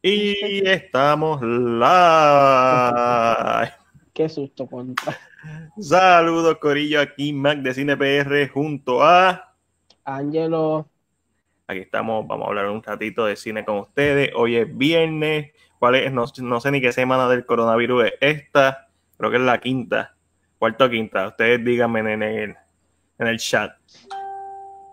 Y estamos live. Qué susto, contra. Saludos, Corillo. Aquí Mac de Cine PR junto a Angelo. Aquí estamos. Vamos a hablar un ratito de cine con ustedes. Hoy es viernes. ¿Cuál es? No, no sé ni qué semana del coronavirus es esta. Creo que es la quinta. Cuarto o quinta. Ustedes díganme en el, en el chat.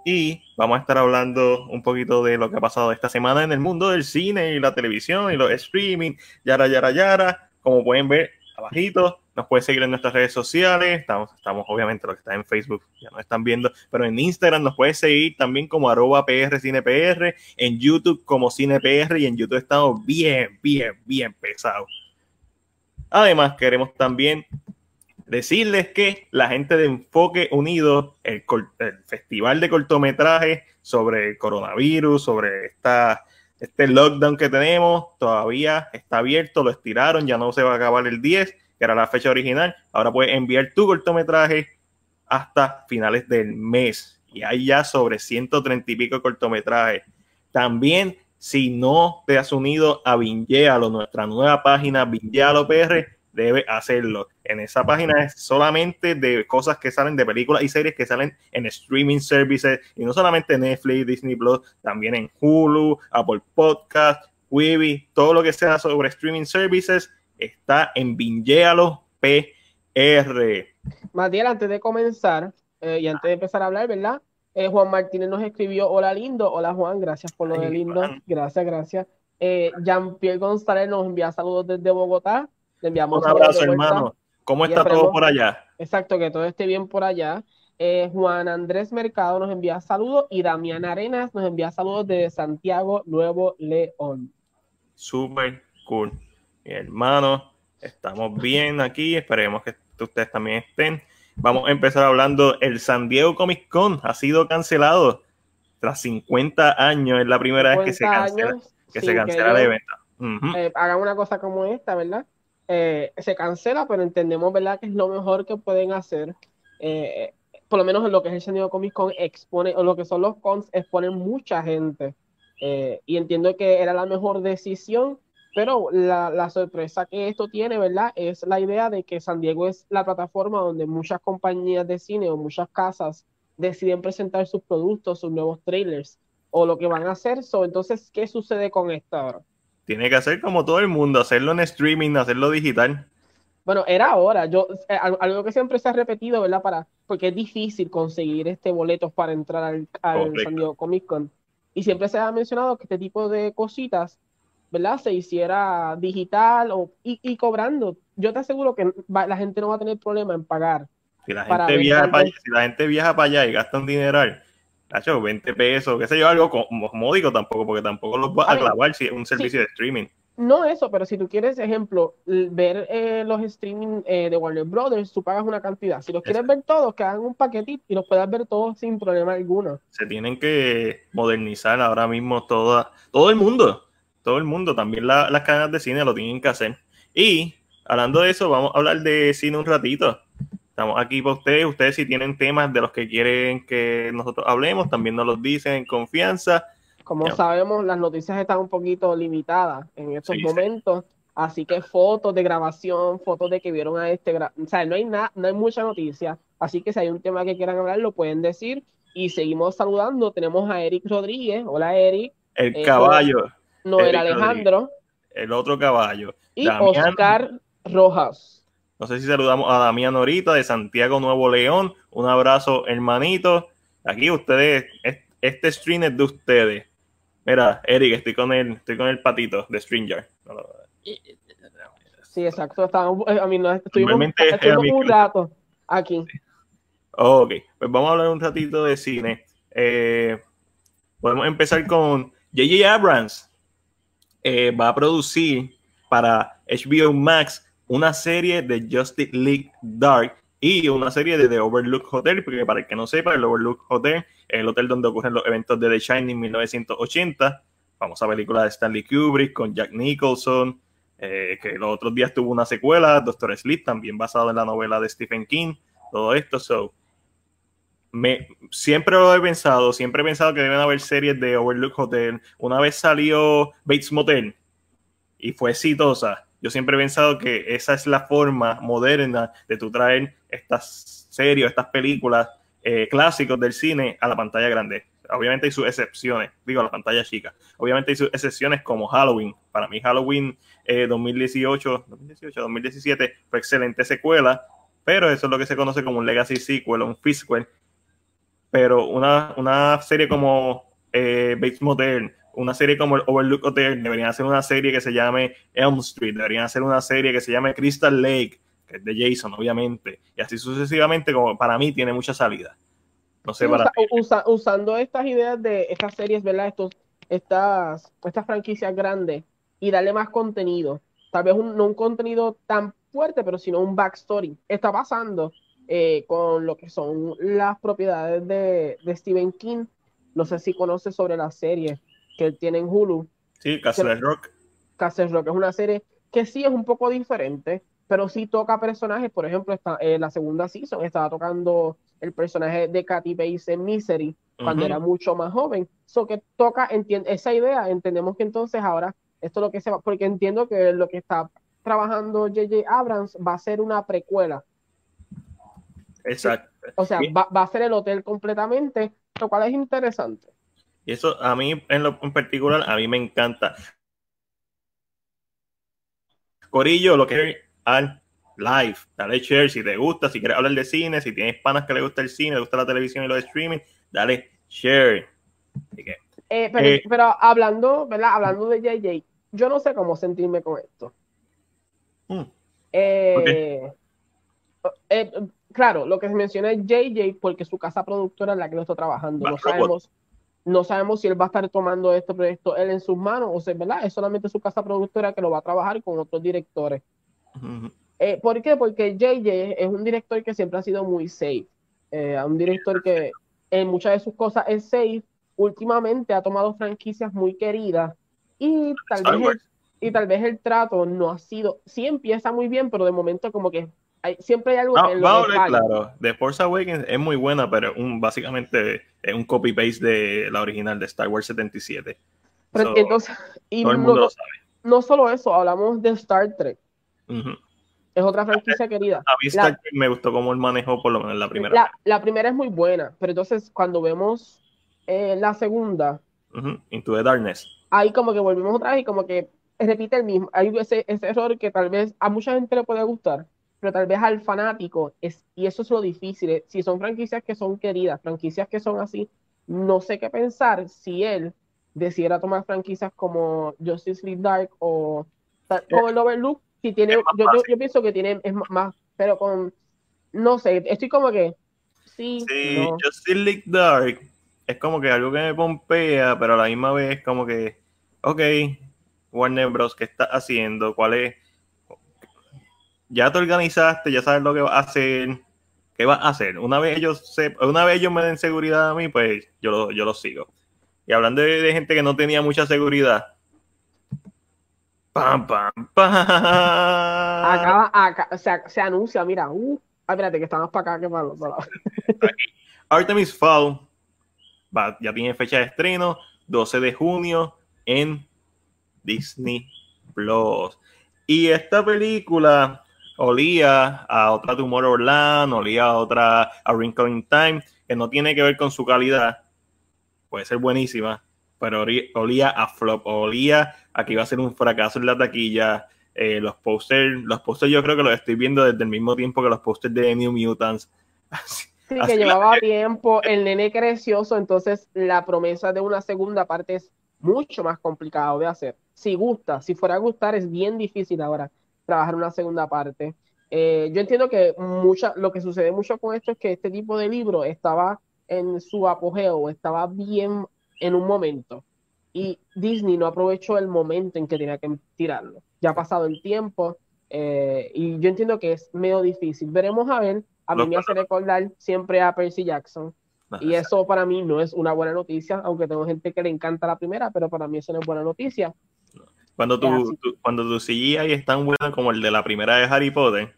Y vamos a estar hablando un poquito de lo que ha pasado esta semana en el mundo del cine y la televisión y los streaming, yara, yara, yara. Como pueden ver abajito, nos pueden seguir en nuestras redes sociales. Estamos, estamos obviamente, los que están en Facebook ya nos están viendo, pero en Instagram nos pueden seguir también como arroba PR CinePR, en YouTube como CinePR y en YouTube estamos bien, bien, bien pesados. Además, queremos también decirles que la gente de Enfoque Unido, el, festival de cortometrajes sobre el coronavirus, sobre esta, este lockdown que tenemos, todavía está abierto, lo estiraron, ya no se va a acabar el 10, que era la fecha original. Ahora puedes enviar tu cortometraje hasta finales del mes. Y hay ya sobre 130 y pico cortometrajes. También, si no te has unido a Vingealo, nuestra nueva página Vingealo PR, debe hacerlo. En esa página es solamente de cosas que salen de películas y series que salen en streaming services y no solamente Netflix, Disney Plus, también en Hulu, Apple Podcast, Quibi, todo lo que sea sobre streaming services está en Vingealo PR. Matías, antes de comenzar eh, y antes de empezar a hablar, ¿verdad? Eh, Juan Martínez nos escribió, hola lindo, hola Juan, gracias por lo Ay, de lindo, Juan. gracias, gracias. Eh, Jean-Pierre González nos envía saludos desde Bogotá, le enviamos Un abrazo, hermano. ¿Cómo está todo por allá? Exacto, que todo esté bien por allá. Eh, Juan Andrés Mercado nos envía saludos y Damián Arenas nos envía saludos desde Santiago, Nuevo León. Súper cool. Mi hermano, estamos bien aquí. Esperemos que ustedes también estén. Vamos a empezar hablando. El San Diego Comic Con ha sido cancelado tras 50 años. Es la primera vez que se 50 cancela, que se cancela el evento. Ujú. eh, hagan una cosa como esta, ¿verdad? Eh, se cancela, pero entendemos, ¿verdad? Que es lo mejor que pueden hacer. Eh, por lo menos en lo que es el San Diego Comic Con expone, o lo que son los cons, exponen mucha gente. Eh, y entiendo que era la mejor decisión, pero la, sorpresa que esto tiene, ¿verdad? Es la idea de que San Diego es la plataforma donde muchas compañías de cine o muchas casas deciden presentar sus productos, sus nuevos trailers o lo que van a hacer. So, entonces, ¿qué sucede con esto ahora? Tiene que hacer como todo el mundo, hacerlo en streaming, hacerlo digital. Bueno, era ahora. Yo, eh, al- algo que siempre se ha repetido, ¿verdad? Para, porque es difícil conseguir este boletos para entrar al, al. San Diego Comic Con. Y siempre se ha mencionado que este tipo de cositas, ¿verdad? Se hiciera digital o, y, y cobrando. Yo te aseguro que va- la gente no va a tener problema en pagar. Si la gente viaja para allá, si la gente viaja para allá y gasta un dineral, Nacho, 20 pesos, qué sé yo, algo módico tampoco, porque tampoco los va A clavar si es un servicio de streaming. No eso, pero si tú quieres, ejemplo, ver eh, los streaming eh, de Warner Brothers, tú pagas una cantidad. Si los quieres ver todos, que hagan un paquetito y los puedas ver todos sin problema alguno. se tienen que modernizar ahora mismo toda, todo el mundo, todo el mundo, también la- las cadenas de cine lo tienen que hacer. Y hablando de eso, vamos a hablar de cine un ratito. Estamos aquí para ustedes, ustedes si tienen temas de los que quieren que nosotros hablemos, también nos los dicen en confianza. Como Ya. sabemos, las noticias están un poquito limitadas en estos Sí, sí. momentos, así que fotos de grabación, fotos de que vieron a este, o sea, no hay nada, no hay mucha noticia, así que si hay un tema que quieran hablar, lo pueden decir y seguimos saludando. Tenemos a Eric Rodríguez, hola Eric, El Eh, caballo, Noel Eric Alejandro el otro caballo. y Damián. Oscar Rojas. No sé si saludamos a Damián ahorita de Santiago Nuevo León. Un abrazo, hermanito. Aquí ustedes, es- este stream es de ustedes. Mira, Eric, estoy con el, estoy con el patito de Stringer. Sí, exacto, estábamos, eh, a mí no, estuvimos, es estuvimos un rato aquí. Ok, pues vamos a hablar un ratito de cine. Eh, podemos empezar con J.J. Abrams. Eh, va a producir para HBO Max una serie de Justice League Dark y una serie de The Overlook Hotel, porque para el que no sepa, el Overlook Hotel es el hotel donde ocurren los eventos de The Shining 1980, famosa película de Stanley Kubrick con Jack Nicholson, eh, que los otros días tuvo una secuela, Doctor Sleep, también basado en la novela de Stephen King, todo esto. So, me, siempre lo he pensado, siempre he pensado que deben haber series de Overlook Hotel. Una vez salió Bates Motel, y fue exitosa, yo siempre he pensado que esa es la forma moderna de tú traer estas series, estas películas eh, clásicos del cine a la pantalla grande. Obviamente hay sus excepciones, digo, a la pantalla chica. Obviamente hay sus excepciones como Halloween. Para mí Halloween 2018, 2018, 2017 fue excelente secuela, pero eso es lo que se conoce como un legacy sequel, un sequel. Pero una, una serie como eh, Bates Motel, una serie como el Overlook Hotel, deberían hacer una serie que se llame Elm Street, deberían hacer una serie que se llame Crystal Lake, que es de Jason, obviamente, y así sucesivamente, como para mí tiene mucha salida. No sé, para usando estas ideas de estas series, ¿verdad? Estos, estas, estas franquicias grandes y darle más contenido. Tal vez un, no un contenido tan fuerte, pero sino un backstory. Está pasando eh, con lo que son las propiedades de, de Stephen King. No sé si conoces sobre la serie que tiene en Hulu. Sí, Castle Rock. Castle Rock es una serie que sí es un poco diferente, pero sí toca personajes. Por ejemplo, está, en la segunda season estaba tocando el personaje de Katy Bates en Misery cuando era mucho más joven. So que toca esa idea, entendemos que entonces ahora esto es lo que se va, porque entiendo que lo que está trabajando JJ Abrams va a ser una precuela. Exacto. O sea, va, va, a ser el hotel completamente, lo cual es interesante. Y eso a mí en lo en particular, a mí me encanta. Corillo, lo que es al live, dale share si te gusta, si quieres hablar de cine, si tienes panas que le gusta el cine, le gusta la televisión y lo de streaming, dale share. Eh, eh, pero, hablando, ¿verdad? Hablando de JJ, yo no sé cómo sentirme con esto. Hmm. Eh, claro, lo que se menciona es JJ porque su casa productora es la que lo está trabajando. no sabemos, no sabemos si él va a estar tomando este proyecto él en sus manos o sea, ¿verdad? Es solamente su casa productora que lo va a trabajar con otros directores. Eh, ¿Por qué? Porque JJ es un director que siempre ha sido muy safe. Eh, un director que en muchas de sus cosas es safe. Últimamente ha tomado franquicias muy queridas y tal, vez el, y tal vez el trato no ha sido, sí empieza muy bien, pero de momento como que siempre hay algo que lo claro, The Force Awakens es muy buena, pero un, básicamente es un copy-paste de la original de Star Wars 77. entonces, y no, no, solo eso, hablamos de Star Trek. Es otra franquicia querida. A mí Star Trek me gustó cómo el manejo, por lo menos la primera. La, primera es muy buena, pero entonces cuando vemos eh, la segunda... Into the Darkness. Ahí como que volvemos otra vez y como que repite el mismo. Hay ese, ese error que tal vez a mucha gente le puede gustar, pero tal vez al fanático, es, y eso es lo difícil, eh, si son franquicias que son queridas, franquicias que son así, no sé qué pensar si él decidiera tomar franquicias como Justice League Dark o, como el Overlook, si tiene, yo, yo, pienso que tiene, es más, pero con, no sé, estoy como que, sí, sí Justice League Dark es como que algo que me pompea, pero a la misma vez como que, ok, Warner Bros. ¿qué está haciendo? ¿Cuál es? Ya te organizaste, ya sabes lo que vas a hacer, qué vas a hacer. Una vez ellos se, una vez ellos me den seguridad a mí, pues yo lo, yo lo sigo. Y hablando de, gente que no tenía mucha seguridad. Pam, pam, pam. Acaba, acá, se anuncia, mira, uh, espérate, que estamos para acá, que para los Artemis Fowl va, ya tiene fecha de estreno, 12 de junio en Disney Plus. Y esta película olía a otra Tomorrowland, olía a otra a Wrinkle in Time, que no tiene que ver con su calidad, puede ser buenísima, pero olía a flop, olía a que iba a ser un fracaso en la taquilla. Eh, los posters, los posters yo creo que los estoy viendo desde el mismo tiempo que los posters de New Mutants. sí, que llevaba tiempo, el nene crecioso, entonces la promesa de una segunda parte es mucho más complicado de hacer. Si gusta, si fuera a gustar, es bien difícil ahora trabajar una segunda parte. Eh, yo entiendo que mucha, lo que sucede mucho con esto es que este tipo de libro estaba en su apogeo, estaba bien en un momento. Y Disney no aprovechó el momento en que tenía que tirarlo. Ya ha pasado el tiempo eh, y yo entiendo que es medio difícil. Veremos a ver. A mí me hace recordar siempre a Percy Jackson. Y eso para mí no es una buena noticia, aunque tengo gente que le encanta la primera, pero para mí eso no es buena noticia. Cuando tu, cuando tu CGI es tan bueno como el de la primera de Harry Potter,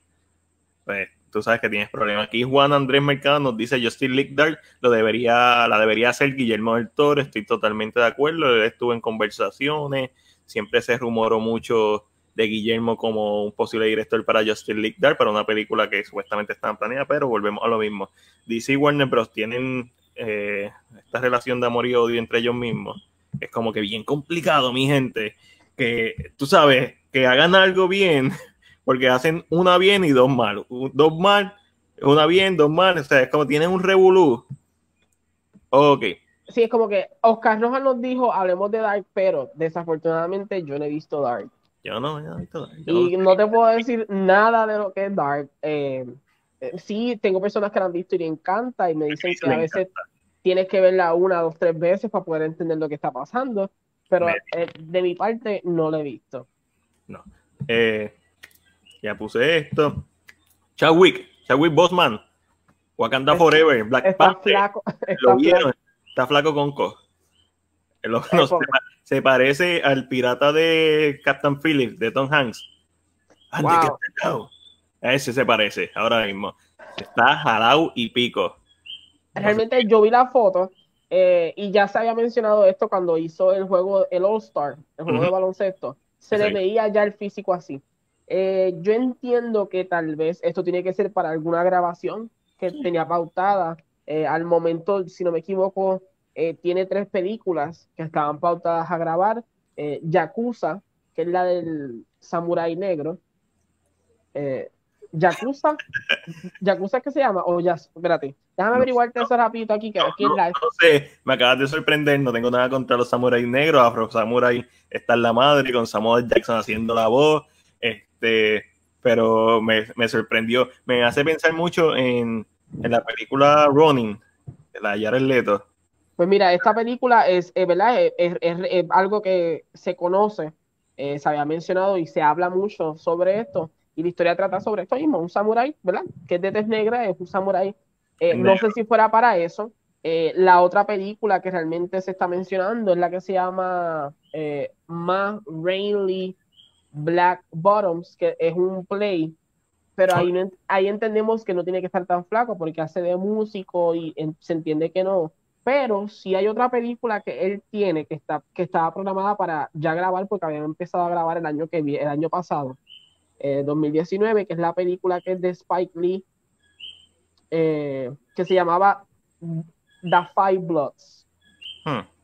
pues tú sabes que tienes problemas. Aquí Juan Andrés Mercado nos dice Justin Dark lo debería, la debería hacer Guillermo del Toro, estoy totalmente de acuerdo, él estuvo en conversaciones, siempre se rumoró mucho de Guillermo como un posible director para Justin Dark, para una película que supuestamente estaba planeada, pero volvemos a lo mismo. DC y Warner Bros. tienen eh, esta relación de amor y odio entre ellos mismos. Es como que bien complicado, mi gente, que tú sabes, que hagan algo bien porque hacen una bien y dos mal. Dos mal, una bien, dos mal. O sea, es como tienen un revolú. Ok. Sí, es como que Oscar Rojas nos dijo, hablemos de Dark, pero desafortunadamente yo no he visto Dark. Yo no, yo no he visto Dark. y no te puedo decir nada de lo que es Dark. Eh, eh, sí, tengo personas que la han visto y le encanta y me dicen que a veces tienes que verla una, dos, tres veces para poder entender lo que está pasando, pero eh, de mi parte no lo he visto. No. Eh, ya puse esto. Chadwick, Chadwick Bosman, Wakanda Forever, Black está Flaco, está, flaco. está flaco con co. se, parece al pirata de Captain Phillips, de Tom Hanks. Wow. A ese se parece, ahora mismo. Está jalao y pico. Realmente yo vi la foto eh, y ya se había mencionado esto cuando hizo el juego, el All Star, el juego de baloncesto. Se le veía ya el físico así. Eh, yo entiendo que tal vez esto tiene que ser para alguna grabación que tenía pautada. Eh, al momento, si no me equivoco, tiene tres películas que estaban pautadas a grabar. Yakuza, que es la del Samurai Negro. Yakuza, Yakuza que se llama, o ya, espérate, déjame averiguarte eso rapidito aquí, que aquí no, la... no sé, me acabas de sorprender, no tengo nada contra los samuráis negros, Afro Samurai está en la madre, con Samuel Jackson haciendo la voz, este, pero me, me sorprendió. Me hace pensar mucho en, en la película Running, de la Jared Leto. Pues mira, esta película es, ¿verdad? Es, es, algo que se conoce, eh, se había mencionado y se habla mucho sobre esto. Y la historia trata sobre esto mismo, un samurái, ¿verdad? Que es de tez negra, es un samurái. Eh, no sé si fuera para eso. Eh, la otra película que realmente se está mencionando es la que se llama Ma Rainly Black Bottoms, que es un play, pero ahí, ahí entendemos que no tiene que estar tan flaco porque hace de músico y se entiende que no. Pero si hay otra película que él tiene que está que estaba programada para ya grabar porque habían empezado a grabar el año que el año pasado, 2019, eh, que es la película que es de Spike Lee, eh, que se llamaba The Five Bloods. Hmm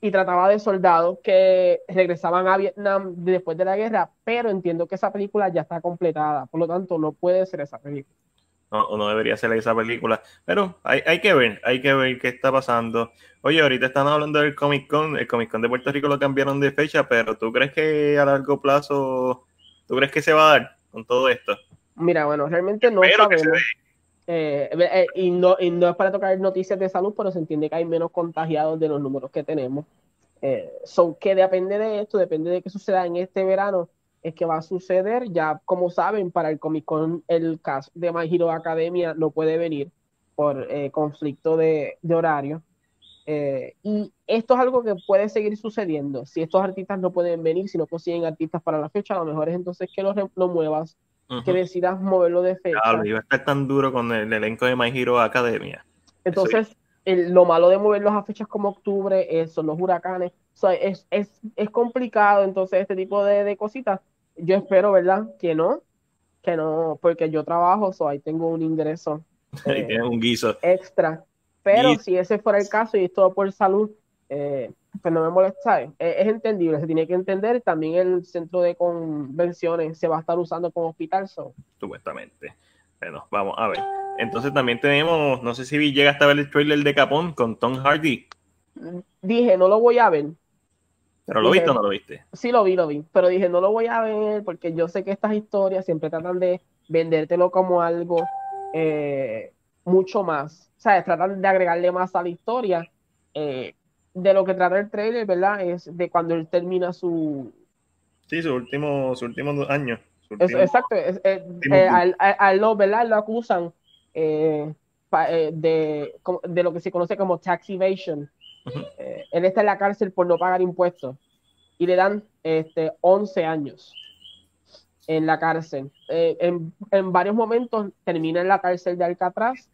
y trataba de soldados que regresaban a Vietnam después de la guerra, pero entiendo que esa película ya está completada, por lo tanto no puede ser esa película. No, no debería ser esa película, pero hay, hay, que ver, hay que ver qué está pasando. Oye, ahorita están hablando del Comic Con, el Comic Con de Puerto Rico lo cambiaron de fecha, pero ¿tú crees que a largo plazo, tú crees que se va a dar con todo esto? Mira, bueno, realmente no sabemos. Eh, eh, y, no, y no es para tocar noticias de salud, pero se entiende que hay menos contagiados de los números que tenemos. Eh, son que depende de esto, depende de qué suceda en este verano, es que va a suceder. Ya, como saben, para el Comic Con, el caso de My Hero Academia no puede venir por eh, conflicto de, de horario. Y esto es algo que puede seguir sucediendo. Si estos artistas no pueden venir, si no consiguen artistas para la fecha, a lo mejor es entonces que los lo muevas que decidas moverlo de fecha. Claro, iba a estar tan duro con el elenco de My Hero Academia. Entonces, lo malo de moverlos a fechas como octubre eh, son los huracanes. es, es, es, complicado, entonces, este tipo de, de, cositas. Yo espero, ¿verdad? Que no, que no, porque yo trabajo, so ahí tengo un ingreso. Eh, un guiso. Extra. Pero si ese fuera el caso y es todo por salud, eh, pues no me molesta, es, es, entendible, se tiene que entender. También el centro de convenciones se va a estar usando como hospital. Supuestamente. Bueno, vamos a ver. Entonces también tenemos, no sé si llegaste a ver el trailer de Capón con Tom Hardy. Dije, no lo voy a ver. ¿Pero lo viste o no lo viste? Sí, lo vi, lo vi. Pero dije, no lo voy a ver porque yo sé que estas historias siempre tratan de vendértelo como algo eh, mucho más. O sea, tratan de agregarle más a la historia. Eh, de lo que trata el trailer, ¿verdad? Es de cuando él termina su... Sí, su último, su último año. exacto. Es, eh, a, lo, ¿verdad? Lo acusan eh, eh, de, de, lo que se conoce como tax evasion. él está en la cárcel por no pagar impuestos y le dan este, 11 años. En la cárcel. Eh, en, en, varios momentos termina en la cárcel de Alcatraz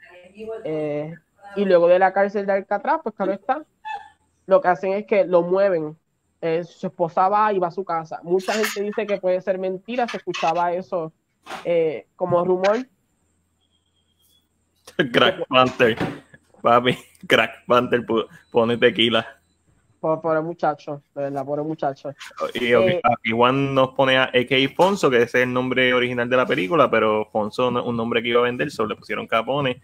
eh, y luego de la cárcel de Alcatraz, pues claro está, lo que hacen es que lo mueven. Eh, su esposa va y va a su casa. Mucha gente dice que puede ser mentira, se escuchaba eso como rumor. Crack Panther, papi, Crack Panther pone tequila. Por, el muchacho, de verdad, por el muchacho. Y eh, Igual nos pone a A.K. Fonso, que ese es el nombre original de la película, pero Fonso no es un nombre que iba a vender, solo le pusieron Capone,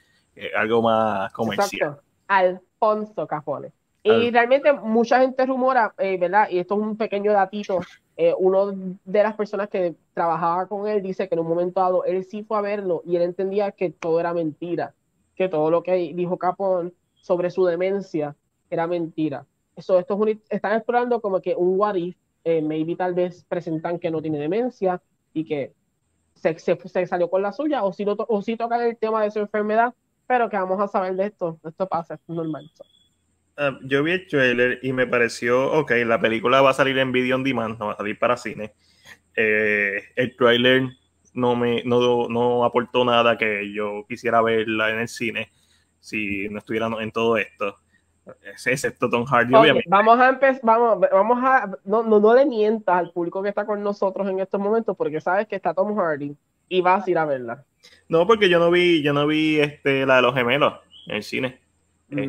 algo más comercial. Exacto. Alfonso Capone. Y realmente mucha gente rumora, eh, ¿verdad? Y esto es un pequeño datito. Eh, uno de las personas que trabajaba con él dice que en un momento dado él sí fue a verlo y él entendía que todo era mentira, que todo lo que dijo Capone sobre su demencia era mentira esto están explorando como que un what if, eh, maybe tal vez presentan que no tiene demencia y que se, se, salió con la suya, o si, no, o si tocan el tema de su enfermedad, pero que vamos a saber de esto, esto pasa, es normal. Ah, yo vi el trailer y me pareció, ok, la película va a salir en video on demand, no va a salir para cine. Eh, el trailer no me no, no aportó nada que yo quisiera verla en el cine si no estuviera en todo esto excepto Tom Hardy, obviamente. Vamos a empezar, vamos, vamos a, no, no, no, le mientas al público que está con nosotros en estos momentos, porque sabes que está Tom Hardy y vas a ir a verla. No, porque yo no vi, yo no vi este, la de los gemelos en el cine. Eh,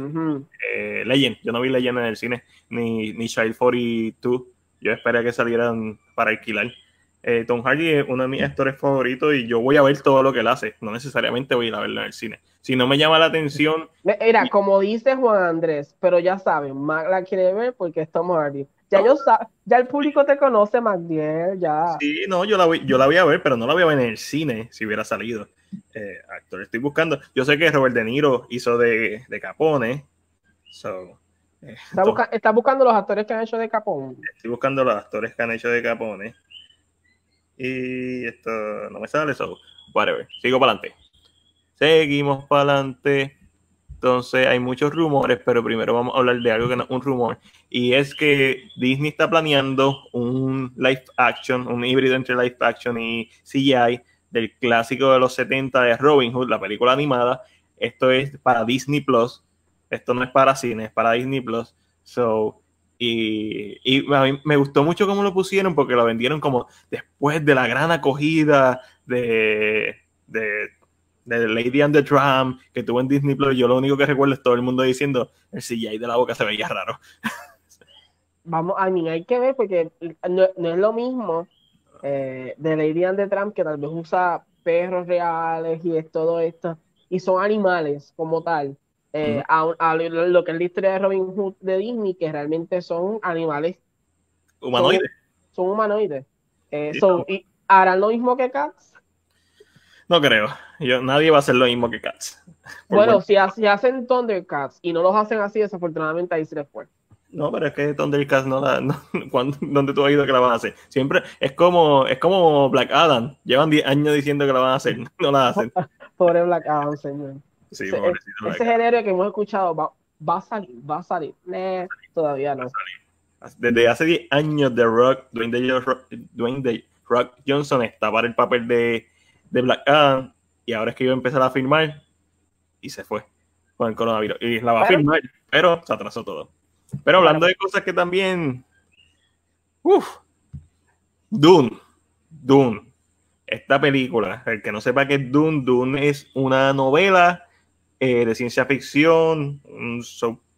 eh, Legend, yo no vi Legend en el cine, ni, ni Child 42. Yo esperé que salieran para alquilar. Eh, Tom Hardy es uno de mis actores favoritos y yo voy a ver todo lo que él hace. No necesariamente voy a ir a verlo en el cine. Si no me llama la atención. Mira, como dice Juan Andrés, pero ya saben, Mac la quiere ver porque es Tom Hardy. Ya, yo ya el público te conoce, MacDier, ya. Sí, no, yo la, voy, yo la voy a ver, pero no la voy a ver en el cine si hubiera salido. Eh, actor, estoy buscando. Yo sé que Robert De Niro hizo de, de Capone. Eh, está, buscando los actores que han hecho de Capone. Estoy buscando los actores que han hecho de Capone. Y esto no me sale, eso. whatever. Sigo para adelante. Seguimos para adelante. Entonces hay muchos rumores, pero primero vamos a hablar de algo que no es un rumor. Y es que Disney está planeando un live action, un híbrido entre live action y CGI del clásico de los 70 de Robin Hood, la película animada. Esto es para Disney Plus. Esto no es para cine, es para Disney Plus. So, y, a mí me gustó mucho cómo lo pusieron porque lo vendieron como después de la gran acogida de, de, de Lady and the Tramp que tuvo en Disney Plus. Yo lo único que recuerdo es todo el mundo diciendo el CGI de la boca se veía raro. Vamos, a mí hay que ver porque no, es lo mismo eh, de Lady and the Tramp que tal vez usa perros reales y es todo esto y son animales como tal eh, a, lo que es la historia de Robin Hood de Disney, que realmente son animales humanoides. Son, humanoides. Eh, ¿y ¿Harán lo mismo que Cats? No creo. Yo, nadie va a hacer lo mismo que Cats. Bueno, si, hacen Thundercats y no los hacen así, desafortunadamente ahí se les fue. No, pero es que Thundercats no la. No, ¿Dónde tú has ido que la van a hacer? Siempre es como, es como Black Adam. Llevan 10 años diciendo que la van a hacer. No la hacen. Pobre Black Adam, señor ese, ese género que hemos escuchado va, va, a salir, va a salir. todavía no. Desde hace 10 años The Rock, Dwayne The Rock, Dwayne Rock Johnson está para el papel de, de Black Adam y ahora es que iba a empezar a filmar y se fue con el coronavirus. Y la va a filmar, pero se atrasó todo. Pero hablando de cosas que también... Uf, Dune. Dune. Esta película, el que no sepa que es Dune, Dune es una novela eh, de ciencia ficción, un,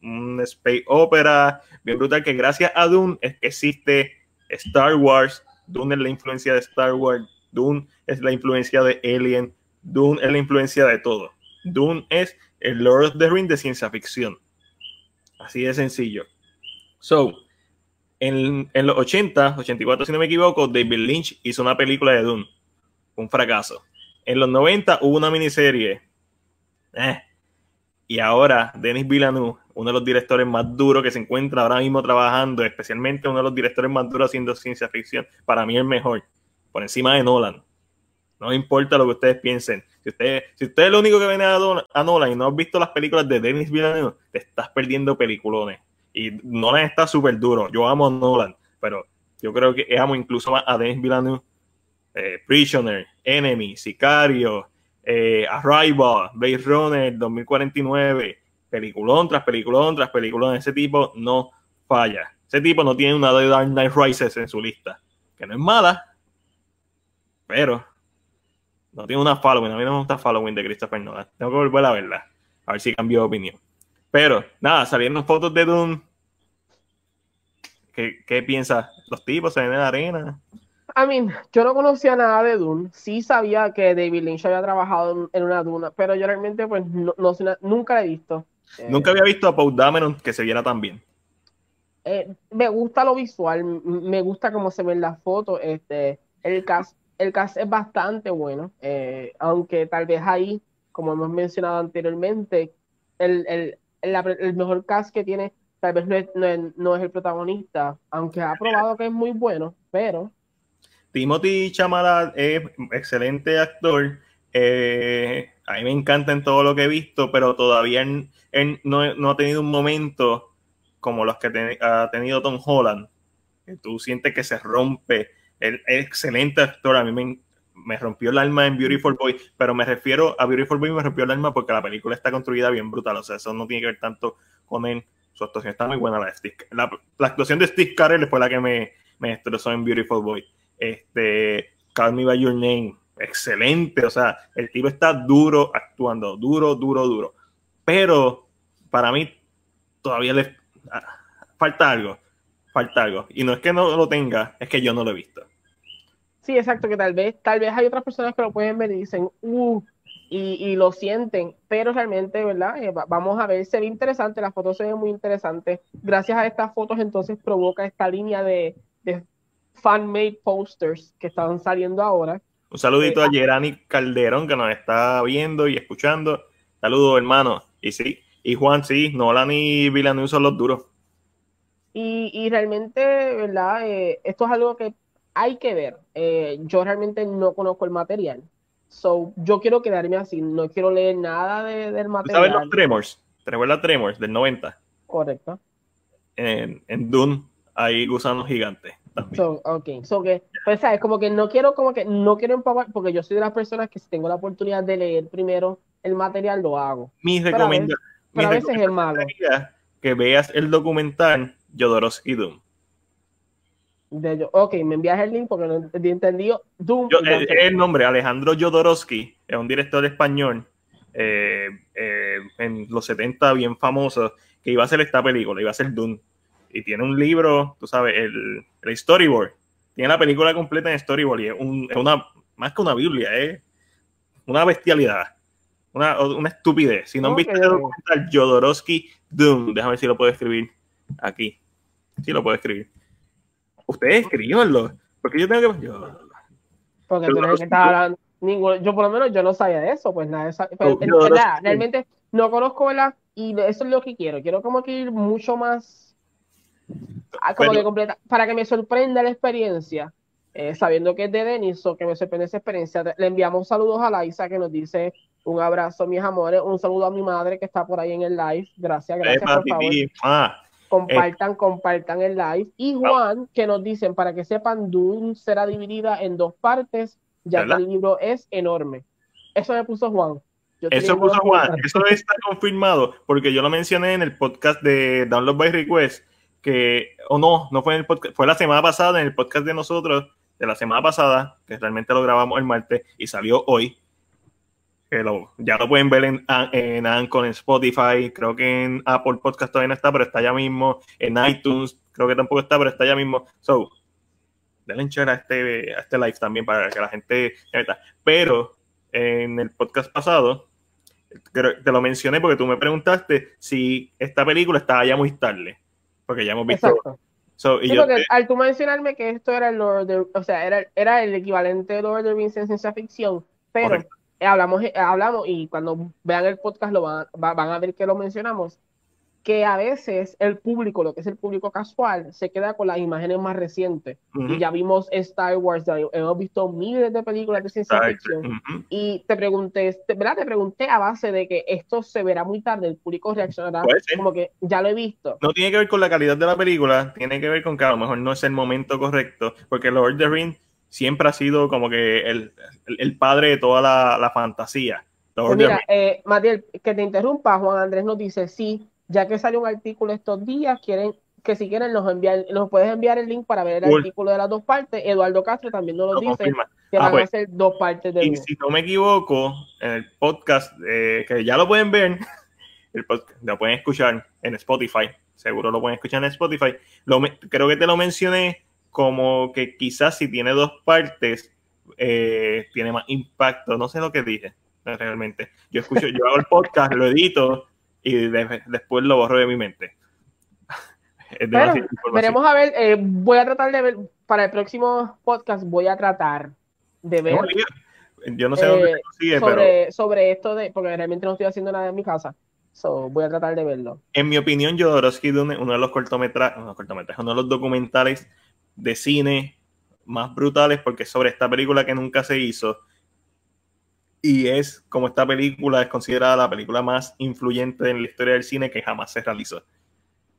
un, space opera bien brutal, que gracias a Dune es que existe Star Wars, Dune es la influencia de Star Wars, Dune es la influencia de Alien, Dune es la influencia de todo. Dune es el Lord of the Rings de ciencia ficción. Así de sencillo. So, en, en, los 80, 84 si no me equivoco, David Lynch hizo una película de Dune. Un fracaso. En los 90 hubo una miniserie. Eh, y ahora, Denis Villeneuve, uno de los directores más duros que se encuentra ahora mismo trabajando, especialmente uno de los directores más duros haciendo ciencia ficción, para mí el mejor, por encima de Nolan. No importa lo que ustedes piensen. Si usted, si es lo único que viene a, a Nolan y no has visto las películas de Denis Villeneuve, te estás perdiendo peliculones. Y Nolan está súper duro. Yo amo a Nolan, pero yo creo que amo incluso más a Denis Villeneuve eh, Prisoner, Enemy, Sicario, eh, Arrival, Blade Runner 2049, peliculón tras peliculón tras peliculón. Ese tipo no falla. Ese tipo no tiene una de Dark Knight Rises en su lista, que no es mala, pero no tiene una following. A mí no me gusta following de Christopher Nolan. Tengo que volver a verla, a ver si cambió de opinión. Pero nada, salieron fotos de Dune. ¿Qué, qué piensas? ¿Los tipos se ven en la arena? I mean, yo no conocía nada de Dune. Sí sabía que David Lynch había trabajado en, una Duna, pero yo realmente pues no, nunca la he visto. Nunca había visto a Paul Dameron que se viera tan bien. Eh, me gusta lo visual, me gusta cómo se ven las fotos. Este, el cast, el cast es bastante bueno, eh, aunque tal vez ahí, como hemos mencionado anteriormente, el, el, el, mejor cast que tiene tal vez no es, no es, el protagonista, aunque ha probado que es muy bueno, pero... Timothy Chamala es excelente actor. Eh, a mí me encanta en todo lo que he visto, pero todavía no, no, ha tenido un momento como los que ha tenido Tom Holland, que tú sientes que se rompe. El, excelente actor, a mí me, rompió el alma en Beautiful Boy, pero me refiero a Beautiful Boy, me rompió el alma porque la película está construida bien brutal, o sea, eso no tiene que ver tanto con él. Su actuación está muy buena, la, de la, la actuación de Steve Carell fue la que me, me destrozó en Beautiful Boy. Este, Call Me By Your Name, excelente, o sea, el tipo está duro actuando, duro, duro, duro. Pero para mí todavía le falta algo, falta algo. Y no es que no lo tenga, es que yo no lo he visto. Sí, exacto, que tal vez, tal vez hay otras personas que lo pueden ver y dicen, uh, y, lo sienten, pero realmente, ¿verdad? Eh, vamos a ver, se ve interesante, las fotos se ven muy interesantes. Gracias a estas fotos, entonces provoca esta línea de, de fan-made posters que están saliendo ahora. Un saludito a Gerani Calderón que nos está viendo y escuchando. Saludos, hermano. Y sí, y Juan, sí, Nolan y Villeneuve son los duros. Y, y realmente, ¿verdad? Eh, esto es algo que hay que ver. Eh, yo realmente no conozco el material. So, yo quiero quedarme así, no quiero leer nada de, del material. ¿Sabes los Tremors? ¿Te recuerdas Tremors del 90? Correcto. En, en Dune hay gusanos gigantes. So, ok, so que, pues sabes, como que no quiero, como que no quiero empapar, porque yo soy de las personas que si tengo la oportunidad de leer primero el material, lo hago. Mi recomendación pero a veces es malo. Que veas el documental Jodorowsky Doom. De, ok, me envías el link porque no entendí. Doom. Eh, el, nombre, Alejandro Jodorowsky, es un director español eh, eh, en los 70 bien famoso, que iba a hacer esta película, iba a hacer Doom. Y tiene un libro, tú sabes, el, el storyboard. Tiene la película completa en storyboard y es, una, más que una Biblia, es una bestialidad. Una, una estupidez. Si no han visto el documental Jodorowsky Doom, déjame ver si lo puedo escribir aquí. Sí lo puedo escribir. Ustedes escríbanlo. Porque yo tengo que. Yo, porque tú eres que estás hablando. yo por lo menos yo no sabía de eso, pues nada, pero, realmente no conozco, ¿verdad? Y eso es lo que quiero. Quiero como que ir mucho más como que completa, para que me sorprenda la experiencia, eh, sabiendo que es de Denis, o que me sorprende esa experiencia. Le enviamos saludos a Laisa que nos dice un abrazo, mis amores. Un saludo a mi madre que está por ahí en el live. Gracias, gracias, por favor. Ah, compartan, compartan el live. Y Juan, que nos dicen, para que sepan, Dune será dividida en dos partes, ya que el libro es enorme. Eso me puso Juan. eso puso Juan. Eso está confirmado, porque yo lo mencioné en el podcast de Download by Request, que, o no, no fue en el podcast, fue la semana pasada, en el podcast de nosotros, de la semana pasada, que realmente lo grabamos el martes y salió hoy ya lo pueden ver en, en Anchor, en Spotify, creo que en Apple Podcast todavía no está, pero está ya mismo, en iTunes, creo que tampoco está, pero está ya mismo. So, denle share a este, a este live también para que la gente Pero en el podcast pasado, te lo mencioné porque tú me preguntaste si esta película estaba ya muy tarde, porque ya hemos visto... al tú mencionarme que esto era el Lord o sea, era, era el equivalente de Lord of the Rings en ciencia ficción, pero hablamos, eh, hablamos y cuando vean el podcast lo van, van a ver que lo mencionamos, que a veces el público, lo que es el público casual, se queda con las imágenes más recientes. Y ya vimos Star Wars, hemos visto miles de películas de ciencia ficción. Y te pregunté, ¿verdad? Te pregunté a base de que esto se verá muy tarde, el público reaccionará como que ya lo he visto. No tiene que ver con la calidad de la película, tiene que ver con que a lo mejor no es el momento correcto, porque Lord of the Rings siempre ha sido como que el, el, padre de toda la, la fantasía. Pues mira, eh, Matiel, que te interrumpa, Juan Andrés nos dice, sí, ya que salió un artículo estos días, quieren que si quieren nos enviar, nos puedes enviar el link para ver el artículo de las dos partes. Eduardo Castro también nos lo, dice, que ah, van a pues, ser dos partes de Y si no me equivoco, en el podcast, eh, que ya lo pueden ver, el podcast, lo pueden escuchar en Spotify, seguro lo pueden escuchar en Spotify. Lo, creo que te lo mencioné como que quizás si tiene dos partes, eh, tiene más impacto. No sé lo que dije realmente. Yo escucho, yo hago el podcast, lo edito y después lo borro de mi mente. veremos a ver, eh, voy a tratar de ver, para el próximo podcast voy a tratar de ver. yo no sé dónde eh, sigue, sobre, sobre esto de, porque realmente no estoy haciendo nada en mi casa. So, voy a tratar de verlo. En mi opinión, Jodorowsky uno de los cortometrajes, uno de los documentales de cine más brutales porque sobre esta película que nunca se hizo y es como esta película es considerada la película más influyente en la historia del cine que jamás se realizó.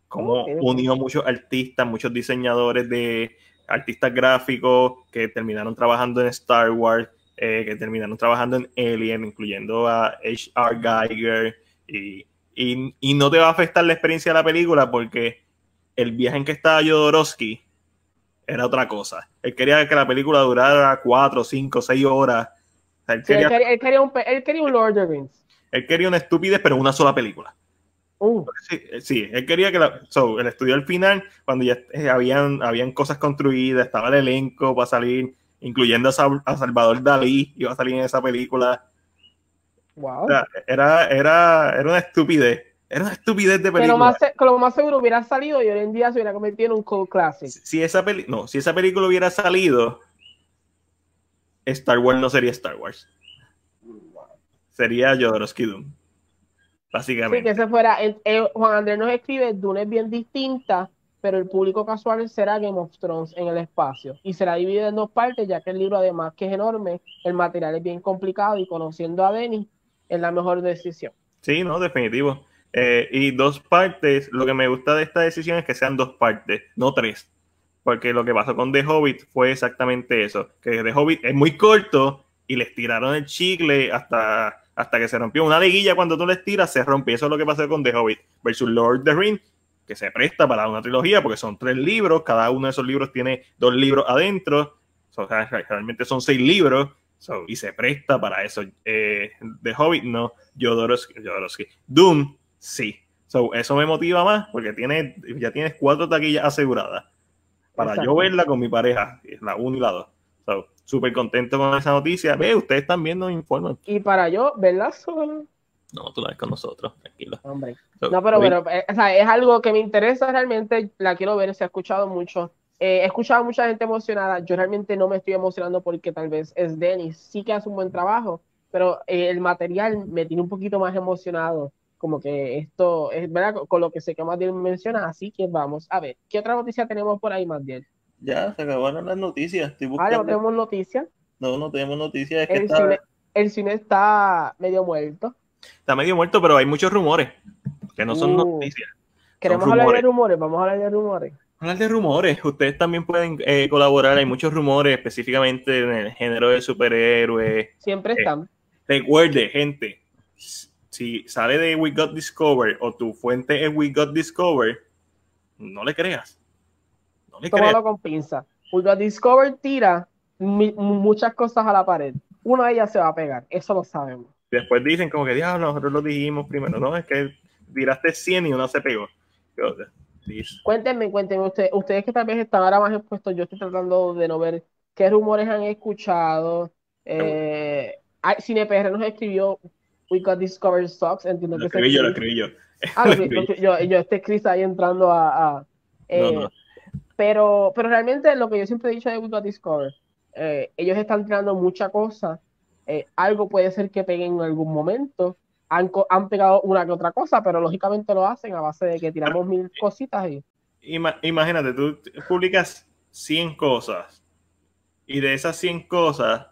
Como unió muchos artistas, muchos diseñadores de artistas gráficos que terminaron trabajando en Star Wars, eh, que terminaron trabajando en Alien, incluyendo a H.R. Geiger, y, y, y, no te va a afectar la experiencia de la película porque el viaje en que estaba Jodorowsky era otra cosa. Él quería que la película durara cuatro, cinco, seis horas. él, quería, él, quería, un, él, quería, un, Lord of the Rings. Él quería una estupidez, pero una sola película. Uh. Sí, él quería que la, so, el estudio al final, cuando ya eh, habían, habían cosas construidas, estaba el elenco para salir, incluyendo a, Salvador Dalí, iba a salir en esa película. Wow. era, era, era una estupidez. Era una estupidez de película. Que lo más, lo más seguro hubiera salido y hoy en día se hubiera convertido en un cult classic. Si esa, peli no, si esa película hubiera salido, Star Wars no sería Star Wars. Sería Jodorowsky Doom. Básicamente. Sí, que se fuera. Juan Andrés nos escribe, Dune es bien distinta, pero el público casual será Game of Thrones en el espacio. Y será dividido en dos partes, ya que el libro, además que es enorme, el material es bien complicado y conociendo a Denis, es la mejor decisión. Sí, no, definitivo. Eh, y dos partes, lo que me gusta de esta decisión es que sean dos partes, no tres. Porque lo que pasó con The Hobbit fue exactamente eso, que The Hobbit es muy corto y les tiraron el chicle hasta hasta que se rompió una liguilla cuando tú le tiras, se rompe. Eso es lo que pasó con The Hobbit versus Lord of the Rings, que se presta para una trilogía porque son tres libros, cada uno de esos libros tiene dos libros adentro, realmente son seis libros, y se presta para eso. Eh, The Hobbit no, Jodorowsky, Doom sí. eso me motiva más porque tiene, ya tienes cuatro taquillas aseguradas para yo verla con mi pareja, la 1 y la 2 súper contento con esa noticia. Ve, ustedes también nos informan. Y para yo, ¿verdad? No, tú la ves con nosotros, tranquilo. Hombre. no, pero, pero eh, o sea, es algo que me interesa realmente, la quiero ver, se ha escuchado mucho. Eh, he escuchado a mucha gente emocionada. Yo realmente no me estoy emocionando porque tal vez es Dennis, sí que hace un buen trabajo, pero eh, el material me tiene un poquito más emocionado. Como que esto es verdad con lo que sé que Matiel menciona. Así que vamos a ver, ¿qué otra noticia tenemos por ahí, Matiel? Ya, se acabaron las noticias. Ah, no tenemos noticias. No, no tenemos noticias. el, cine, el, cine, está medio muerto. Está medio muerto, pero hay muchos rumores que no son uh. noticias. Queremos hablar de rumores, vamos a hablar de rumores. Hablar de rumores, ustedes también pueden eh, colaborar, hay muchos rumores específicamente en el género de superhéroes. Siempre eh, están. recuerde, gente, si sale de We Got Discovered o tu fuente es We Got Discovered, no le creas tómalo con pinza. Porque Discover tira muchas cosas a la pared. Una de ellas se va a pegar, eso lo sabemos. Después dicen como que, diablo, nosotros lo dijimos primero. No, es que tiraste 100 y una se pegó. Cuéntenme, cuéntenme, ustedes, ustedes que tal vez están ahora más expuestos, yo estoy tratando de no ver qué rumores han escuchado. Eh, CinePR nos escribió We Got Discovered Stocks. Entiendo lo escribí yo, lo escribí yo. Ah, yo, yo, este Chris ahí entrando a, eh, pero, pero realmente lo que yo siempre he dicho de We Got Discover, eh, ellos están tirando mucha cosa. Eh, algo puede ser que peguen en algún momento. Han, han, pegado una que otra cosa, pero lógicamente lo hacen a base de que tiramos mil cositas. Y... Imagínate, tú publicas 100 cosas y de esas 100 cosas,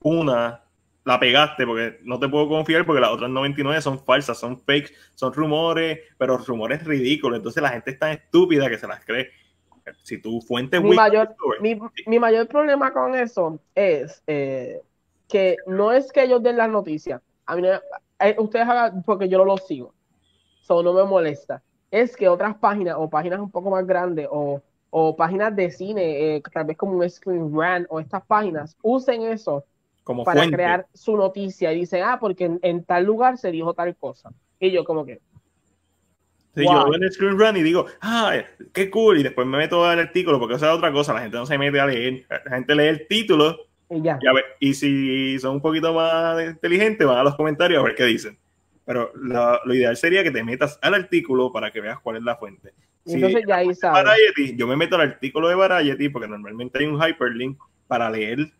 una la pegaste porque no te puedo confiar porque las otras 99 son falsas, son fakes, son rumores, pero rumores ridículos. Entonces la gente es tan estúpida que se las cree Si tu fuente mi mayor, mi, mi, mayor problema con eso es eh, que no es que ellos den las noticias. A mí, eh, ustedes hagan, porque yo no lo sigo. Eso no me molesta. Es que otras páginas o páginas un poco más grandes o, o páginas de cine, eh, tal vez como un Screen Rant o estas páginas, usen eso como para crear su noticia y dicen, ah, porque en, en, tal lugar se dijo tal cosa. Y yo como que, yo veo el screen run y digo, ah, qué cool, y después me meto al artículo porque esa es otra cosa, la gente no se mete a leer, la gente lee el título y ya. Y, y si son un poquito más inteligentes, van a los comentarios a ver qué dicen. Pero lo, lo, ideal sería que te metas al artículo para que veas cuál es la fuente. Entonces ya ahí sabes. yo me meto al artículo de Variety porque normalmente hay un hyperlink para leer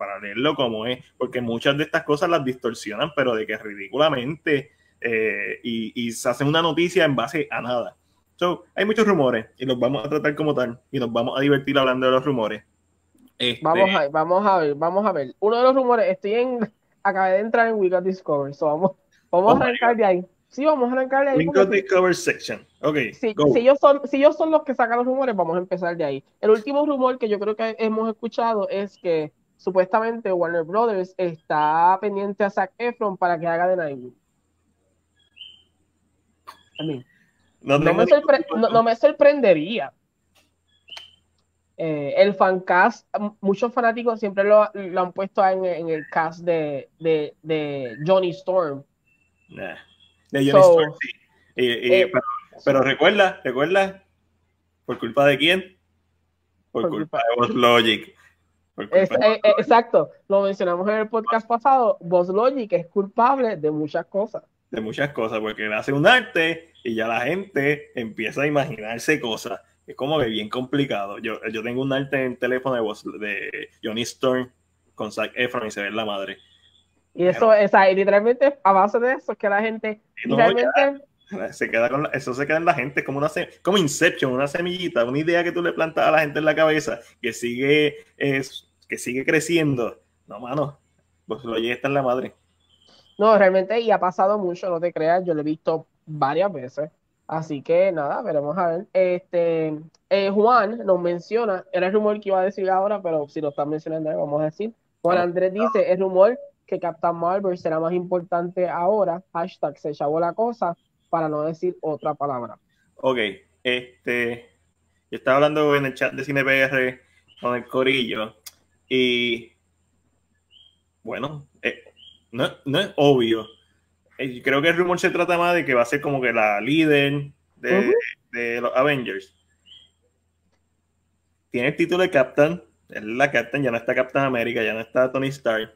para leerlo como es, porque muchas de estas cosas las distorsionan, pero de que ridículamente eh, y, se hace una noticia en base a nada. So, hay muchos rumores y los vamos a tratar como tal y nos vamos a divertir hablando de los rumores. Este, vamos, a, vamos a ver, vamos a ver. Uno de los rumores, estoy en, acabé de entrar en We Got Discover, so vamos, vamos a arrancar de ahí. Sí, vamos a arrancar de ahí. We Got Discover section. Ok. si, ellos son, si ellos son los que sacan los rumores, vamos a empezar de ahí. El último rumor que yo creo que hemos escuchado es que supuestamente Warner Brothers está pendiente a Zac Efron para que haga de Nightwing no, me sorprendería. Eh, el fancast, muchos fanáticos siempre lo, han puesto en, el cast de, Johnny Storm. de Johnny Storm, sí. Eh, pero, recuerda, recuerda, ¿por culpa de quién? Por, culpa, de Boss Logic. Eh, exacto, lo mencionamos en el podcast pasado. Boss Logic es culpable de muchas cosas. De muchas cosas, porque él hace un arte y ya la gente empieza a imaginarse cosas. Es como que bien complicado. Yo, yo tengo un arte en el teléfono de, voz, de Johnny Storm con Zac Efron y se ve la madre. Y eso, esa, y literalmente a base de eso es que la gente se queda con eso se queda en la gente como una como Inception, una semillita, una idea que tú le plantas a la gente en la cabeza que sigue es, que sigue creciendo. No, mano, pues lo está en la madre. No, realmente, y ha pasado mucho, no te creas, yo lo he visto varias veces. Así que nada, veremos a ver. Este, eh, Juan nos menciona, era el rumor que iba a decir ahora, pero si lo están mencionando, vamos a decir. Juan Andrés dice, el rumor que Captain Marvel será más importante ahora, hashtag se chavó la cosa, para no decir otra palabra. Ok, este, yo estaba hablando en el chat de CinePR con el Corillo y bueno, eh, no, no es obvio eh, creo que el rumor se trata más de que va a ser como que la líder de, los Avengers. Tiene el título de Captain, es la Captain, ya no está Captain América, ya no está Tony Stark.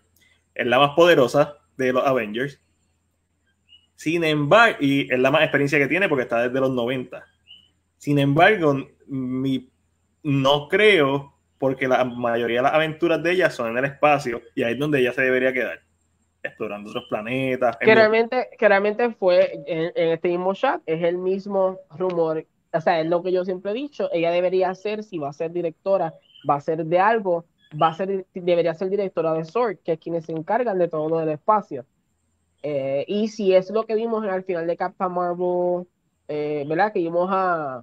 Es la más poderosa de los Avengers. Sin embargo, y es la más experiencia que tiene porque está desde los 90. Sin embargo, no creo porque la mayoría de las aventuras de ella son en el espacio y ahí es donde ella se debería quedar explorando otros planetas. Que realmente, que realmente fue en, este mismo chat, es el mismo rumor, o sea, es lo que yo siempre he dicho, ella debería ser, si va a ser directora, va a ser de algo, va a ser, debería ser directora de SWORD, que es quienes se encargan de todo lo del espacio. Eh, y si es lo que vimos al final de Captain Marvel, eh, ¿verdad? Que vimos a,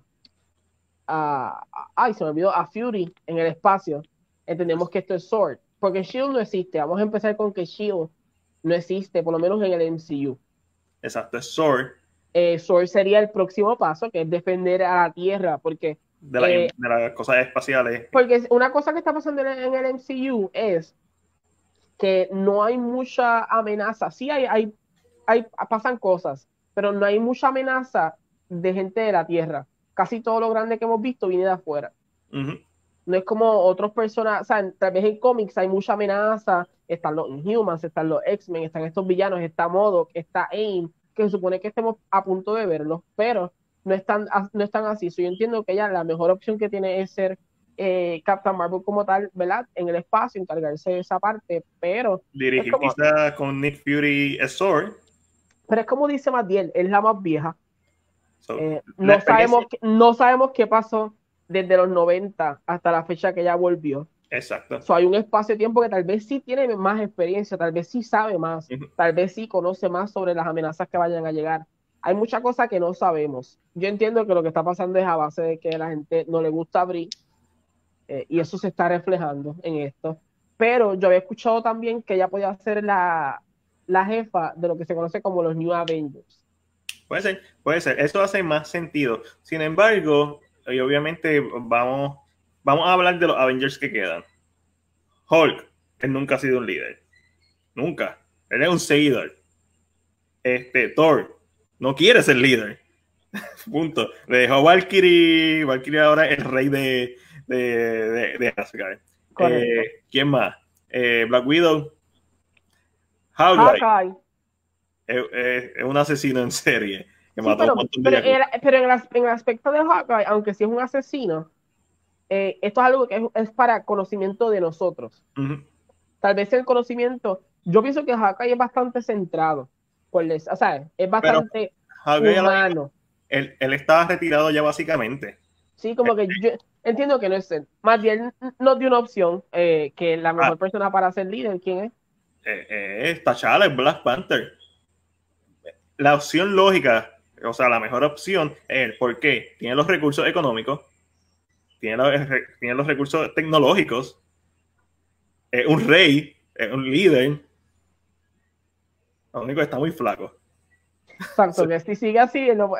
a, ay, se me olvidó, a Fury en el espacio, entendemos que esto es SWORD, porque Shield no existe, vamos a empezar con que Shield no existe, por lo menos en el MCU. Exacto, es Sword. Eh, Sword sería el próximo paso, que es defender a la Tierra, porque... De, eh, las cosas espaciales. Porque una cosa que está pasando en el MCU es que no hay mucha amenaza. Sí hay, hay, hay, pasan cosas, pero no hay mucha amenaza de gente de la Tierra. Casi todo lo grande que hemos visto viene de afuera. No es como otros personas, o sea, tal vez en cómics hay mucha amenaza, están los Inhumans, están los X-Men, están estos villanos, está Modoc, está AIM, que se supone que estemos a punto de verlos, pero no están, no están así. yo entiendo que ella la mejor opción que tiene es ser eh, Captain Marvel como tal, ¿verdad? En el espacio, encargarse de esa parte, pero... Dirigir quizá con Nick Fury a Sword. Pero es como dice Matiel, es la más vieja. Eh, no, sabemos, no sabemos qué pasó desde los 90 hasta la fecha que ella volvió. Exacto. hay un espacio de tiempo que tal vez sí tiene más experiencia, tal vez sí sabe más, tal vez sí conoce más sobre las amenazas que vayan a llegar. hay muchas cosas que no sabemos. Yo entiendo que lo que está pasando es a base de que la gente no le gusta abrir eh, y eso se está reflejando en esto. Pero yo había escuchado también que ella podía ser la, la jefa de lo que se conoce como los New Avengers. Puede ser, puede ser. Eso hace más sentido. Sin embargo, y obviamente vamos, vamos a hablar de los Avengers que quedan. Hulk, él nunca ha sido un líder. Nunca. Él es un seguidor. Este, Thor, no quiere ser líder. Punto. Le dejó a Valkyrie. Valkyrie ahora es el rey de, de, de, Asgard. Eh, ¿Quién más? Eh, Black Widow. Hawkeye. Es, un asesino en serie. pero, en, el, aspecto de Hawkeye, aunque sí es un asesino, eh, esto es algo que es, para conocimiento de nosotros. Tal vez el conocimiento, yo pienso que Hawkeye es bastante centrado o sea, es bastante humano. Él, él, estaba retirado ya básicamente. Sí, como que yo entiendo que no es él. Más bien nos dio una opción eh, que la mejor ah. persona para ser líder, ¿quién es? Eh, eh, es T'Challa, es Black Panther. La opción lógica, o sea, la mejor opción es. ¿Por qué? Tiene los recursos económicos, tiene los, tiene los recursos tecnológicos, es un rey, es un líder, lo único que está muy flaco. Exacto, que si sigue así, no,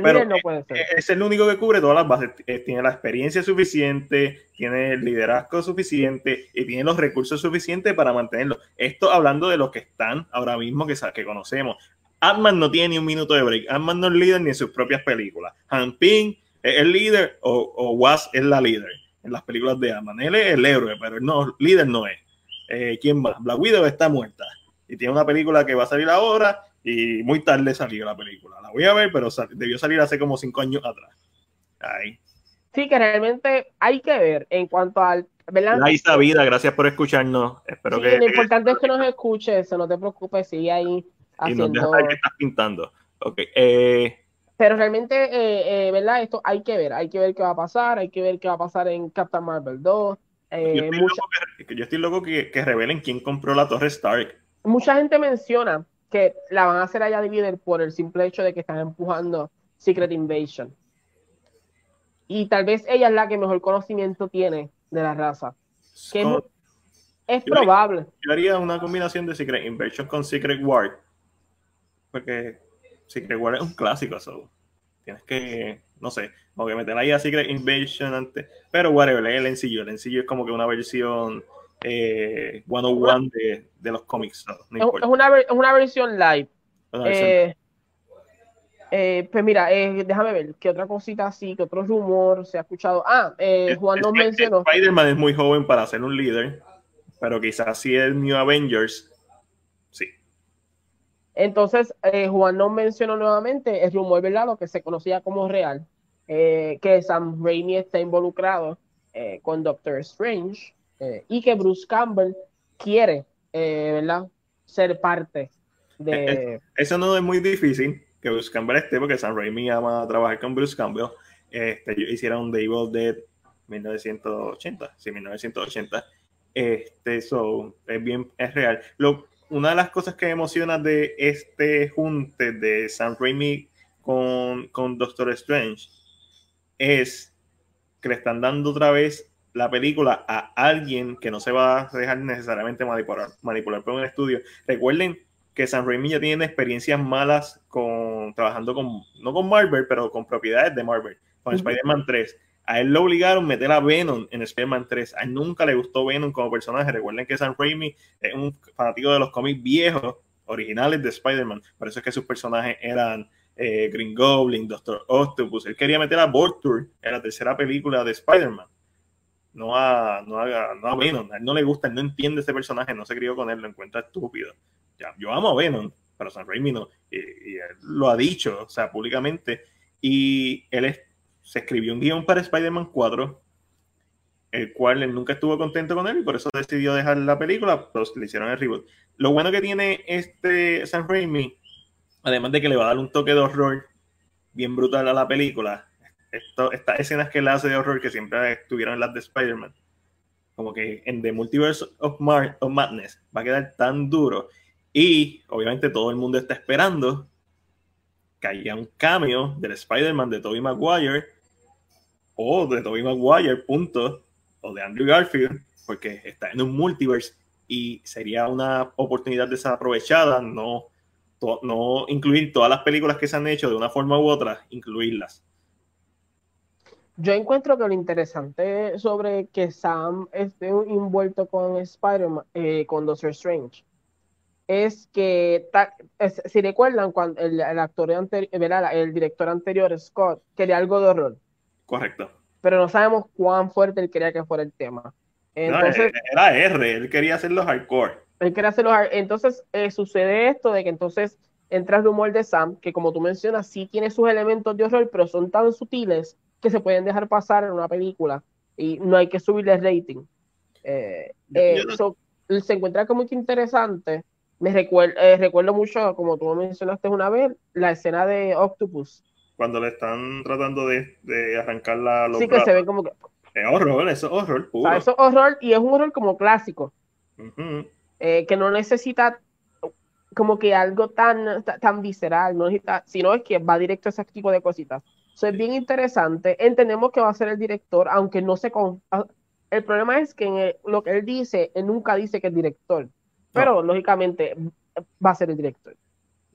pero no puede ser. Es el único que cubre todas las bases. Eh, tiene la experiencia suficiente, tiene el liderazgo suficiente y tiene los recursos suficientes para mantenerlo. Esto hablando de los que están ahora mismo que, que conocemos. Ant-Man no tiene ni un minuto de break. Ant-Man no es líder ni en sus propias películas. Han Ping es el líder o, o Was es la líder en las películas de Ant-Man. Él es el héroe, pero no, líder no es. Eh, ¿Quién más? Black Widow está muerta y tiene una película que va a salir ahora y muy tarde salió la película. La voy a ver, pero debió salir hace como cinco años atrás. Ahí. Sí, que realmente hay que ver en cuanto al... ¿verdad? Laisa Vida, gracias por escucharnos. Espero que... Lo importante es que nos escuches, no te preocupes, sigue ahí haciendo... Y nos que estás pintando. Ok, eh... Pero realmente, eh, eh, ¿verdad? Esto hay que ver, hay que ver qué va a pasar, hay que ver qué va a pasar en Captain Marvel 2. Eh, yo, estoy loco que, yo estoy loco que, que revelen quién compró la Torre Stark mucha gente menciona que la van a hacer allá líder por el simple hecho de que están empujando Secret Invasion. Y tal vez ella es la que mejor conocimiento tiene de la raza. es, probable. yo haría una combinación de Secret Invasion con Secret War. Porque Secret War es un clásico, eso. Tienes que, no sé, como que meter ahí a Secret Invasion antes. Pero whatever, el sencillo. El sencillo es como que una versión eh, 101 de, de los cómics. es, una, una, versión live. Eh, eh, pues mira, eh, déjame ver, ¿qué otra cosita así, qué otro rumor se ha escuchado? Ah, Juan nos mencionó. Spider-Man es muy joven para ser un líder, pero quizás si es New Avengers. Entonces, Juan nos mencionó nuevamente el rumor, ¿verdad? Lo que se conocía como real, que Sam Raimi está involucrado con Doctor Strange. Eh, y que Bruce Campbell quiere, eh, ¿verdad? Ser parte de... Eso no es muy difícil que Bruce Campbell esté, porque Sam Raimi ama trabajar con Bruce Campbell. Este, hicieron The Evil Dead 1980, sí, 1980. Este, eso es bien, es real. Lo, una de las cosas que me emociona de este junte de Sam Raimi con, con Doctor Strange es que le están dando otra vez la película a alguien que no se va a dejar necesariamente manipular, manipular por un estudio. Recuerden que San Raimi ya tiene experiencias malas con trabajando con, no con Marvel, pero con propiedades de Marvel, con Spider-Man 3. A él lo obligaron a meter a Venom en Spider-Man 3. A él nunca le gustó Venom como personaje. Recuerden que San Raimi es un fanático de los cómics viejos, originales de Spider-Man. Por eso es que sus personajes eran eh, Green Goblin, Doctor Octopus. Él quería meter a Vortur en la tercera película de Spider-Man no a, no a, no a Venom. A él no le gusta, él no entiende ese personaje, no se crió con él, lo encuentra estúpido. Ya, yo amo a Venom, pero San Raimi no. Y, él lo ha dicho, o sea, públicamente. Y él se escribió un guion para Spider-Man 4, el cual él nunca estuvo contento con él y por eso decidió dejar la película, pues le hicieron el reboot. Lo bueno que tiene este San Raimi, además de que le va a dar un toque de horror bien brutal a la película, estas escenas que él hace de horror que siempre estuvieron en las de Spider-Man, como que en The Multiverse of, Madness va a quedar tan duro. Y obviamente todo el mundo está esperando que haya un cambio del Spider-Man de Tobey Maguire o de Tobey Maguire, punto, o de Andrew Garfield, porque está en un multiverse y sería una oportunidad desaprovechada no, no incluir todas las películas que se han hecho de una forma u otra, incluirlas. Yo encuentro que lo interesante sobre que Sam esté envuelto con Spider-Man, eh, con Doctor Strange, es que, si recuerdan, cuando el, actor anterior, el director anterior, Scott, quería algo de horror. Correcto. Pero no sabemos cuán fuerte él quería que fuera el tema. Entonces, era R, él quería hacerlo hardcore. Él quería hacerlo hardcore. Entonces, eh, sucede esto de que entonces entra el rumor de Sam, que como tú mencionas, sí tiene sus elementos de horror, pero son tan sutiles que se pueden dejar pasar en una película y no hay que subirle rating. Eh, eh, se encuentra como muy interesante. Me recuerdo, eh, recuerdo mucho, como tú mencionaste una vez, la escena de Octopus. Cuando le están tratando de, de arrancar la Sí, que se ve como que. Es horror, eso es horror puro. eso es horror y es un horror como clásico. que no necesita como que algo tan, tan visceral, no necesita, sino es que va directo a ese tipo de cositas es bien interesante. Entendemos que va a ser el director, aunque no se... Con... Ah, el problema es que en lo que él dice, él nunca dice que es director. Pero lógicamente va a ser el director.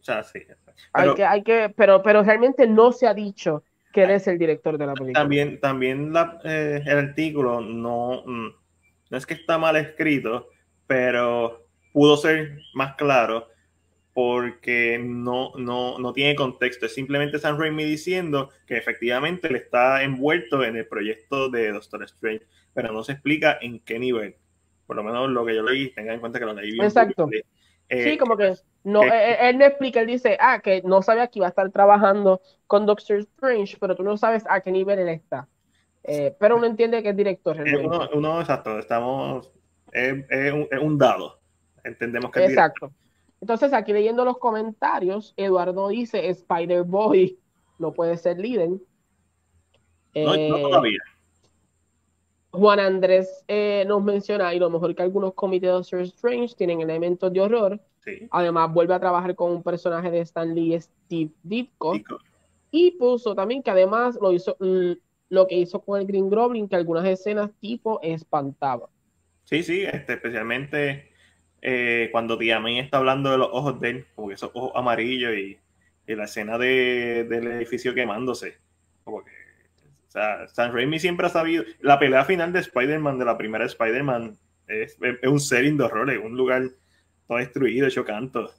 O sea, sí. Pero, hay que, hay que, pero, pero realmente no se ha dicho que él es el director de la película. También, también la, eh, el artículo no, mm, no es que está mal escrito, pero pudo ser más claro porque no, no, no tiene contexto. Es simplemente Sam Raimi diciendo que efectivamente le está envuelto en el proyecto de Doctor Strange, pero no se explica en qué nivel. Por lo menos lo que yo leí, tenga en cuenta que lo leí bien. Exacto. Eh, sí, como que no, él, no explica, él dice, ah, que no sabía que iba a estar trabajando con Doctor Strange, pero tú no sabes a qué nivel él está. Eh, pero uno entiende que es director. Uno, uno, exacto, estamos, es, un, un, dado. Entendemos que es Exacto. Entonces, aquí leyendo los comentarios, Eduardo dice, Spider-Boy no puede ser líder. No, eh, todavía. Juan Andrés eh, nos menciona, y lo mejor que algunos comités de Doctor Strange tienen elementos de horror. Además, vuelve a trabajar con un personaje de Stan Lee, Steve Ditko. Y puso también que además lo hizo lo que hizo con el Green Goblin, que algunas escenas tipo espantaba. Sí, sí, este, especialmente eh, cuando May está hablando de los ojos de él, como que esos ojos amarillos y, la escena de, del edificio quemándose. Como que, o sea, San Raimi siempre ha sabido. La pelea final de Spider-Man, de la primera Spider-Man, es, un setting de horror, es un lugar todo destruido, hecho canto.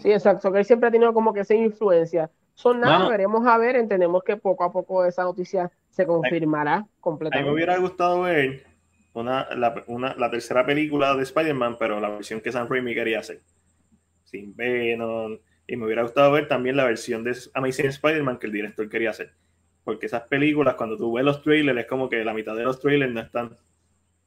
sí, exacto, que él siempre ha tenido como que esa influencia. Son nada, veremos a ver, entendemos que poco a poco esa noticia se confirmará completamente. A mí me hubiera gustado ver una, la, una, la tercera película de Spider-Man, pero la versión que Sam Raimi quería hacer. Sin Venom. Y me hubiera gustado ver también la versión de Amazing Spider-Man que el director quería hacer. Porque esas películas, cuando tú ves los trailers, es como que la mitad de los trailers no están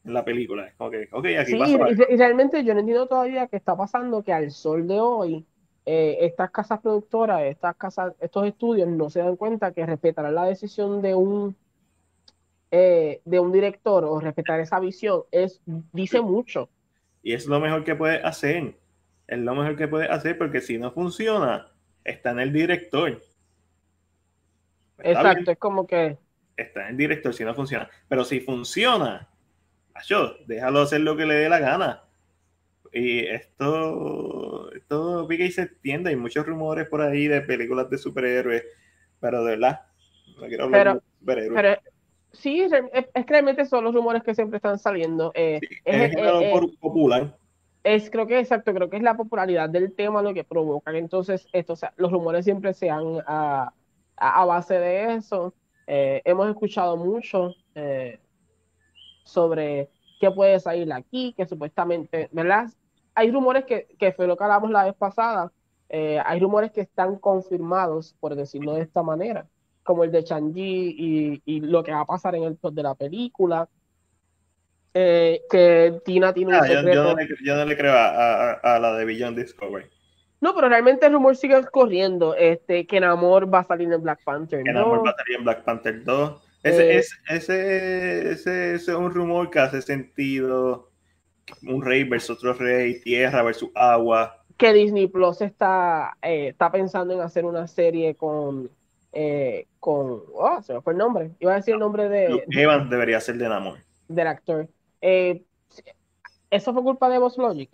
en la película. Es como que, ok, aquí sí, Y, realmente yo no entiendo todavía qué está pasando, que al sol de hoy, eh, estas casas productoras, estas casas, estos estudios no se dan cuenta que respetarán la decisión de un eh, de un director o respetar esa visión es, dice mucho. Y es lo mejor que puede hacer. Es lo mejor que puede hacer porque si no funciona, está en el director. Exacto, es como que. Está en el director si no funciona. Pero si funciona, yo, déjalo hacer lo que le dé la gana. Y esto, esto pica y se extiende. Hay muchos rumores por ahí de películas de superhéroes, pero de verdad, no quiero hablar de superhéroes. Sí, es, que realmente son los rumores que siempre están saliendo. Eh, es, eh, eh, popular. Es, creo que exacto, creo que es la popularidad del tema lo que provoca. Entonces, esto, los rumores siempre sean a, a, base de eso. hemos escuchado mucho sobre qué puede salir aquí, que supuestamente, ¿verdad? Hay rumores que, que fue lo que hablamos la vez pasada, hay rumores que están confirmados, por decirlo de esta manera como el de Changi y, lo que va a pasar en el de la película. Eh, que Tina tiene un ah, secreto. Yo, no le, creo a, la de Beyond Discovery. No, pero realmente el rumor sigue corriendo. Este, que Namor va a salir en Black Panther. Que Namor va a salir en Black Panther 2. Eh, ese, ese, ese, es un rumor que hace sentido. Un rey versus otro rey, tierra versus agua. que Disney Plus está, eh, está pensando en hacer una serie con, eh, con, oh, se me fue el nombre, iba a decir el nombre de... Evans debería ser de Namor. Del actor. Eh, ¿Eso fue culpa de Boss Logic?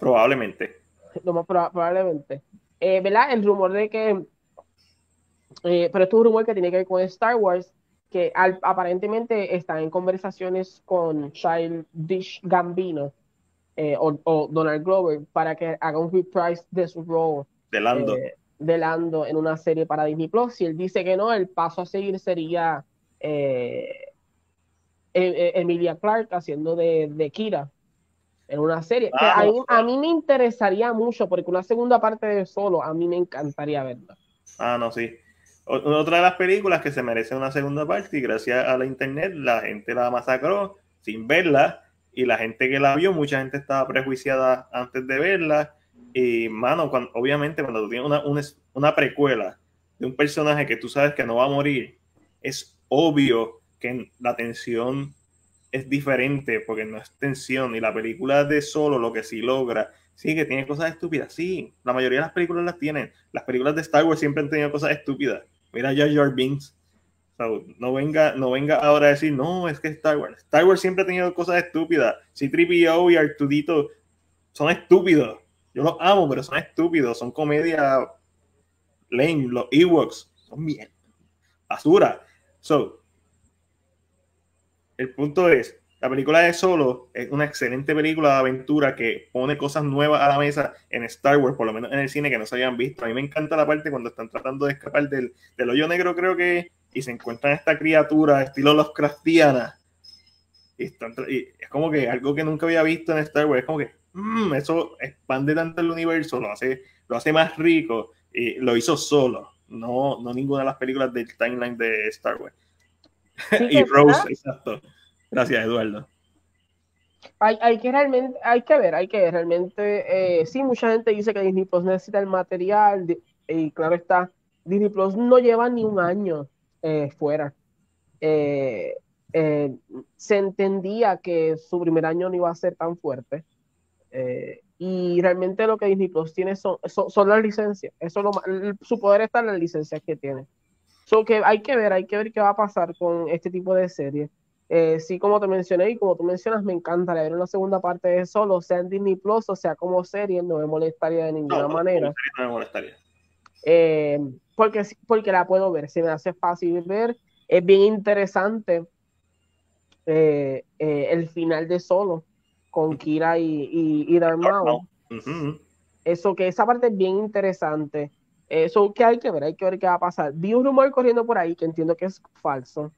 probablemente. No, probablemente. ¿Verdad? El rumor de que... pero esto es un rumor que tiene que ver con Star Wars, que aparentemente están en conversaciones con Childish Gambino eh, o, Donald Glover para que haga un reprise de su rol de Lando. Eh, de Lando en una serie para Disney Plus. Si él dice que no, el paso a seguir sería eh, e, e, Emilia Clark haciendo de, de Kira en una serie. a, mí, a, mí, me interesaría mucho porque una segunda parte de Solo a mí me encantaría verla. Ah, no, sí otra de las películas que se merece una segunda parte y gracias a la internet la gente la masacró sin verla y la gente que la vio, mucha gente estaba prejuiciada antes de verla y mano, cuando, obviamente cuando tú tienes una, una, precuela de un personaje que tú sabes que no va a morir, es obvio que la tensión es diferente porque no es tensión y la película de solo lo que sí logra Sí, que tiene cosas estúpidas. Sí, la mayoría de las películas las tienen. Las películas de Star Wars siempre han tenido cosas estúpidas. Mira Jar Jar Binks. no, venga, no venga ahora a decir, no, es que Star Wars. Star Wars siempre ha tenido cosas estúpidas. C-3PO y Artudito son estúpidos. Yo los amo, pero son estúpidos. Son comedia lame. Los Ewoks son bien basura. So, el punto es, la película de Solo es una excelente película de aventura que pone cosas nuevas a la mesa en Star Wars, por lo menos en el cine que no se habían visto. A mí me encanta la parte cuando están tratando de escapar del, del hoyo negro, creo que, y se encuentran esta criatura estilo Lovecraftiana. Y, y es como que algo que nunca había visto en Star Wars. Es como que mm, eso expande tanto el universo, lo hace, lo hace más rico y lo hizo solo. No, no ninguna de las películas del timeline de Star Wars. y Rose, exacto. Gracias, Eduardo. Hay, hay, que realmente, hay que ver, hay que realmente, eh, sí, mucha gente dice que Disney Plus necesita el material, y claro está, Disney Plus no lleva ni un año eh, fuera. Eh, se entendía que su primer año no iba a ser tan fuerte. y realmente lo que Disney Plus tiene son, son, las licencias. Eso lo, su poder está en las licencias que tiene. So que hay que ver, hay que ver qué va a pasar con este tipo de series. Eh, sí, como te mencioné y como tú mencionas, me encanta ver una segunda parte de solo, sea en Disney Plus o sea como serie, no me molestaría de ninguna manera. No me molestaría. Eh, porque, porque la puedo ver, se me hace fácil ver, es bien interesante eh, el final de solo con Kira y, y, Eso que esa parte es bien interesante. Eso que hay que ver, hay que ver qué va a pasar. Vi un rumor corriendo por ahí que entiendo que es falso.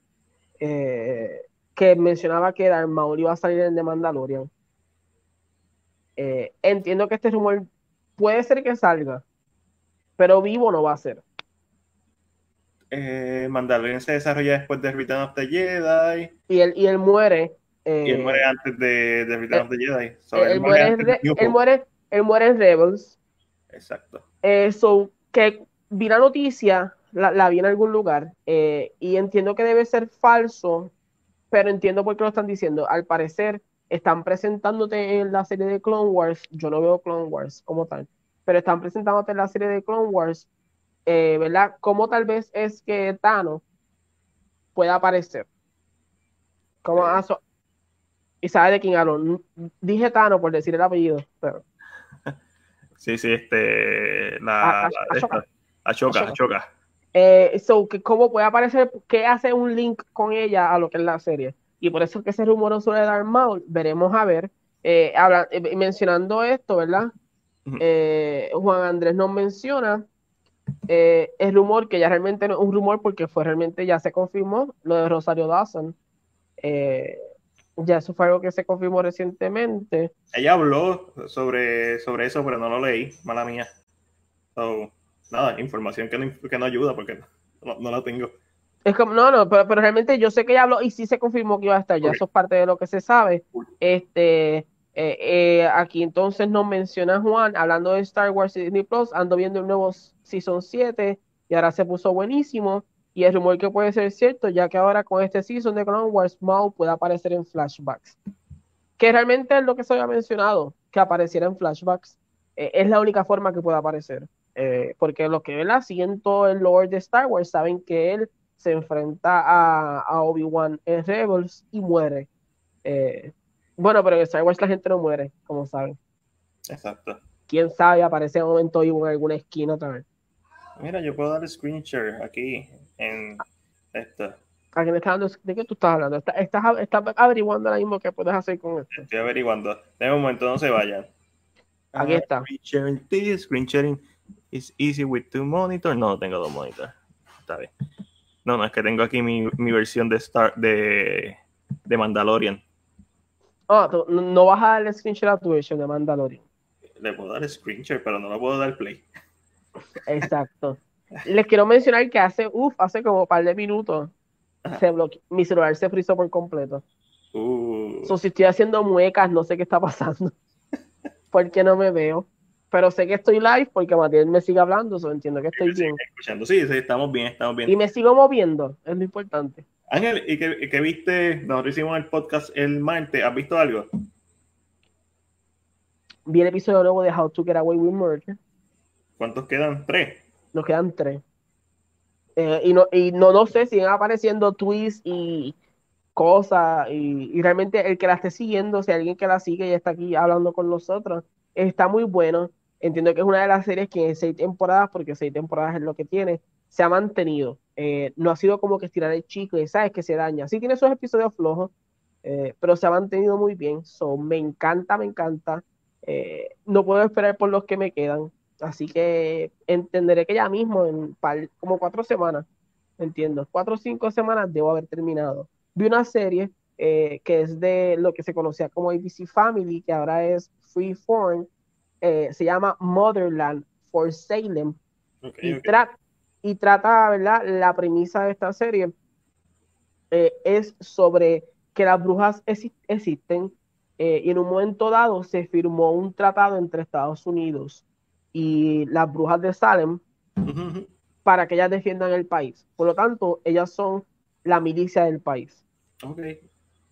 Eh, que mencionaba que Darth Maul iba a salir en The Mandalorian. Eh, entiendo que este rumor puede ser que salga, pero vivo no va a ser. Eh, Mandalorian se desarrolla después de Return of the Jedi. Y él, y él muere. y él muere antes de, de Return of the Jedi. él, muere, él, muere, en Rebels. Exacto. Eso, que vi la noticia, la, la vi en algún lugar, y entiendo que debe ser falso pero entiendo por qué lo están diciendo. Al parecer, están presentándote en la serie de Clone Wars. Yo no veo Clone Wars como tal, pero están presentándote en la serie de Clone Wars, eh, ¿verdad? Cómo tal vez es que Thanos pueda aparecer. Como Y sabe de quién hablo. Dije Thanos por decir el apellido, pero. Sí, sí, este. La, Achoka, Achoka. Eh, so, que ¿Cómo puede aparecer? ¿Qué hace un link con ella a lo que es la serie? Y por eso es que se rumoró sobre Darth Maul. Veremos a ver. Eh, eh, mencionando esto, ¿verdad? Juan Andrés nos menciona el rumor, que ya realmente no es un rumor porque fue realmente ya se confirmó, lo de Rosario Dawson. Ya eso fue algo que se confirmó recientemente. Ella habló sobre, sobre eso, pero no lo leí, mala mía nada, información que no, que no ayuda porque no, la tengo. Es como, no, no, pero, realmente yo sé que ella habló y sí se confirmó que iba a estar, ya eso es parte de lo que se sabe. Este, eh, eh, aquí entonces nos menciona Juan, hablando de Star Wars Disney Plus, ando viendo el nuevo Season 7 y ahora se puso buenísimo. Y el rumor que puede ser cierto, ya que ahora con este season de Clone Wars, Maul puede aparecer en flashbacks. Que realmente es lo que se había mencionado, que apareciera en flashbacks eh, es la única forma que puede aparecer. Eh, porque los que ¿verdad? siguen todo el lore de Star Wars saben que él se enfrenta a, a Obi-Wan en Rebels y muere. Eh, bueno, pero en Star Wars la gente no muere, como saben. Exacto. Quién sabe, aparece en un momento vivo en alguna esquina otra vez. Mira, yo puedo dar screen share aquí en esta. ¿A quién está dando? ¿De qué tú estás hablando? ¿Estás, estás, estás averiguando ahora mismo qué puedes hacer con esto? Estoy averiguando. De momento, no se vayan. Aquí Ah, está. Screen sharing this, screen sharing is easy with two monitors. No, tengo dos monitors. Está bien. No, no, es que tengo aquí mi, mi versión de Star de, de Mandalorian. Ah, tú no no vas a darle screenshot a tu versión de Mandalorian. Le puedo dar screen share, pero no le puedo dar play. Exacto. Les quiero mencionar que hace, uff, hace como un par de minutos se bloque- mi celular se frizó por completo. Uh, So, si estoy haciendo muecas, no sé qué está pasando. porque no me veo. Pero sé que estoy live porque Matías me sigue hablando, so entiendo que estoy bien. escuchando. Sí, sí, estamos bien, estamos bien. Y me sigo moviendo, es lo importante. Ángel, ¿y qué, qué viste? Nosotros hicimos el podcast el martes. ¿Has visto algo? Vi el episodio nuevo de How to Get Away with Murder. ¿Cuántos quedan? Tres. Nos quedan tres. Eh, y no, y no, no sé, siguen apareciendo tweets y cosas. Y, realmente el que la esté siguiendo, si alguien que la sigue y está aquí hablando con nosotros, está muy bueno. Entiendo que es una de las series que en seis temporadas, porque seis temporadas es lo que tiene, se ha mantenido. Eh, no ha sido como que estirar el chico y sabes que se daña. Sí tiene esos episodios flojos, eh, pero se ha mantenido muy bien. So, me encanta, me encanta. No puedo esperar por los que me quedan. Así que entenderé que ya mismo, en par- como cuatro semanas, entiendo, cuatro o cinco semanas debo haber terminado. Vi una serie eh, que es de lo que se conocía como ABC Family, que ahora es Freeform, eh, se llama Motherland for Salem, y, ok. tra- y trata, ¿verdad? La premisa de esta serie eh, es sobre que las brujas exi- existen y en un momento dado se firmó un tratado entre Estados Unidos y las brujas de Salem para que ellas defiendan el país. Por lo tanto, ellas son la milicia del país. Ok.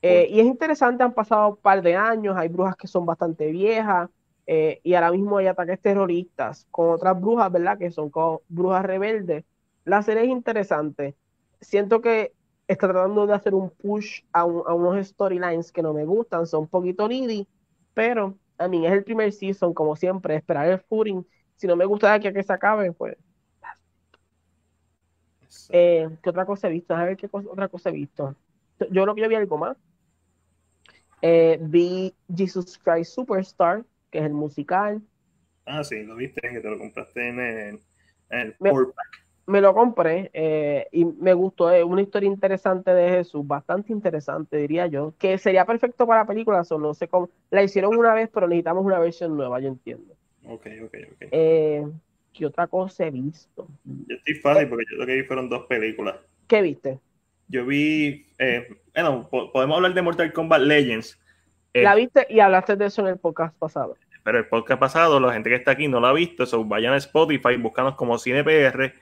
Eh, y es interesante, han pasado un par de años, hay brujas que son bastante viejas, eh, y ahora mismo hay ataques terroristas con otras brujas, ¿verdad? Que son como brujas rebeldes. La serie es interesante. Siento que está tratando de hacer un push a, un- a unos storylines que no me gustan, son un poquito needy, pero a mí es el primer season, como siempre, esperar el footing. Si no me gusta de aquí a que se acabe, pues. Eh, ¿qué otra cosa he visto? A ver qué cosa- otra cosa he visto. Yo creo que yo vi algo más. Eh, vi Jesus Christ Superstar, que es el musical. Ah, sí, lo viste, que te lo compraste en el, en el Me- four pack. Me lo compré eh, y me gustó. Es una historia interesante de Jesús, bastante interesante, diría yo. Que sería perfecto para películas, o no sé cómo. La hicieron una vez, pero necesitamos una versión nueva, yo entiendo. Ok, ok, ok. Eh, ¿qué otra cosa he visto? Yo estoy fácil porque yo lo que vi fueron dos películas. ¿Qué viste? Yo vi, eh, bueno, po- podemos hablar de Mortal Kombat Legends, La viste y hablaste de eso en el podcast pasado. pero el podcast pasado, la gente que está aquí no lo ha visto, so vayan a Spotify, búscanos como CinePR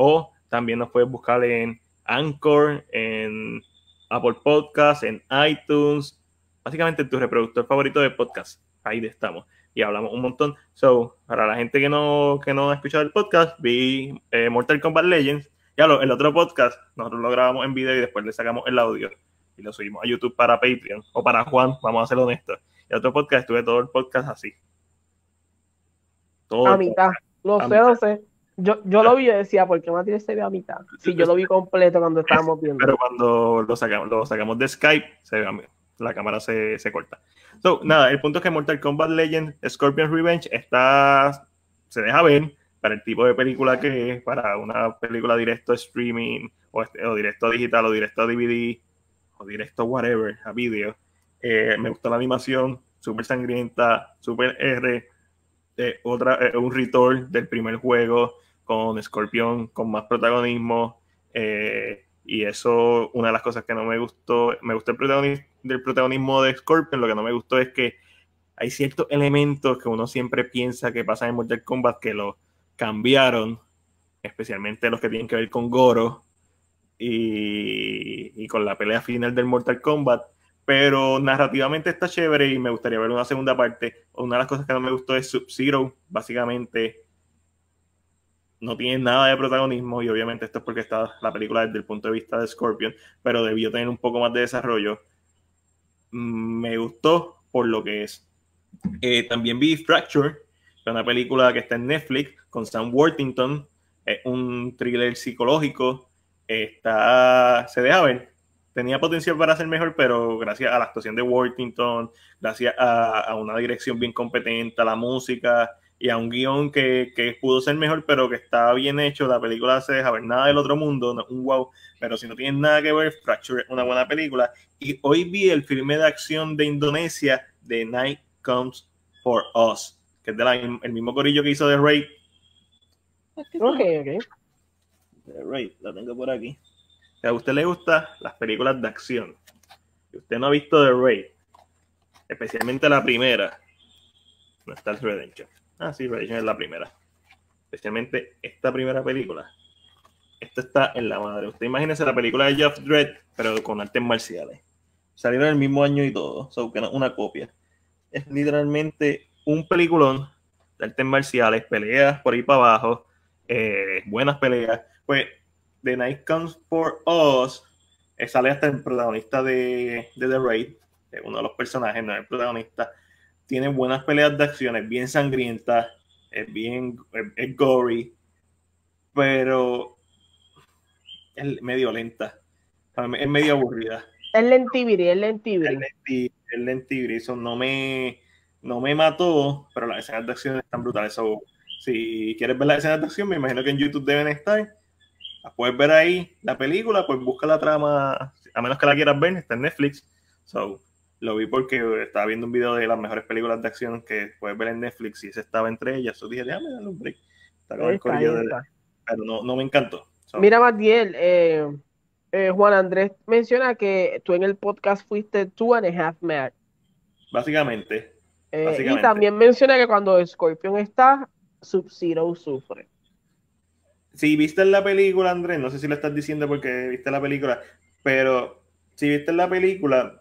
o también nos puedes buscar en Anchor, en Apple Podcasts, en iTunes, básicamente en tu reproductor favorito de podcast. Ahí estamos. Y hablamos un montón. So, para la gente que no, que no ha escuchado el podcast, vi eh, Mortal Kombat Legends. Ya lo, el otro podcast, nosotros lo grabamos en video y después le sacamos el audio y lo subimos a YouTube para Patreon o para Juan, vamos a ser honestos. Y el otro podcast, estuve todo el podcast así. Todo A mitad. Lo sé, lo sé. Yo, yo lo vi y decía, ¿por qué Matías se ve a mitad? Si yo lo vi completo cuando estábamos viendo. pero cuando lo sacamos, lo sacamos de Skype, se ve- la cámara se, se corta. So, nada, el punto es que Mortal Kombat Legends Scorpion Revenge está, se deja ver para el tipo de película que es, para una película directo a streaming, o, este- o directo a digital, o directo a DVD, o directo whatever, a video. Eh, me gustó la animación, súper sangrienta, súper R, eh, otra, eh, un return del primer juego con Scorpion, con más protagonismo. eh, y eso, una de las cosas que no me gustó, me gustó el protagonismo, del protagonismo de Scorpion, lo que no me gustó es que hay ciertos elementos que uno siempre piensa que pasan en Mortal Kombat que lo cambiaron, especialmente los que tienen que ver con Goro y, y con la pelea final del Mortal Kombat, pero narrativamente está chévere y me gustaría ver una segunda parte. Una de las cosas que no me gustó es Sub-Zero, básicamente no tiene nada de protagonismo y obviamente esto es porque está la película desde el punto de vista de Scorpion, pero debió tener un poco más de desarrollo. Mm, me gustó por lo que es. Eh, también vi Fracture, una película que está en Netflix con Sam Worthington, es un thriller psicológico, está, se deja ver, tenía potencial para ser mejor, pero gracias a la actuación de Worthington, gracias a, a una dirección bien competente, a la música, y a un guion que, que, pudo ser mejor, pero que está bien hecho. La película se deja ver nada del otro mundo, no un wow, pero si no tiene nada que ver, Fracture es una buena película. Y hoy vi el filme de acción de Indonesia, The Night Comes for Us, que es de el mismo corillo que hizo The Raid. Ok, ok. The Raid, la tengo por aquí. a usted le gustan las películas de acción, y usted no ha visto The Raid, especialmente la primera, no está el Redemption Ah, sí, Redemption es la primera. Especialmente esta primera película. Esto está en la madre. Usted imagínese la película de Jeff Dredd, pero con artes marciales. Salieron el mismo año y todo, so que una copia. Es literalmente un peliculón de artes marciales, peleas por ahí para abajo, eh, buenas peleas. Pues The Night Comes for Us eh, sale hasta el protagonista de, de The Raid, uno de los personajes, no es el protagonista, tiene buenas peleas de acciones, bien sangrientas, es bien es, gory, pero es medio lenta, es medio aburrida. Es lentibiri, es lentibiri. Es lentibiri, eso no me, no me mató, pero las escenas de acción están brutales. si quieres ver las escenas de acción, me imagino que en YouTube deben estar. Las puedes ver ahí, la película, pues busca la trama, a menos que la quieras ver, está en Netflix. So, lo vi porque estaba viendo un video de las mejores películas de acción que puedes ver en Netflix y ese estaba entre ellas. Yo dije, déjame darle un break. Está con el corillo de... Pero no, no me encantó. Mira, Matiel, eh, eh, Juan Andrés menciona que tú en el podcast fuiste Two and a Half Man. Básicamente, eh, Y también menciona que cuando Scorpion está, Sub-Zero sufre. Si viste la película, Andrés, no sé si lo estás diciendo porque viste la película, pero si viste la película,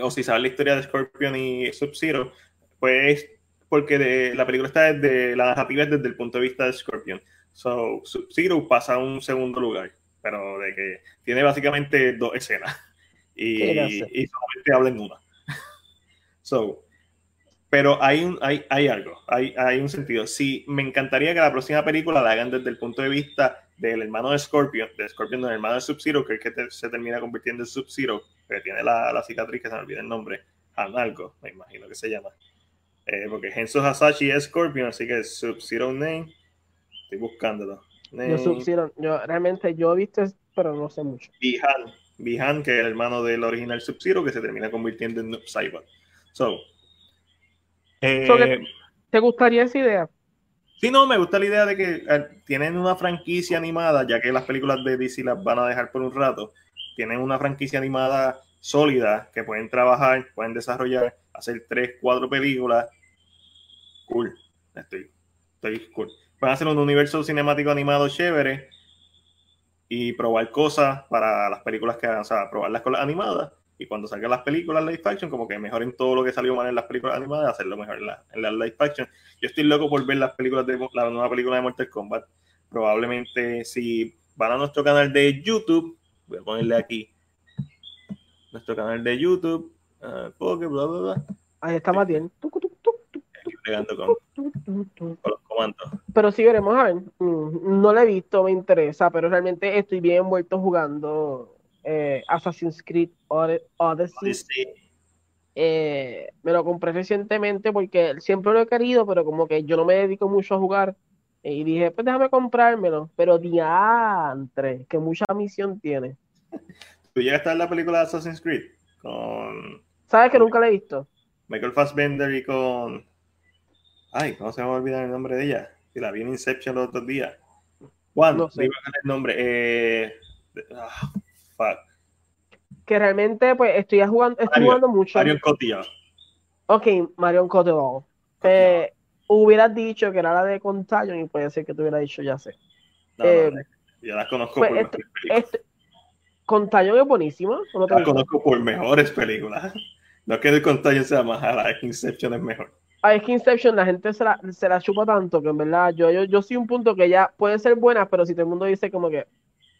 o si sabes la historia de Scorpion y Sub-Zero, pues porque de, la película está desde, la narrativa es desde el punto de vista de Scorpion. So, Sub-Zero pasa a un segundo lugar, pero de que tiene básicamente dos escenas y, y solamente habla en una. so, pero hay, un, hay, hay algo, hay, hay un sentido. Sí, me encantaría que la próxima película la hagan desde el punto de vista del hermano de Scorpion, de Scorpion del hermano de Sub-Zero, que es que se termina convirtiendo en Sub-Zero, que tiene la, la, cicatriz que se me olvida el nombre, Hanalgo, me imagino que se llama. Eh, porque Genso Hasashi es Scorpion, así que Sub-Zero Name, estoy buscándolo. Yo Sub-Zero, yo realmente yo he visto, pero no sé mucho. Bihan, Bihan, que es el hermano del original Sub-Zero, que se termina convirtiendo en Noob Saibot. So, eh, ¿Te gustaría esa idea? Sí, no, me gusta la idea de que eh, tienen una franquicia animada, ya que las películas de DC las van a dejar por un rato. Tienen una franquicia animada sólida que pueden trabajar, pueden desarrollar, hacer tres, cuatro películas. Cool. Estoy, estoy cool. Pueden hacer un universo cinemático animado chévere y probar cosas para las películas que hagan, o sea, probarlas con las animadas y cuando salgan las películas live action, como que mejoren todo lo que salió mal en las películas animadas, hacerlo mejor en, la, en las live action. Yo estoy loco por ver las películas de la nueva película de Mortal Kombat. Probablemente si van a nuestro canal de YouTube, voy a ponerle aquí nuestro canal de YouTube, uh, bla, bla, bla. Ahí está Matías. Con, con los comandos. Pero sí veremos, a ver. Mm, no lo he visto, me interesa, pero realmente estoy bien envuelto jugando eh, Assassin's Creed Odyssey. Eh, me lo compré recientemente porque siempre lo he querido, pero como que yo no me dedico mucho a jugar. Y dije, pues déjame comprármelo. Pero diantre, que mucha misión tiene. ¿Tú llegaste a la película de Assassin's Creed? Con. ¿Sabes que nunca la he visto? Michael Fassbender y con. Ay, ¿cómo se me va a olvidar el nombre de ella? Si la vi en Inception los otros días. Juan, no sé. el nombre. Eh... Ah, que realmente, pues, estoy jugando, estoy jugando mucho. Marion Cotillard. Ok, Marion Cotillard. Eh, hubieras dicho que era la de Contagion y puede ser que te hubiera dicho, ya sé. No, eh, ya las conozco pues, este, este, Contagion es buenísima. ¿no la conozco por mejores películas. No es que el Contagion sea más es que Inception es mejor. Ah, es que Inception la gente se la, se la chupa tanto que en verdad yo, yo, yo soy un punto que ya puede ser buena, pero si todo el mundo dice como que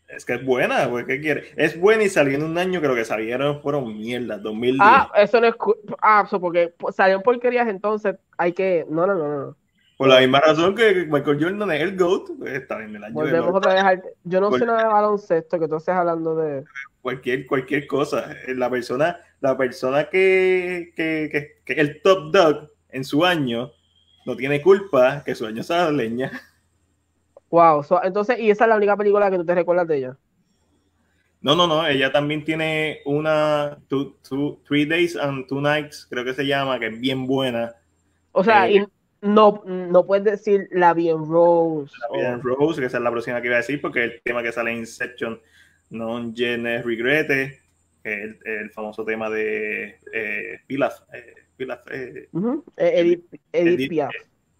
es que es buena, güey, ¿qué quiere? Es buena y salió en un año, creo que salieron, fueron mierda, 2010. Ah, eso no es. Ah, eso porque salieron porquerías, entonces hay que. No, no, no, no. Por la misma razón que Michael Jordan es el GOAT, pues, está en el año Volvemos otra vez Yo no sé nada de baloncesto, que tú estés hablando de. Cualquier, cualquier cosa. La persona, la persona que, que, que, que el top dog en su año no tiene culpa que su año sea leña. Wow, entonces, ¿y esa es la única película que tú te recuerdas de ella? No, no, no, ella también tiene una two, Three Days and Two Nights, creo que se llama, que es bien buena. O sea, eh, y no, no puedes decir La Bien Rose. La Bien Rose, que esa es la próxima que iba a decir, porque el tema que sale en Inception, Non Gene Regrete, que es el, famoso tema de eh, Pilaf. Eh, Pilaf eh, Edith, Edith Piaf.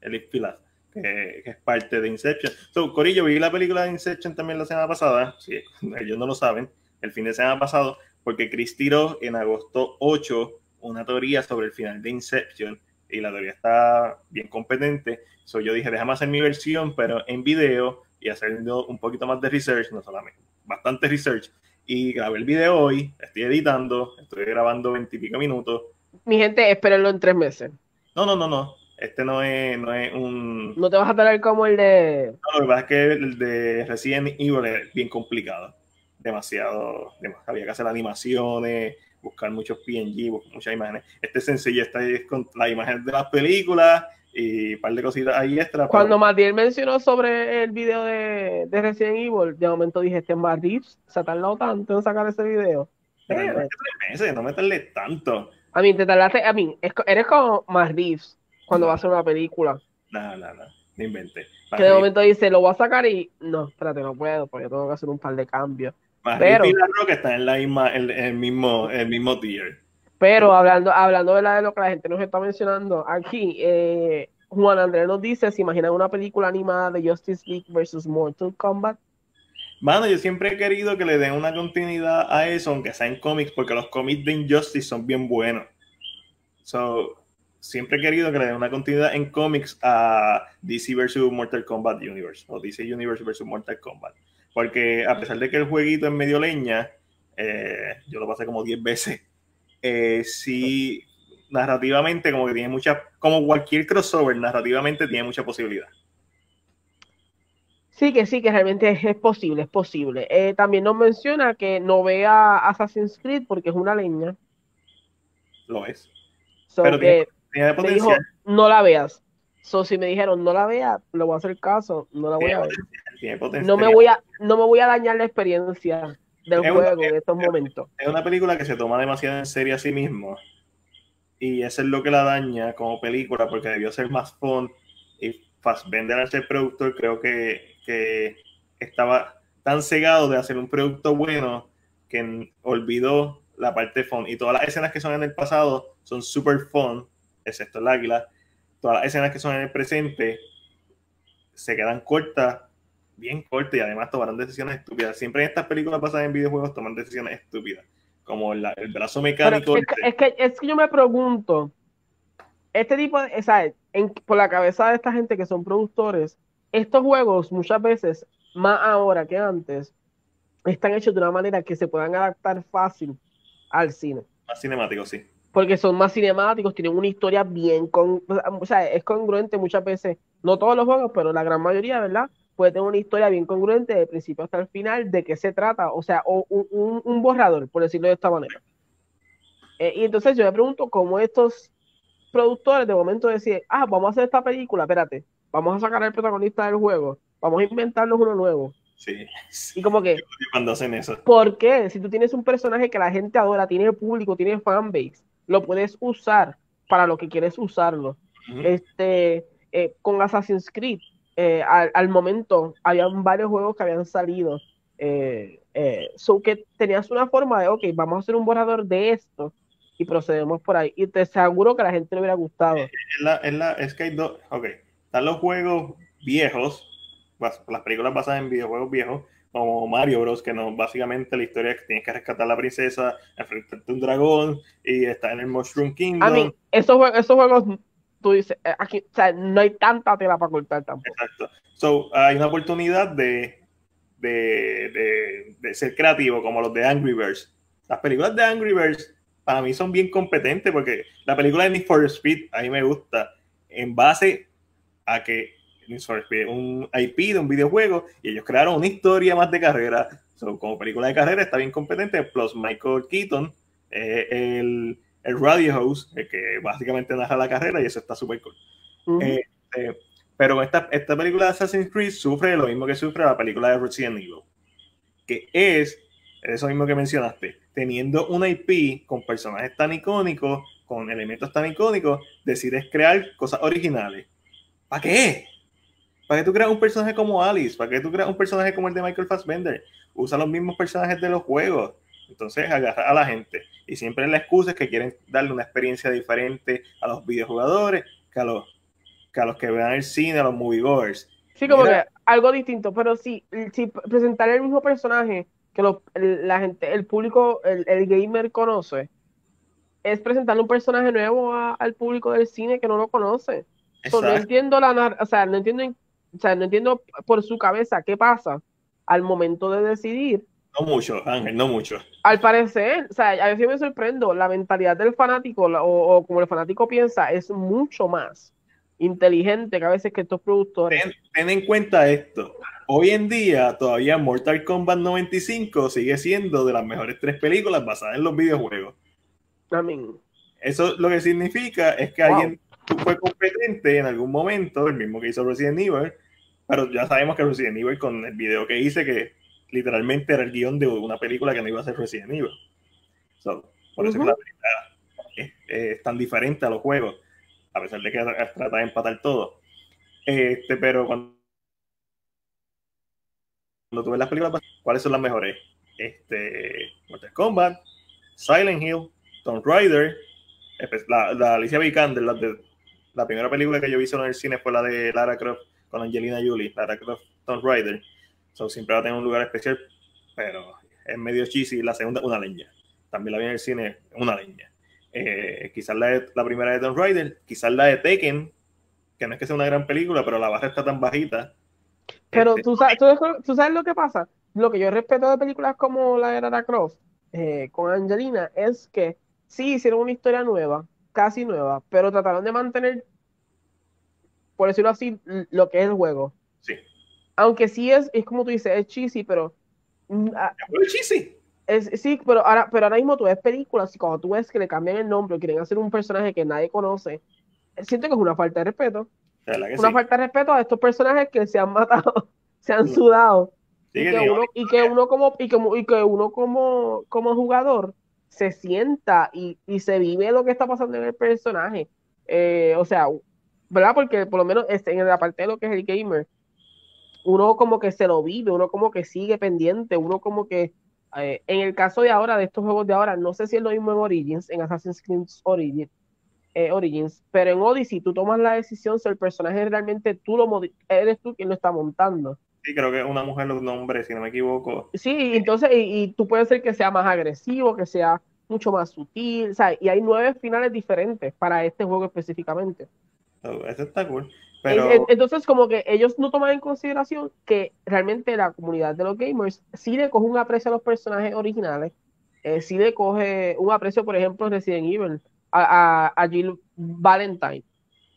Edith Pilaf que, es parte de Inception. So, Corillo, vi la película de Inception también la semana pasada, sí, ellos no lo saben, el fin de semana pasado, porque Chris tiró en agosto 8 una teoría sobre el final de Inception y la teoría está bien competente. So, yo dije, déjame hacer mi versión, pero en video y haciendo un poquito más de research, no solamente, bastante research. Y grabé el video hoy, estoy editando, estoy grabando veintipico minutos. Mi gente, espérenlo en tres meses. No, no, no, no. Este no es, no es un. No te vas a traer como el de. No, lo que pasa es que el de Resident Evil es bien complicado. Demasiado. había que hacer animaciones, buscar muchos PNG, buscar muchas imágenes. Este es sencillo, este es con la imagen de las películas y un par de cositas ahí extra. Cuando pero... mencionó sobre el video de, de, Resident Evil, de momento dije: Este Reeves se ha tardado tanto en sacar ese video. no, me meses, no me tardé tanto. A mí, te tardaste, a mí, eres como Matt cuando va a hacer una película. No, no, no, no inventé. Que de momento dice, lo voy a sacar y no, espérate, no puedo, porque tengo que hacer un par de cambios. pero, y la Roca está en la misma, el, mismo, el mismo tier. Pero hablando, hablando de, la, de lo que la gente nos está mencionando, aquí eh, Juan Andrés nos dice, ¿se imaginan una película animada de Justice League versus Mortal Kombat? Mano, yo siempre he querido que le den una continuidad a eso, aunque sea en cómics, porque los cómics de Injustice son bien buenos. So, siempre he querido que le den una continuidad en cómics a DC vs. Mortal Kombat Universe o DC Universe vs. Mortal Kombat. Porque a pesar de que el jueguito es medio leña, eh, yo lo pasé como 10 veces, eh, sí, narrativamente como que tiene mucha, como cualquier crossover, narrativamente tiene mucha posibilidad. Sí, que sí, que realmente es, posible, es posible. Eh, también nos menciona que no vea Assassin's Creed porque es una leña. Lo es. Pero que, dijo, no la veas. So, si me dijeron no la vea, le voy a hacer caso, no la voy a ver. No me voy a, no me voy a dañar la experiencia del juego en estos momentos. Es una película que se toma demasiado en serio a sí mismo. Y eso es lo que la daña como película, porque debió ser más fun. Y Fassbender al ser productor, creo que, que estaba tan cegado de hacer un producto bueno que olvidó la parte fun. Y todas las escenas que son en el pasado son super fun excepto el águila, todas las escenas que son en el presente se quedan cortas, bien cortas y además tomarán decisiones estúpidas. Siempre en estas películas pasadas en videojuegos toman decisiones estúpidas, como el, brazo mecánico. Es que, es, que, yo me pregunto, este tipo de, ¿sabes? por la cabeza de esta gente que son productores, estos juegos muchas veces, más ahora que antes, están hechos de una manera que se puedan adaptar fácil al cine. Más cinemático, sí porque son más cinemáticos, tienen una historia bien, con, o sea, es congruente muchas veces, no todos los juegos, pero la gran mayoría, ¿verdad? Puede tener una historia bien congruente de principio hasta el final, de qué se trata, o sea, o un, borrador, por decirlo de esta manera. Eh, y entonces yo me pregunto cómo estos productores de momento deciden, ah, vamos a hacer esta película, espérate, vamos a sacar al protagonista del juego, vamos a inventarnos uno nuevo. Sí. Y como que. Cuando hacen eso. ¿Por qué? Si tú tienes un personaje que la gente adora, tiene público, tiene fanbase, lo puedes usar para lo que quieres usarlo. Este, eh, con Assassin's Creed, eh, al, momento, habían varios juegos que habían salido. Eh, so que tenías una forma de, ok, vamos a hacer un borrador de esto y procedemos por ahí. Y te aseguro que a la gente le hubiera gustado. Es, la, es, la, es que hay dos, ok, están los juegos viejos, las películas basadas en videojuegos viejos, como Mario Bros, que no, básicamente la historia es que tienes que rescatar a la princesa, enfrentarte a un dragón y estar en el Mushroom Kingdom. A mí, esos, juegos, esos juegos, tú dices, eh, aquí, o sea, no hay tanta tela para cortar tampoco. Exacto. So, hay una oportunidad de, de, de, de ser creativo, como los de Angry Birds. Las películas de Angry Birds para mí son bien competentes porque la película de Need for Speed a mí me gusta en base a que un IP de un videojuego y ellos crearon una historia más de carrera. como película de carrera está bien competente. Plus Michael Keaton, eh, el, el, radio host, el que básicamente narra la carrera y eso está súper cool. eh, eh, pero esta, esta película de Assassin's Creed sufre lo mismo que sufre la película de Resident Evil, que es eso mismo que mencionaste, teniendo una IP con personajes tan icónicos, con elementos tan icónicos, decides crear cosas originales. ¿Para qué? ¿Para qué tú creas un personaje como Alice? ¿Para qué tú creas un personaje como el de Michael Fassbender? Usa los mismos personajes de los juegos. Entonces agarra a la gente. Y siempre la excusa es que quieren darle una experiencia diferente a los videojugadores que a los que, a los que vean el cine, a los moviegoers. Sí, como que algo distinto, pero sí, si presentar el mismo personaje que la gente, el público, el, el, gamer conoce, es presentarle un personaje nuevo a, al público del cine que no lo conoce. So, no entiendo la o sea, no entiendo, o sea, no entiendo por su cabeza qué pasa al momento de decidir. No mucho, Ángel, no mucho. Al parecer, o sea, a veces me sorprendo, la mentalidad del fanático o, o como el fanático piensa es mucho más inteligente que a veces que estos productores. Ten, ten, en cuenta esto. Hoy en día, todavía Mortal Kombat 95 sigue siendo de las mejores tres películas basadas en los videojuegos. Amén. Eso lo que significa es que wow. alguien fue competente en algún momento, el mismo que hizo Resident Evil, pero ya sabemos que Resident Evil con el video que hice, que literalmente era el guion de una película que no iba a ser Resident Evil. So, por eso uh -huh. que la película es, es tan diferente a los juegos a pesar de que trata de empatar todo. Este, pero cuando, cuando tú ves las películas, ¿cuáles son las mejores? Este, Mortal Kombat, Silent Hill, Tomb Raider, la, la Alicia Vikander, la, de, la primera película que yo vi en el cine fue la de Lara Croft con Angelina Jolie, Lara Croft, Tomb Raider. So, siempre va a tener un lugar especial, pero es medio cheesy. La segunda, una leña. También la vi en el cine, una leña. Eh, quizás la, de, la, primera de Tomb Raider, quizás la de Tekken, que no es que sea una gran película, pero la barra está tan bajita. Pero este, tú, sabes, tú, tú, sabes lo que pasa. Lo que yo respeto de películas como la de Lara Croft eh, con Angelina es que sí hicieron una historia nueva, casi nueva, pero trataron de mantener, por decirlo así, lo que es el juego. Sí. Aunque sí es, es como tú dices, es cheesy, pero. ¿Es cheesy? Es, sí, pero ahora, pero ahora mismo tú ves películas y cuando tú ves que le cambian el nombre o quieren hacer un personaje que nadie conoce, siento que es una falta de respeto. Una sí. falta de respeto a estos personajes que se han matado, se han sudado. Sí, y, que uno, y, que uno, como, y que, y que uno como, como jugador se sienta y, y, se vive lo que está pasando en el personaje. Eh, o sea, ¿verdad? Porque por lo menos este, en la parte de lo que es el gamer, uno como que se lo vive, uno como que sigue pendiente, uno como que eh, en el caso de ahora, de estos juegos de ahora, no sé si es lo mismo en Origins, en Assassin's Creed Origins, eh, Origins, pero en Odyssey tú tomas la decisión si el personaje realmente tú lo eres tú quien lo está montando. Sí, creo que una mujer un hombre, si no me equivoco. Sí, entonces, y, y, tú puedes ser que sea más agresivo, que sea mucho más sutil, o sea, y hay nueve finales diferentes para este juego específicamente. Eso está cool. Pero... Entonces, como que ellos no toman en consideración que realmente la comunidad de los gamers sí le coge un aprecio a los personajes originales, eh, sí le coge un aprecio, por ejemplo, Resident Evil, a, a, a Jill Valentine.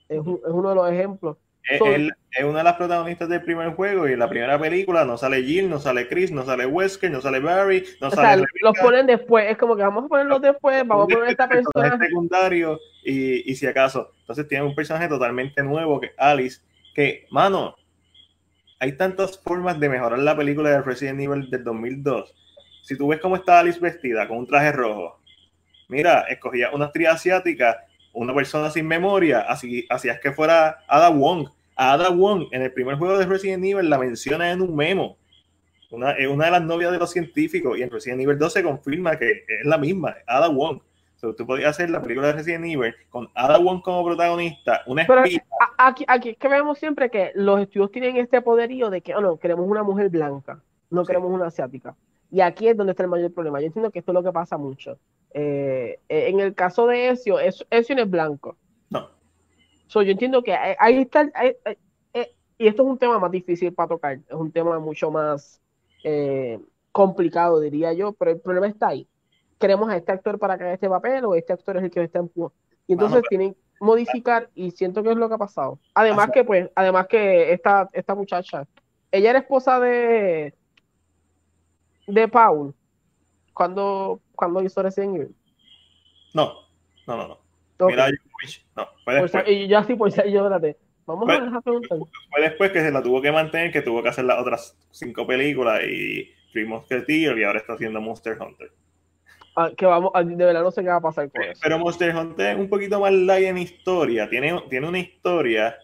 Es, un, es, uno de los ejemplos. Es, él, es una de las protagonistas del primer juego y en la primera película no sale Jill, no sale Chris, no sale Wesker, no sale Barry, no o sale. Sea, los ponen después, es como que vamos a ponerlos después, vamos a poner esta persona. secundario y, y si acaso. Entonces tiene un personaje totalmente nuevo que es Alice, que, mano, hay tantas formas de mejorar la película de Resident Evil del 2002. Si tú ves cómo está Alice vestida con un traje rojo, mira, escogía una actriz asiática, una persona sin memoria, así hacías que fuera Ada Wong. A Ada Wong en el primer juego de Resident Evil la menciona en un memo. Una, es una de las novias de los científicos y en Resident Evil 2 se confirma que es la misma, Ada Wong. So, tú podías hacer la película de Resident Evil con Ada Wong como protagonista, una Pero aquí, aquí es que vemos siempre que los estudios tienen este poderío de que, oh no, queremos una mujer blanca. no queremos una asiática. Y aquí es donde está el mayor problema. Yo entiendo que esto es lo que pasa mucho. Eh, en el caso de Ezio, Ezio no es blanco. So, yo entiendo que ahí está, eh, y esto es un tema más difícil para tocar, es un tema mucho más complicado, diría yo, pero el problema está ahí. ¿Queremos a este actor para que haga este papel o este actor es el que está en Y entonces tienen que modificar y siento que es lo que ha pasado. Además que, pues, además que esta, esta muchacha, ella era esposa de, de Paul cuando, cuando hizo Resident Evil? No, no, no, no. Mira, no, fue después. y ya sí, pues yo, espérate. Vamos a dejar preguntar. Fue después que se la tuvo que mantener, que tuvo que hacer las otras cinco películas y Three Musketeers y ahora está haciendo Monster Hunter. Ah, que vamos, ah, de verdad no sé qué va a pasar con eso. Pero Monster Hunter es un poquito más light en historia. Tiene, tiene una historia,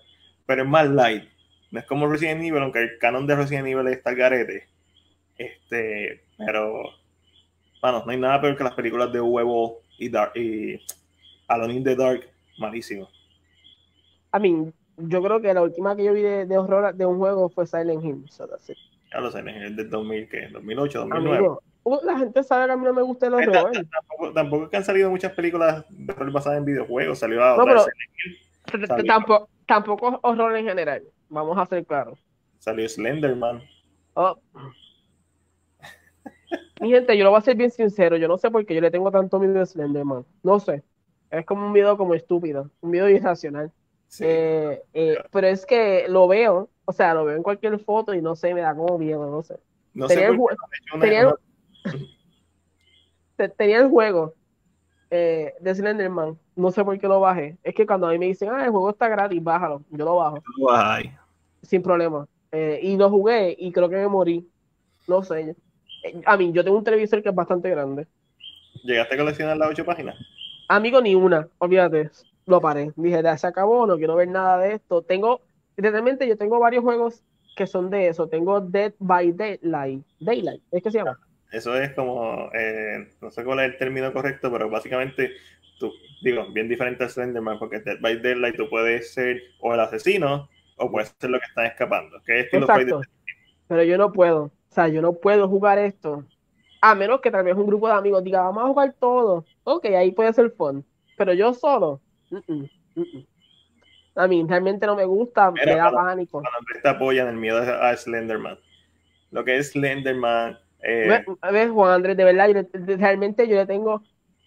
pero es más light. No es como Resident Evil, aunque el canon de Resident Evil está el garete. Este, pero, bueno, no hay nada peor que las películas de huevo y, Dark, y Alone in the Dark, malísimo. A mí, yo creo que la última que yo vi de, horror de un juego fue Silent Hill. So Ya lo Silent Hill del 2000, ¿qué? 2008, 2009. Uh, la gente sabe que a mí no me gusta el horror. Tampoco, tampoco es que han salido muchas películas basadas en videojuegos. Salió a no, pero, Tampoco, tampoco horror en general. Vamos a ser claros. Salió Slenderman. Oh. Mi gente, yo lo voy a ser bien sincero. Yo no sé por qué yo le tengo tanto miedo a Slenderman. No sé. Es como un miedo como estúpido. Un miedo irracional. Eh, eh, pero es que lo veo. O sea, lo veo en cualquier foto y no sé, me da como miedo. No sé. No tenía, el, tenía, el juego eh, de Slenderman. No sé por qué lo bajé. Es que cuando a mí me dicen, ah, el juego está gratis, bájalo. Yo lo bajo. Sin problema. y lo jugué y creo que me morí. No sé a mí, yo tengo un televisor que es bastante grande. ¿Llegaste a coleccionar las ocho páginas? Amigo, ni una, olvídate, lo paré. Dije, ya se acabó, no quiero ver nada de esto. Tengo, literalmente, yo tengo varios juegos que son de eso. Tengo Dead by Daylight. Daylight, ¿es que se llama? Eso es como, eh, no sé cuál es el término correcto, pero básicamente, tú, digo, bien diferente a Slenderman, porque Dead by Daylight tú puedes ser o el asesino o puedes ser lo que están escapando. Que es Exacto. Pero yo no puedo. O sea, yo no puedo jugar esto. A menos que tal vez un grupo de amigos diga, vamos a jugar todo. Ok, ahí puede ser fun. Pero yo solo. a mí realmente no me gusta, me da pánico. Cuando te apoyan el miedo a Slenderman. Lo que es Slenderman. Eh... ¿Ves, Juan Andrés? De verdad, realmente yo le tengo.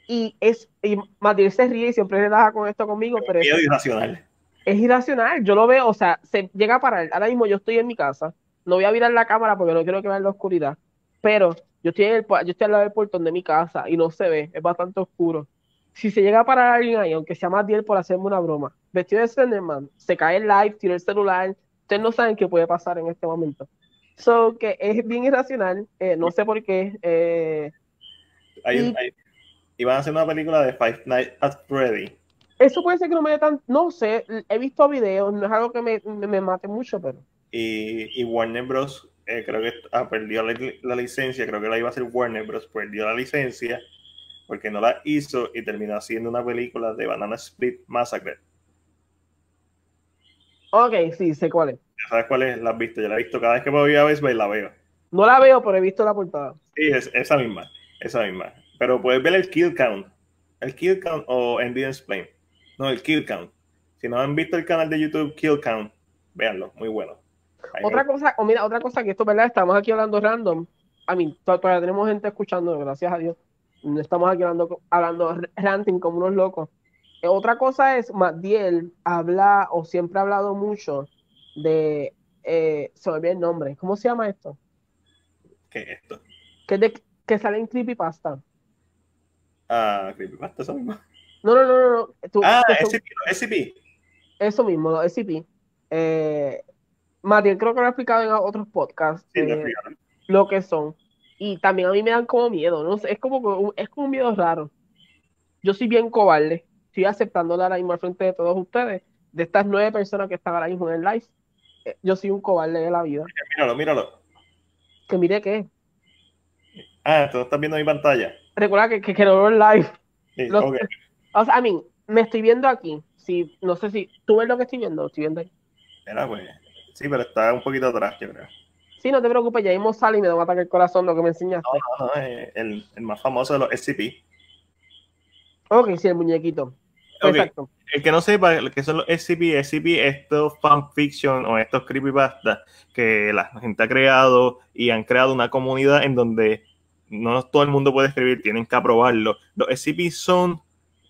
Y es. Y Matías se ríe y siempre se da con esto conmigo. Pero miedo es, irracional. Es irracional. Yo lo veo, o sea, se llega a parar. Ahora mismo yo estoy en mi casa no voy a mirar la cámara porque no quiero que vean la oscuridad, pero yo estoy, en el, yo estoy al lado del portón de mi casa y no se ve, es bastante oscuro. Si se llega a parar alguien ahí, aunque sea más 10 por hacerme una broma, vestido de Slenderman, se cae el live, tira el celular, ustedes no saben qué puede pasar en este momento. So, que es bien irracional, eh, no sé por qué. Eh, y, van a hacer una película de Five Nights at Freddy. Eso puede ser que no me dé tan. No sé, he visto videos, no es algo que me, me mate mucho, pero y, Warner Bros. Eh, creo que ah, perdió la, licencia, creo que la iba a hacer Warner Bros. perdió la licencia porque no la hizo y terminó haciendo una película de Banana Split Massacre. Ok, sí, sé cuál es. ¿Sabes cuál es? La has visto, yo la he visto cada vez que voy a ver, la veo. No la veo, pero he visto la portada. Sí, es esa misma, esa misma. Pero puedes ver el kill count. El kill count o Evidence Plane. No, el kill count. Si no han visto el canal de YouTube Kill Count, véanlo, muy bueno. Otra cosa, o mira, otra cosa que esto, ¿verdad? Estamos aquí hablando random. A mí, todavía tenemos gente escuchando, gracias a Dios. No estamos aquí hablando, hablando ranting como unos locos. Eh, otra cosa es, Matiel habla o siempre ha hablado mucho de, eh, se me olvidó el nombre, ¿cómo se llama esto? ¿Qué es esto? Que, de, que sale en Creepypasta. Ah, Creepypasta, eso mismo. No, no, no, no. ah, SCP, SCP. Eso mismo, SCP. Eh, Matiel creo que lo ha explicado en otros podcasts eh, lo que son. Y también a mí me dan como miedo, ¿no? Es como, es como un miedo raro. Yo soy bien cobarde. Estoy aceptando la mismo al frente de todos ustedes, de estas nueve personas que están ahora mismo en el live. Eh, yo soy un cobarde de la vida. Míralo, míralo. ¿Que mire qué? Ah, tú estás viendo mi pantalla. Recuerda que, que, que no veo el live. Sí, O sea, a mí, me estoy viendo aquí. Si, no sé si tú ves lo que estoy viendo, estoy viendo ahí. Espera, pues. Sí, pero está un poquito atrás, yo creo. Sí, no te preocupes, ya mismo sale y me da un ataque al corazón lo que me enseñaste. No, no, no, el, el más famoso de los SCP. Ok, sí, el muñequito. Ok. Exacto. El que no sepa lo que son los SCP, SCP, estos fanfiction o estos creepypasta que la gente ha creado y han creado una comunidad en donde no todo el mundo puede escribir, tienen que aprobarlo. Los SCP son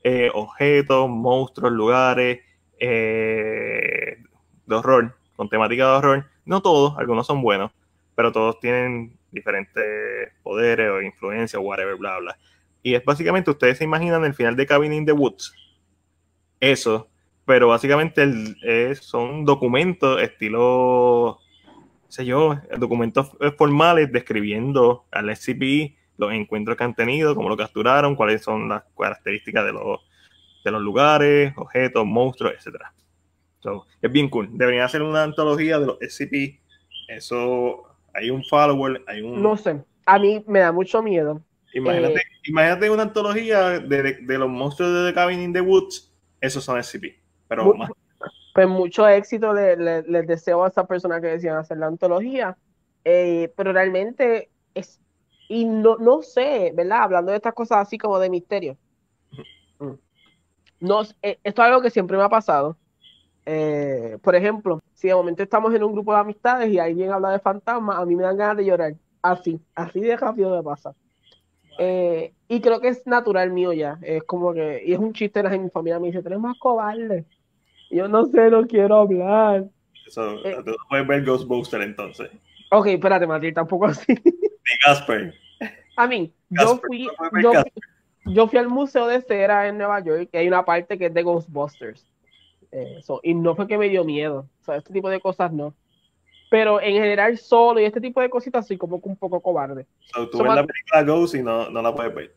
eh, objetos, monstruos, lugares eh, de horror, con temática de horror. No todos, algunos son buenos, pero todos tienen diferentes poderes o influencias, whatever, bla, bla. Y es básicamente, ustedes se imaginan el final de Cabin in the Woods. Eso, pero básicamente es- son documentos estilo, sé yo, documentos eh, formales describiendo al SCP, los encuentros que han tenido, cómo lo capturaron, cuáles son las características de los, de los lugares, objetos, monstruos, etc. So, es bien cool. Deberían hacer una antología de los SCP. Eso, hay un follower, hay un... No sé, a mí me da mucho miedo. Imagínate, Eh, imagínate una antología de, de- de los monstruos de The Cabin in the Woods. Esos son SCP. Pero Mu- más. Pues mucho éxito le- le- les deseo a esas personas que decían hacer la antología, Eh, pero realmente es, y no, no sé, ¿verdad? Hablando de estas cosas así como de misterio. Mm. No, eh, esto es algo que siempre me ha pasado. Eh, por ejemplo, si de momento estamos en un grupo de amistades y alguien habla de fantasmas, a mí me dan ganas de llorar. Así, así de rápido me pasa. Eh, y creo que es natural mío ya. Es como que, y es un chiste en mi familia, me dice, tú eres más cobarde. Y Yo no sé, no quiero hablar. Eso, eh. tú puedes ver Ghostbuster entonces. Ok, espérate, Matilde, tampoco así. Ni Gasper. A mí, yo Casper, fui, no yo, Casper. yo fui al museo de cera en Nueva York, que hay una parte que es de Ghostbusters. Eh, so, y no fue que me dio miedo. O sea, este tipo de cosas no. Pero en general, solo y este tipo de cositas, soy como que un poco cobarde. So, tú So, ves la película Ghost y no, no la puedes ver.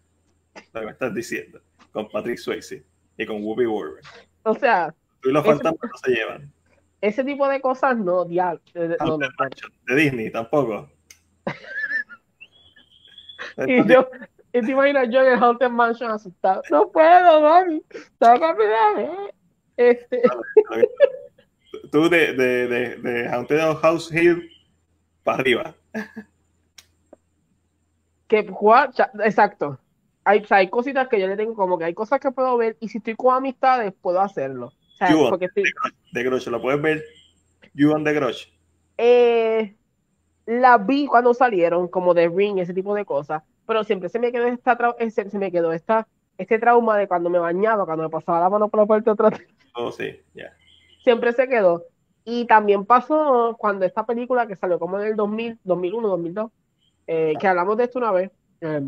Lo que me estás diciendo. Con Patrick Swayze y con Whoopi Goldberg. O sea, Tú y los Eso- fantasmas no se llevan. ese tipo de cosas no, diablo. no, no, no. De Disney tampoco. Y yo, y te imaginas yo en el Haunted Mansion asustado. No puedo, mami. Sácame Este, Tú de, de, de, de Haunted House Hill para arriba. que jugar, exacto. Hay, o sea, hay cositas que yo le tengo como que hay cosas que puedo ver y si estoy con amistades puedo hacerlo. O sea, You porque estoy, De Grosh, lo puedes ver. You on the Grosh. eh, la vi cuando salieron, como de Ring, ese tipo de cosas, pero siempre se me quedó esta ese- se me quedó esta, este trauma de cuando me bañaba, cuando me pasaba la mano por la parte de atrás, Oh, sí, ya. siempre se quedó. Y también pasó cuando esta película que salió como en el 2000, 2001, 2002, eh, que hablamos de esto una vez, eh,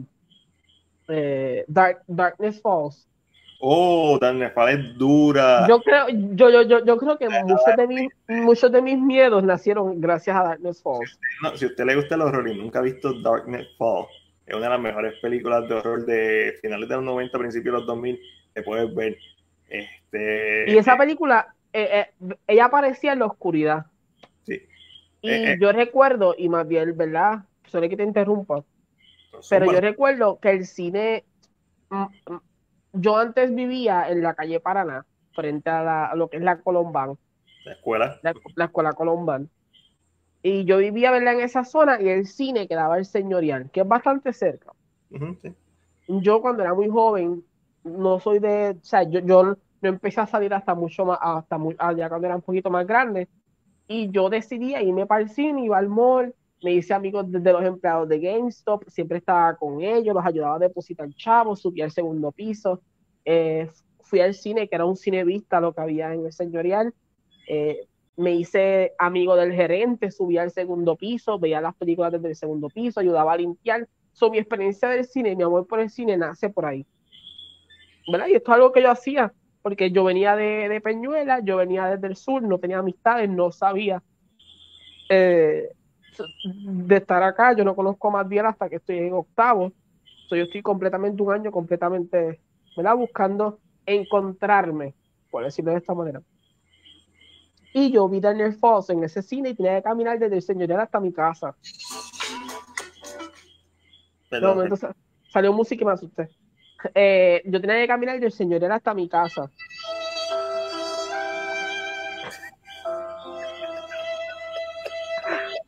eh, Dark- Darkness Falls. Oh, Dan Nefal es dura. Yo creo, yo, yo, yo, yo creo que muchos de, mis, muchos de mis miedos nacieron gracias a Darkness Falls. No, si usted le gusta el horror y nunca ha visto Darknet Fall, es una de las mejores películas de horror de finales de los 90, principios de los 2000, que puedes ver. Este, Y esa película, eh, eh, ella aparecía en la oscuridad. Sí. Y Eh, eh. yo recuerdo, y más bien, ¿verdad? Solo que te interrumpa, son pero yo recuerdo que el cine, mm, mm, yo antes vivía en la calle Paraná, frente a, la- a lo que es la Colombán, la escuela. la, la escuela Colombán. Y yo vivía, ¿verdad? En esa zona y el cine quedaba el señorial, que es bastante cerca. Sí. yo cuando era muy joven, no soy de, o sea, yo, yo no empecé a salir hasta mucho más, hasta muy, allá cuando era un poquito más grande, y yo decidí irme para el cine, iba al mall, me hice amigos de, los empleados de GameStop, siempre estaba con ellos, los ayudaba a depositar chavos, subí al segundo piso, eh, fui al cine, que era un cine vista lo que había en el señorial, eh, me hice amigo del gerente, subí al segundo piso, veía las películas desde el segundo piso, ayudaba a limpiar, So, mi experiencia del cine, mi amor por el cine nace por ahí. ¿Verdad? Y esto es algo que yo hacía, porque yo venía de, de Peñuela, yo venía desde el sur, no tenía amistades, no sabía eh, de estar acá. Yo no conozco más bien hasta que estoy en octavo. So, yo estoy completamente un año, completamente, ¿verdad? Buscando encontrarme, por decirlo de esta manera. Y yo vi Daniel Foss en ese cine y tenía que caminar desde el señorial hasta mi casa. Perdón, momento sa- salió música y me asusté. Eh, yo tenía que caminar del señorial hasta mi casa.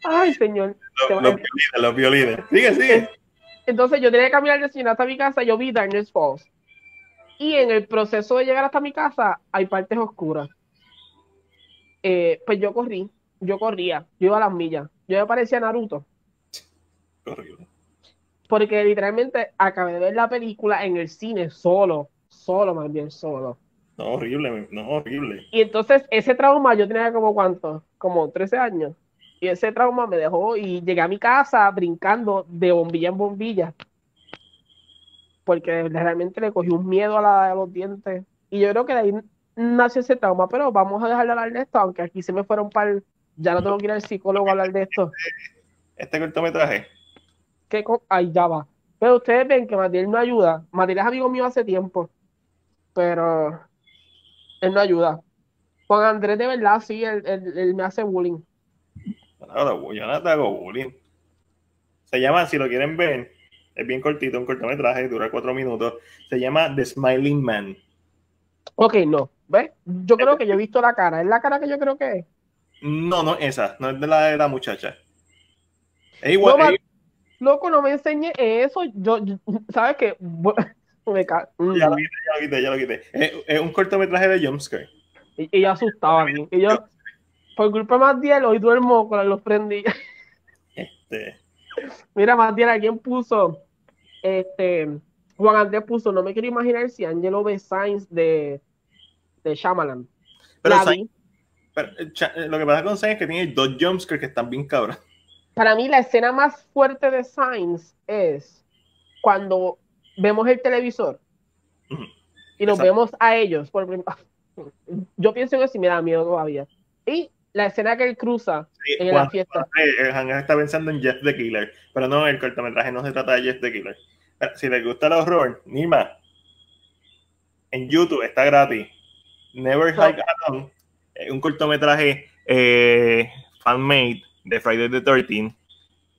Ay, señor. Los, violines, los violines. Sigue, sigue. Entonces yo tenía que caminar de Ciudad hasta mi casa, yo vi Darkness Falls. Y en el proceso de llegar hasta mi casa hay partes oscuras. Eh, pues yo corrí, yo corría, yo iba a las millas. Yo me parecía Naruto. Horrible. Porque literalmente acabé de ver la película en el cine solo, solo más bien solo. No, horrible, no, horrible. Y entonces ese trauma yo tenía como cuánto, como 13 años. Y ese trauma me dejó y llegué a mi casa brincando de bombilla en bombilla. Porque realmente le cogí un miedo a, la, a los dientes. Y yo creo que de ahí nació ese trauma. Pero vamos a dejar de hablar de esto, aunque aquí se me fueron par. Ya no tengo que ir al psicólogo a hablar de esto. Este cortometraje. ¿Qué co- Ay, ya va. Pero ustedes ven que Matiel no ayuda. Matiel es amigo mío hace tiempo. Pero él no ayuda. Juan Andrés, de verdad, sí, él, él- él me hace bullying. No, yo no te hago bullying. Se llama, si lo quieren ver, es bien cortito, un cortometraje, dura cuatro minutos. Se llama The Smiling Man. Ok, no. ¿Ves? Yo creo que yo he visto la cara. ¿Es la cara que yo creo que es? No, no, esa, no es de la de la muchacha. Es igual, No, Loco, no me enseñe eso. Yo, yo- ¿sabes qué? Me ca- mm, ya lo quité, ya lo quité, ya lo quité. Es, es un cortometraje de jumpscare. Y, y yo asustaba aquí. Y yo, por culpa de Matiel, hoy duermo con los prendí. Este, Mira, Matiel, alguien puso, este, Juan Andrés puso, no me quiero imaginar si Angelo ve Signs de, de Shyamalan. pero, pero, eh, cha- lo que pasa con Sign es que tiene dos jumpscares que están bien cabros. Para mí la escena más fuerte de Signs es cuando vemos el televisor y nos Exacto. vemos a ellos. Por Yo pienso que sí me da miedo todavía. Y la escena que él cruza Sí, en la fiesta. Hangar está pensando en Jeff the Killer, pero no, el cortometraje no se trata de Jeff the Killer. Si les gusta el horror, Nima, en YouTube está gratis. Never Hike Alone, eh, un cortometraje eh, fan-made de Friday the 13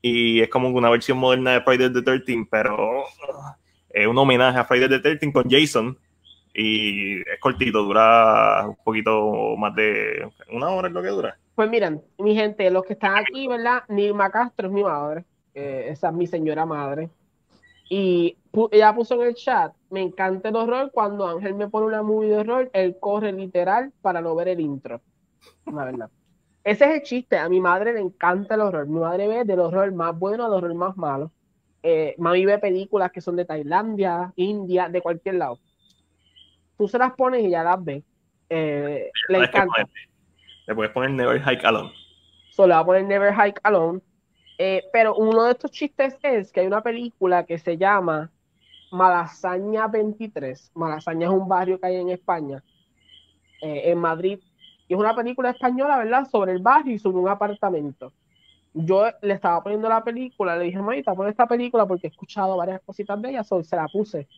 y es como una versión moderna de Friday the 13, pero es un homenaje a Friday the 13 con Jason y es cortito, dura un poquito más de una hora es lo que dura. Pues miren, mi gente, los que están aquí, ¿verdad? Nilma Castro es mi madre. eh, esa es mi señora madre. Y ella puso en el chat, me encanta el horror. Cuando Ángel me pone una movie de horror, él corre literal para no ver el intro. La verdad. Ese es el chiste. A mi madre le encanta el horror. Mi madre ve del horror más bueno al horror más malo. Eh, mami ve películas que son de Tailandia, India, de cualquier lado. Tú se las pones y ya las ves. Eh, le ¿Sabes qué encanta. Le puedes poner Never Hike Alone. Solo va a poner Never Hike Alone. Eh, pero uno de estos chistes es que hay una película que se llama Malasaña 23. Malasaña es un barrio que hay en España, eh, en Madrid. Y es una película española, ¿verdad? Sobre el barrio y sobre un apartamento. Yo le estaba poniendo la película, le dije, Marita, pon esta película porque he escuchado varias cositas de ella, so, se la puse.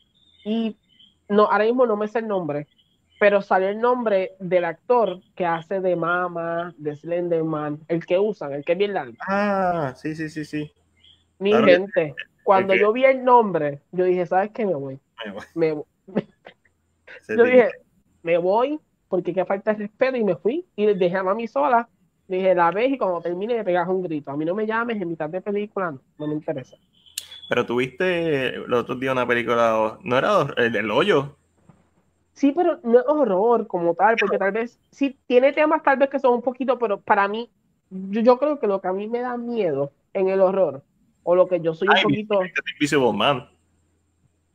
Y no, ahora mismo no me sé el nombre, pero salió el nombre del actor que hace de Mama, de Slenderman, el que usan, el que es bien largo. Ah, sí, sí, sí, sí. Mi Claro que- gente, cuando que- yo vi el nombre, yo dije, ¿sabes qué? Me voy. Me, voy. Ese yo tipo. dije, me voy porque qué falta de respeto y me fui y le dejé a mami sola. Le dije, la ves y cuando termine me pegas un grito. A mí no me llames en mitad de película, no, no me interesa. Pero tuviste el otro día una película, no era el del hoyo. Sí, pero no es horror como tal, porque tal vez, sí, tiene temas tal vez que son un poquito, pero para mí, yo, yo creo que lo que a mí me da miedo en el horror, o lo que yo soy un Ay, poquito... Invisible Man.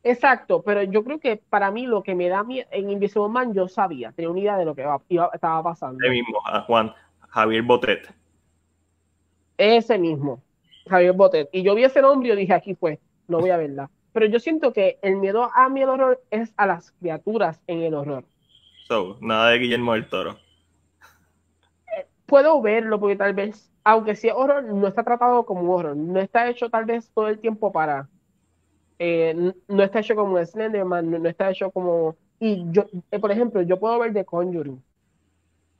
Exacto, pero yo creo que para mí lo que me da miedo, en Invisible Man yo sabía, tenía una idea de lo que iba- iba- estaba pasando. El mismo, a Juan, Javier Botet. Ese mismo, Javier Botet. Y yo vi ese nombre y dije, aquí fue, no voy a verla. Pero yo siento que el miedo a mí el horror es a las criaturas en el horror. So, nada de Guillermo del Toro. Puedo verlo porque tal vez, aunque sí es horror, no está tratado como horror. No está hecho tal vez todo el tiempo para... eh, no está hecho como Slenderman, no, no está hecho como... Y yo, eh, por ejemplo, yo puedo ver The Conjuring.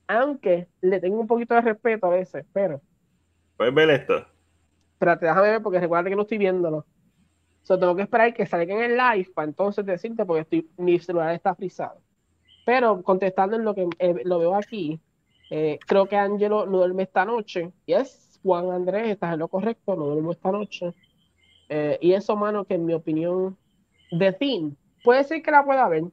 Aunque le tengo un poquito de respeto a veces, pero... ¿Puedes ver esto? Espérate, déjame ver porque recuerda que no estoy viéndolo. So, tengo que esperar que salga en el live para entonces decirte porque estoy, mi celular está frisado. Pero contestando en lo que eh, lo veo aquí, eh, creo que Angelo no duerme esta noche. Yes, Juan Andrés, estás en lo correcto, no duermo esta noche. Eh, y eso, mano, que en mi opinión, de fin, puede ser que la pueda ver.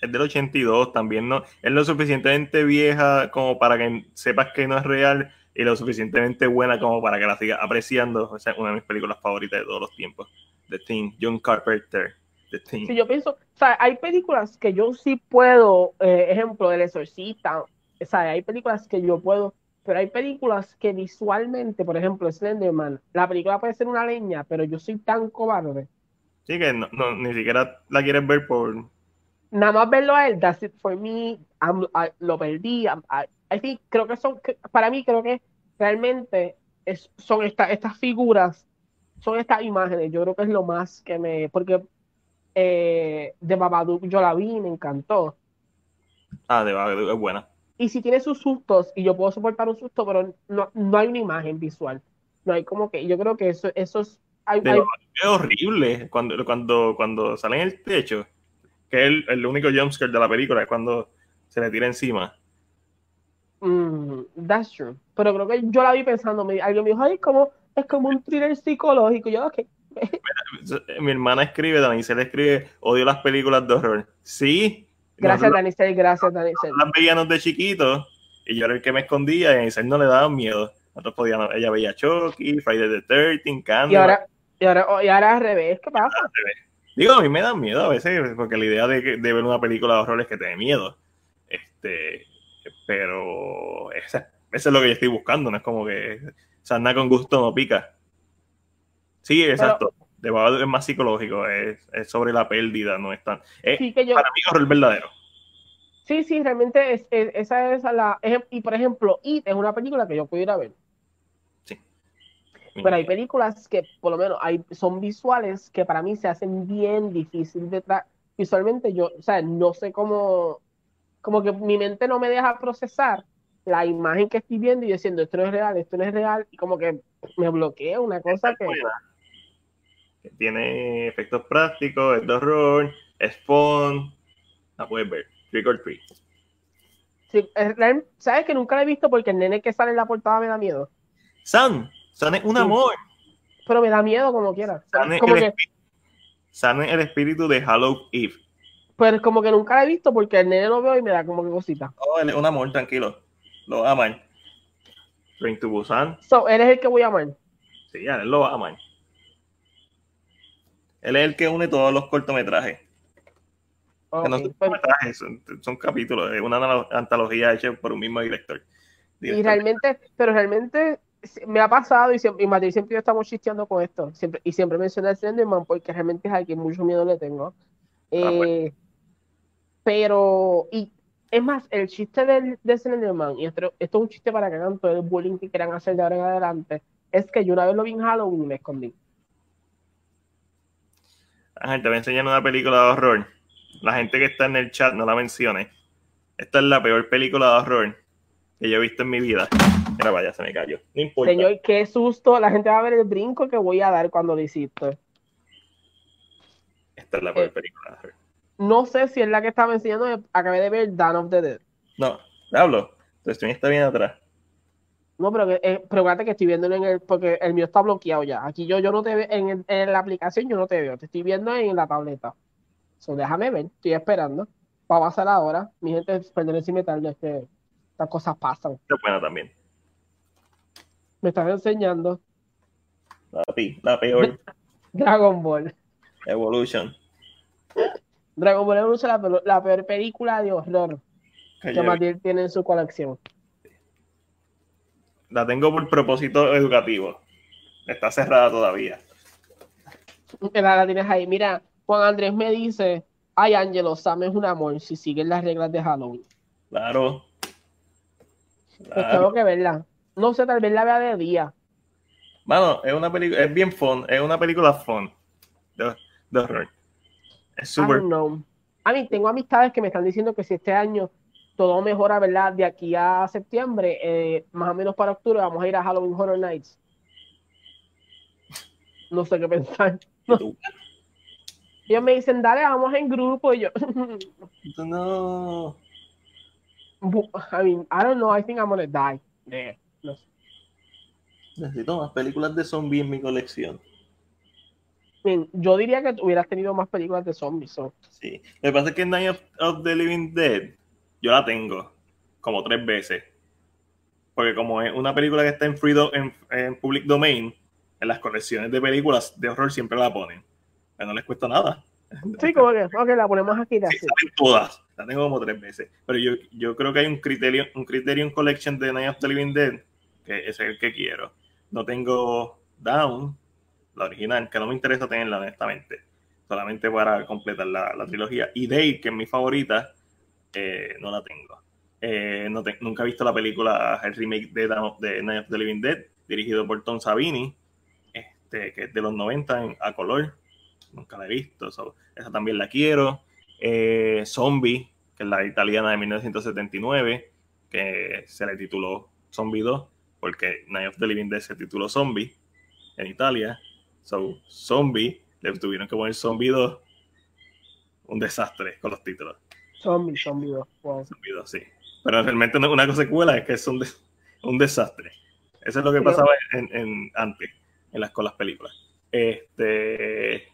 Es del 82, también no, es lo suficientemente vieja como para que sepas que no es real y lo suficientemente buena como para que la sigas apreciando. O sea, una de mis películas favoritas de todos los tiempos. The Thing, John Carpenter. The Thing. Sí, yo pienso, o sea, hay películas que yo sí puedo, eh, ejemplo, El Exorcista, o sea, hay películas que yo puedo pero hay películas que visualmente, por ejemplo, Slenderman, la película puede ser una leña, pero yo soy tan cobarde. Sí, que no, ni siquiera la quieres ver por... Nada más verlo a él, that's it for me, lo perdí. I, creo que son, para mí creo que realmente es, son estas figuras, son estas imágenes, yo creo que es lo más que me, porque eh, de Babadook yo la vi y me encantó. Ah, de Babadook es buena. Y si tiene sus sustos, y yo puedo soportar un susto, pero no, no hay una imagen visual. No hay como que, yo creo que eso, eso es... Es horrible cuando, cuando, cuando sale en el techo, que es el, único jumpscare de la película, es cuando se le tira encima. Mm, that's true. Pero creo que yo la vi pensando, alguien me dijo, ay, como, es como un thriller psicológico. Yo, ok. Mi hermana escribe, Dani, se le escribe, odio las películas de horror. Sí, Gracias, Danicel, gracias, Danicel. Las veíamos de chiquitos y yo era el que me escondía y a Danicel no le daba miedo. Nosotros podíamos, ella veía Chucky, Friday the 13, Candy. Y ahora, y ahora, y ahora al revés, ¿qué pasa? Digo, a mí me da miedo a veces, porque la idea de, de ver una película de horror es que te dé miedo. Este, pero eso es lo que yo estoy buscando, no es como que sana con gusto no pica. Sí, exacto de es más psicológico, es, sobre la pérdida, no es tan... para mí es horror verdadero. Sí, sí, realmente es, esa es la... y por ejemplo, It es una película que yo pudiera ver. Sí. Pero hay películas que por lo menos hay, son visuales que para mí se hacen bien difícil de traer. Visualmente yo, o sea, no sé cómo, como que mi mente no me deja procesar la imagen que estoy viendo y diciendo esto no es real, esto no es real, y como que me bloquea una cosa que tiene efectos prácticos, es de horror, es fun. La puedes ver. Trick or treat. Sí, ¿Sabes que nunca la he visto porque el nene que sale en la portada me da miedo? San, San es un amor. Pero me da miedo como quiera. San, es el, espíritu de Halloween Eve. Pero como que nunca la he visto porque el nene lo veo y me da como que cosita. Oh, él es un amor, tranquilo. Lo aman. Train to Busan. So, eres el que voy a amar. Sí, él lo aman. Él es el que une todos los cortometrajes. no son cortometrajes, son, capítulos, es una antología hecha por un mismo director. Y realmente, pero realmente me ha pasado y, siempre, y siempre estamos chisteando con esto. Siempre, y siempre menciona el Slenderman porque realmente es a quien mucho miedo le tengo. Ah, pues. eh, pero, y es más, el chiste del, de Slenderman, y esto, esto, es un chiste para que hagan todo el bullying que quieran hacer de ahora en adelante, es que yo una vez lo vi en Halloween y me escondí. Ángel, te voy a enseñar una película de horror. La gente que está en el chat no la mencione. Esta es la peor película de horror que yo he visto en mi vida. Mira, vaya, se me cayó. No importa. Señor, qué susto. La gente va a ver el brinco que voy a dar cuando lo hiciste. Esta es la peor eh, película de horror. No sé si es la que estaba enseñando. Acabé de ver Dawn of the Dead. No, hablo. Tu está bien atrás. No, pero eh, que estoy viendo en el, porque el mío está bloqueado ya. Aquí yo, yo no te veo, en, en, la aplicación yo no te veo, te estoy viendo en la tableta. So, déjame ver, estoy esperando. Va a pasar ahora. Mi gente, perdón si me tarde, es que estas cosas pasan. Qué buena también. Me estás enseñando. La, la peor. Dragon Ball. Evolution. Dragon Ball Evolution, la, la peor película de horror que, que Matilde tiene en su colección. La tengo por propósito educativo. Está cerrada todavía. La, tienes ahí. Mira, Juan Andrés me dice, ay Ángelo, Sam es un amor si siguen las reglas de Halloween. Claro. Pues tengo que verla. No sé, tal vez la vea de día. Mano, es una película, es bien fun, es una película fun de, horror. Es súper. A mí tengo amistades que me están diciendo que si este año todo mejora, ¿verdad? De aquí a septiembre, eh, más o menos para octubre, vamos a ir a Halloween Horror Nights. No sé qué pensar. Ellos me dicen, dale, vamos en grupo. Y yo, no. I mean, I don't know. I think I'm gonna die. No Necesito más películas de zombies en mi colección. Bien, yo diría que hubieras tenido más películas de zombies. so. Sí. Lo que pasa es que Night of, of the Living Dead, yo la tengo como tres veces. Porque como es una película que está en, free do- en, en public domain, en las colecciones de películas de horror siempre la ponen. Pero no les cuesta nada. Sí, como que, ok, la ponemos aquí. Sí, that's it. saben todas. La tengo como tres veces. Pero yo, yo creo que hay un criterio, un Criterion Collection de Night of the Living Dead, que es el que quiero. No tengo Down, la original, que no me interesa tenerla, honestamente. Solamente para completar la, la trilogía. Y Dave, que es mi favorita, eh, no la tengo. Eh, no nunca he visto la película, el remake de, de Night of the Living Dead, dirigido por Tom Savini, este, que es de los 90 en- a color. Nunca la he visto. so, esa también la quiero. Eh, Zombie, que es la italiana de 1979, que se le tituló Zombie 2, porque Night of the Living Dead se tituló Zombie en Italia. So, Zombie, le tuvieron que poner Zombie 2. Un desastre con los títulos. Zombie, zombie. wow. Zombie 2, sí. Pero realmente es una cosa secuela, es que es un, des- un desastre. Eso es lo que Sí. pasaba en, en- antes, en las, con las películas. Este.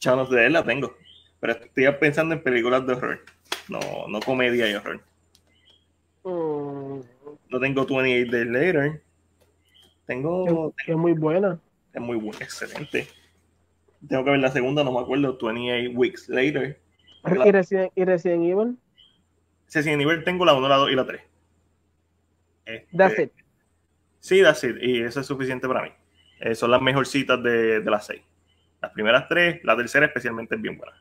Shaun of the Dead la tengo. Pero estoy pensando en películas de horror. No, no comedia y horror. Mm, No tengo 28 Days Later. Tengo. que es muy buena. Es muy buena, excelente. Tengo que ver la segunda, no me acuerdo. 28 Weeks Later. Y Resident, y Resident Evil. Sin nivel tengo la 1, la 2 y la 3. Este, That's it. Sí, that's it. Y eso es suficiente para mí. Eh, son las mejorcitas de, de las seis. Las primeras tres, la tercera especialmente es bien buena.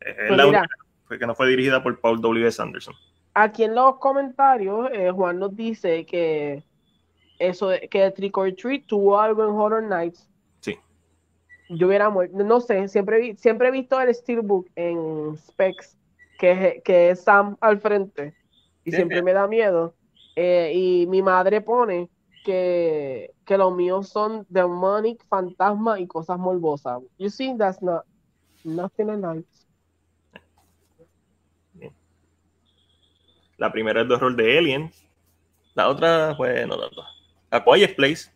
Eh, es Pues la mira. única que no fue dirigida por Paul W. Sanderson. Aquí en los comentarios, eh, Juan nos dice que eso de, que Trick or Treat tuvo algo en Horror Nights. Yo hubiera muerto, no sé, siempre, vi- siempre he visto el Steelbook en Specs, que, es- que es Sam al frente, y siempre me da miedo. Eh, y mi madre pone que, que los míos son demonic, fantasma y cosas morbosas. You see, that's not nothing nice. La primera es de horror de Alien. La otra, pues, no tanto. A Quiet Place.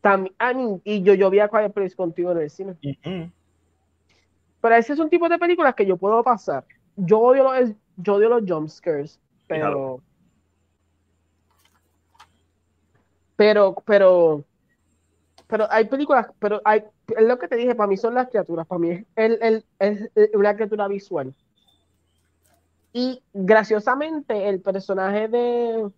También, I mean, y yo, yo vi a Quiet Place contigo en el cine. Pero ese es un tipo de películas que yo puedo pasar. Yo odio los, yo odio los jump scares, pero. Pero, pero. Pero hay películas, pero hay, es lo que te dije, para mí son las criaturas, para mí es, el, el- es una criatura visual. Y graciosamente, el personaje de,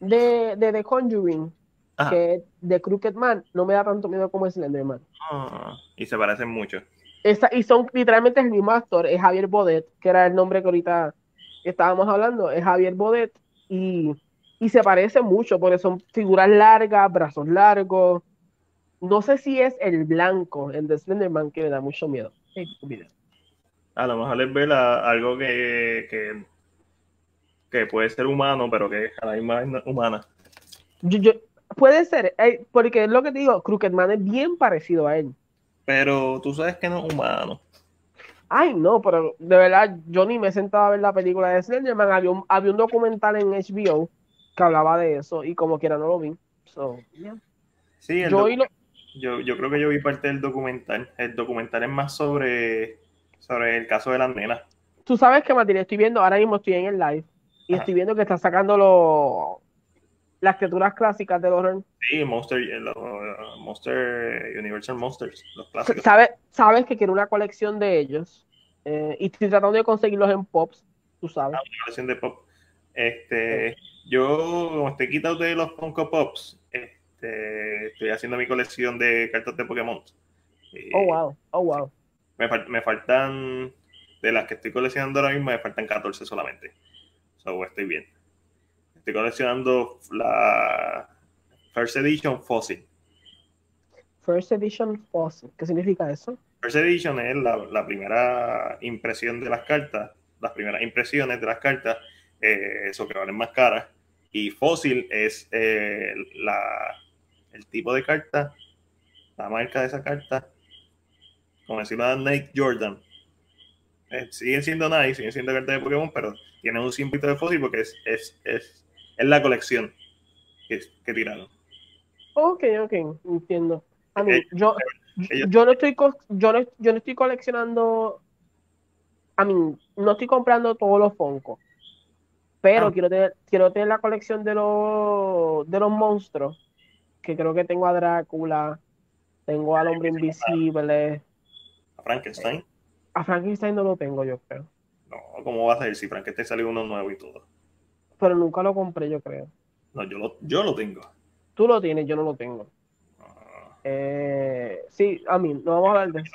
de, de The Conjuring, Ajá. que de Crooked Man, no me da tanto miedo como Slenderman. Ah, y se parecen mucho. Esa- y son literalmente el mismo actor, es Javier Bodet, que era el nombre que ahorita estábamos hablando, es Javier Bodet, y, y se parece mucho, porque son figuras largas, brazos largos. No sé si es el blanco, el de Slenderman, que me da mucho miedo. A lo mejor es ver a- algo que, que, que puede ser humano, pero que a la misma humana. Yo- yo- puede ser, eh, porque es lo que te digo, Crooked Man es bien parecido a él. Pero tú sabes que no es humano. Ay, no, pero de verdad, yo ni me he sentado a ver la película de Slenderman. Había un, había un documental en HBO que hablaba de eso y como quiera no lo vi. So, yeah. Sí, el Yo, lo- yo, yo creo que yo vi parte del documental. El documental es más sobre, sobre el caso de las nenas. tú sabes que Matilde, estoy viendo, ahora mismo estoy en el live y Ajá. estoy viendo que está sacando los las criaturas clásicas del horror. Sí, Monster, eh, los, uh, Monster, Universal Monsters, los clásicos. ¿Sabes, sabes que quiero una colección de ellos eh, y estoy tratando de conseguirlos en Pops, tú sabes. una colección de pop. Este, yo, como estoy quitado de los Funko Pops, este, estoy haciendo mi colección de cartas de Pokémon. Y Oh, wow, oh, wow. me, fal- me faltan, de las que estoy coleccionando ahora mismo, me faltan 14 solamente. So, estoy bien. Estoy coleccionando la First Edition Fossil. First Edition Fossil, ¿qué significa eso? First Edition es la, la primera impresión de las cartas, las primeras impresiones de las cartas, eh, eso que valen más caras. Y Fossil es eh, la, el tipo de carta, la marca de esa carta, como decirlo Nike Jordan. Eh, siguen siendo Nike, siguen siendo cartas de Pokémon, pero tienen un símbolo de Fossil porque es, es, es es la colección que, que tiraron. Ok, ok, entiendo. A mí, eh, yo, yo no estoy yo no, yo no estoy coleccionando a mí no estoy comprando todos los Funko pero ah. quiero tener quiero tener la colección de los de los monstruos que creo que tengo a Drácula tengo al hombre invisible a Frankenstein a Frankenstein no lo tengo yo creo no cómo va a ser si Frankenstein salió uno nuevo y todo pero nunca lo compré yo creo no yo lo yo lo tengo tú lo tienes yo no lo tengo eh, sí, a mí, no vamos a hablar de eso.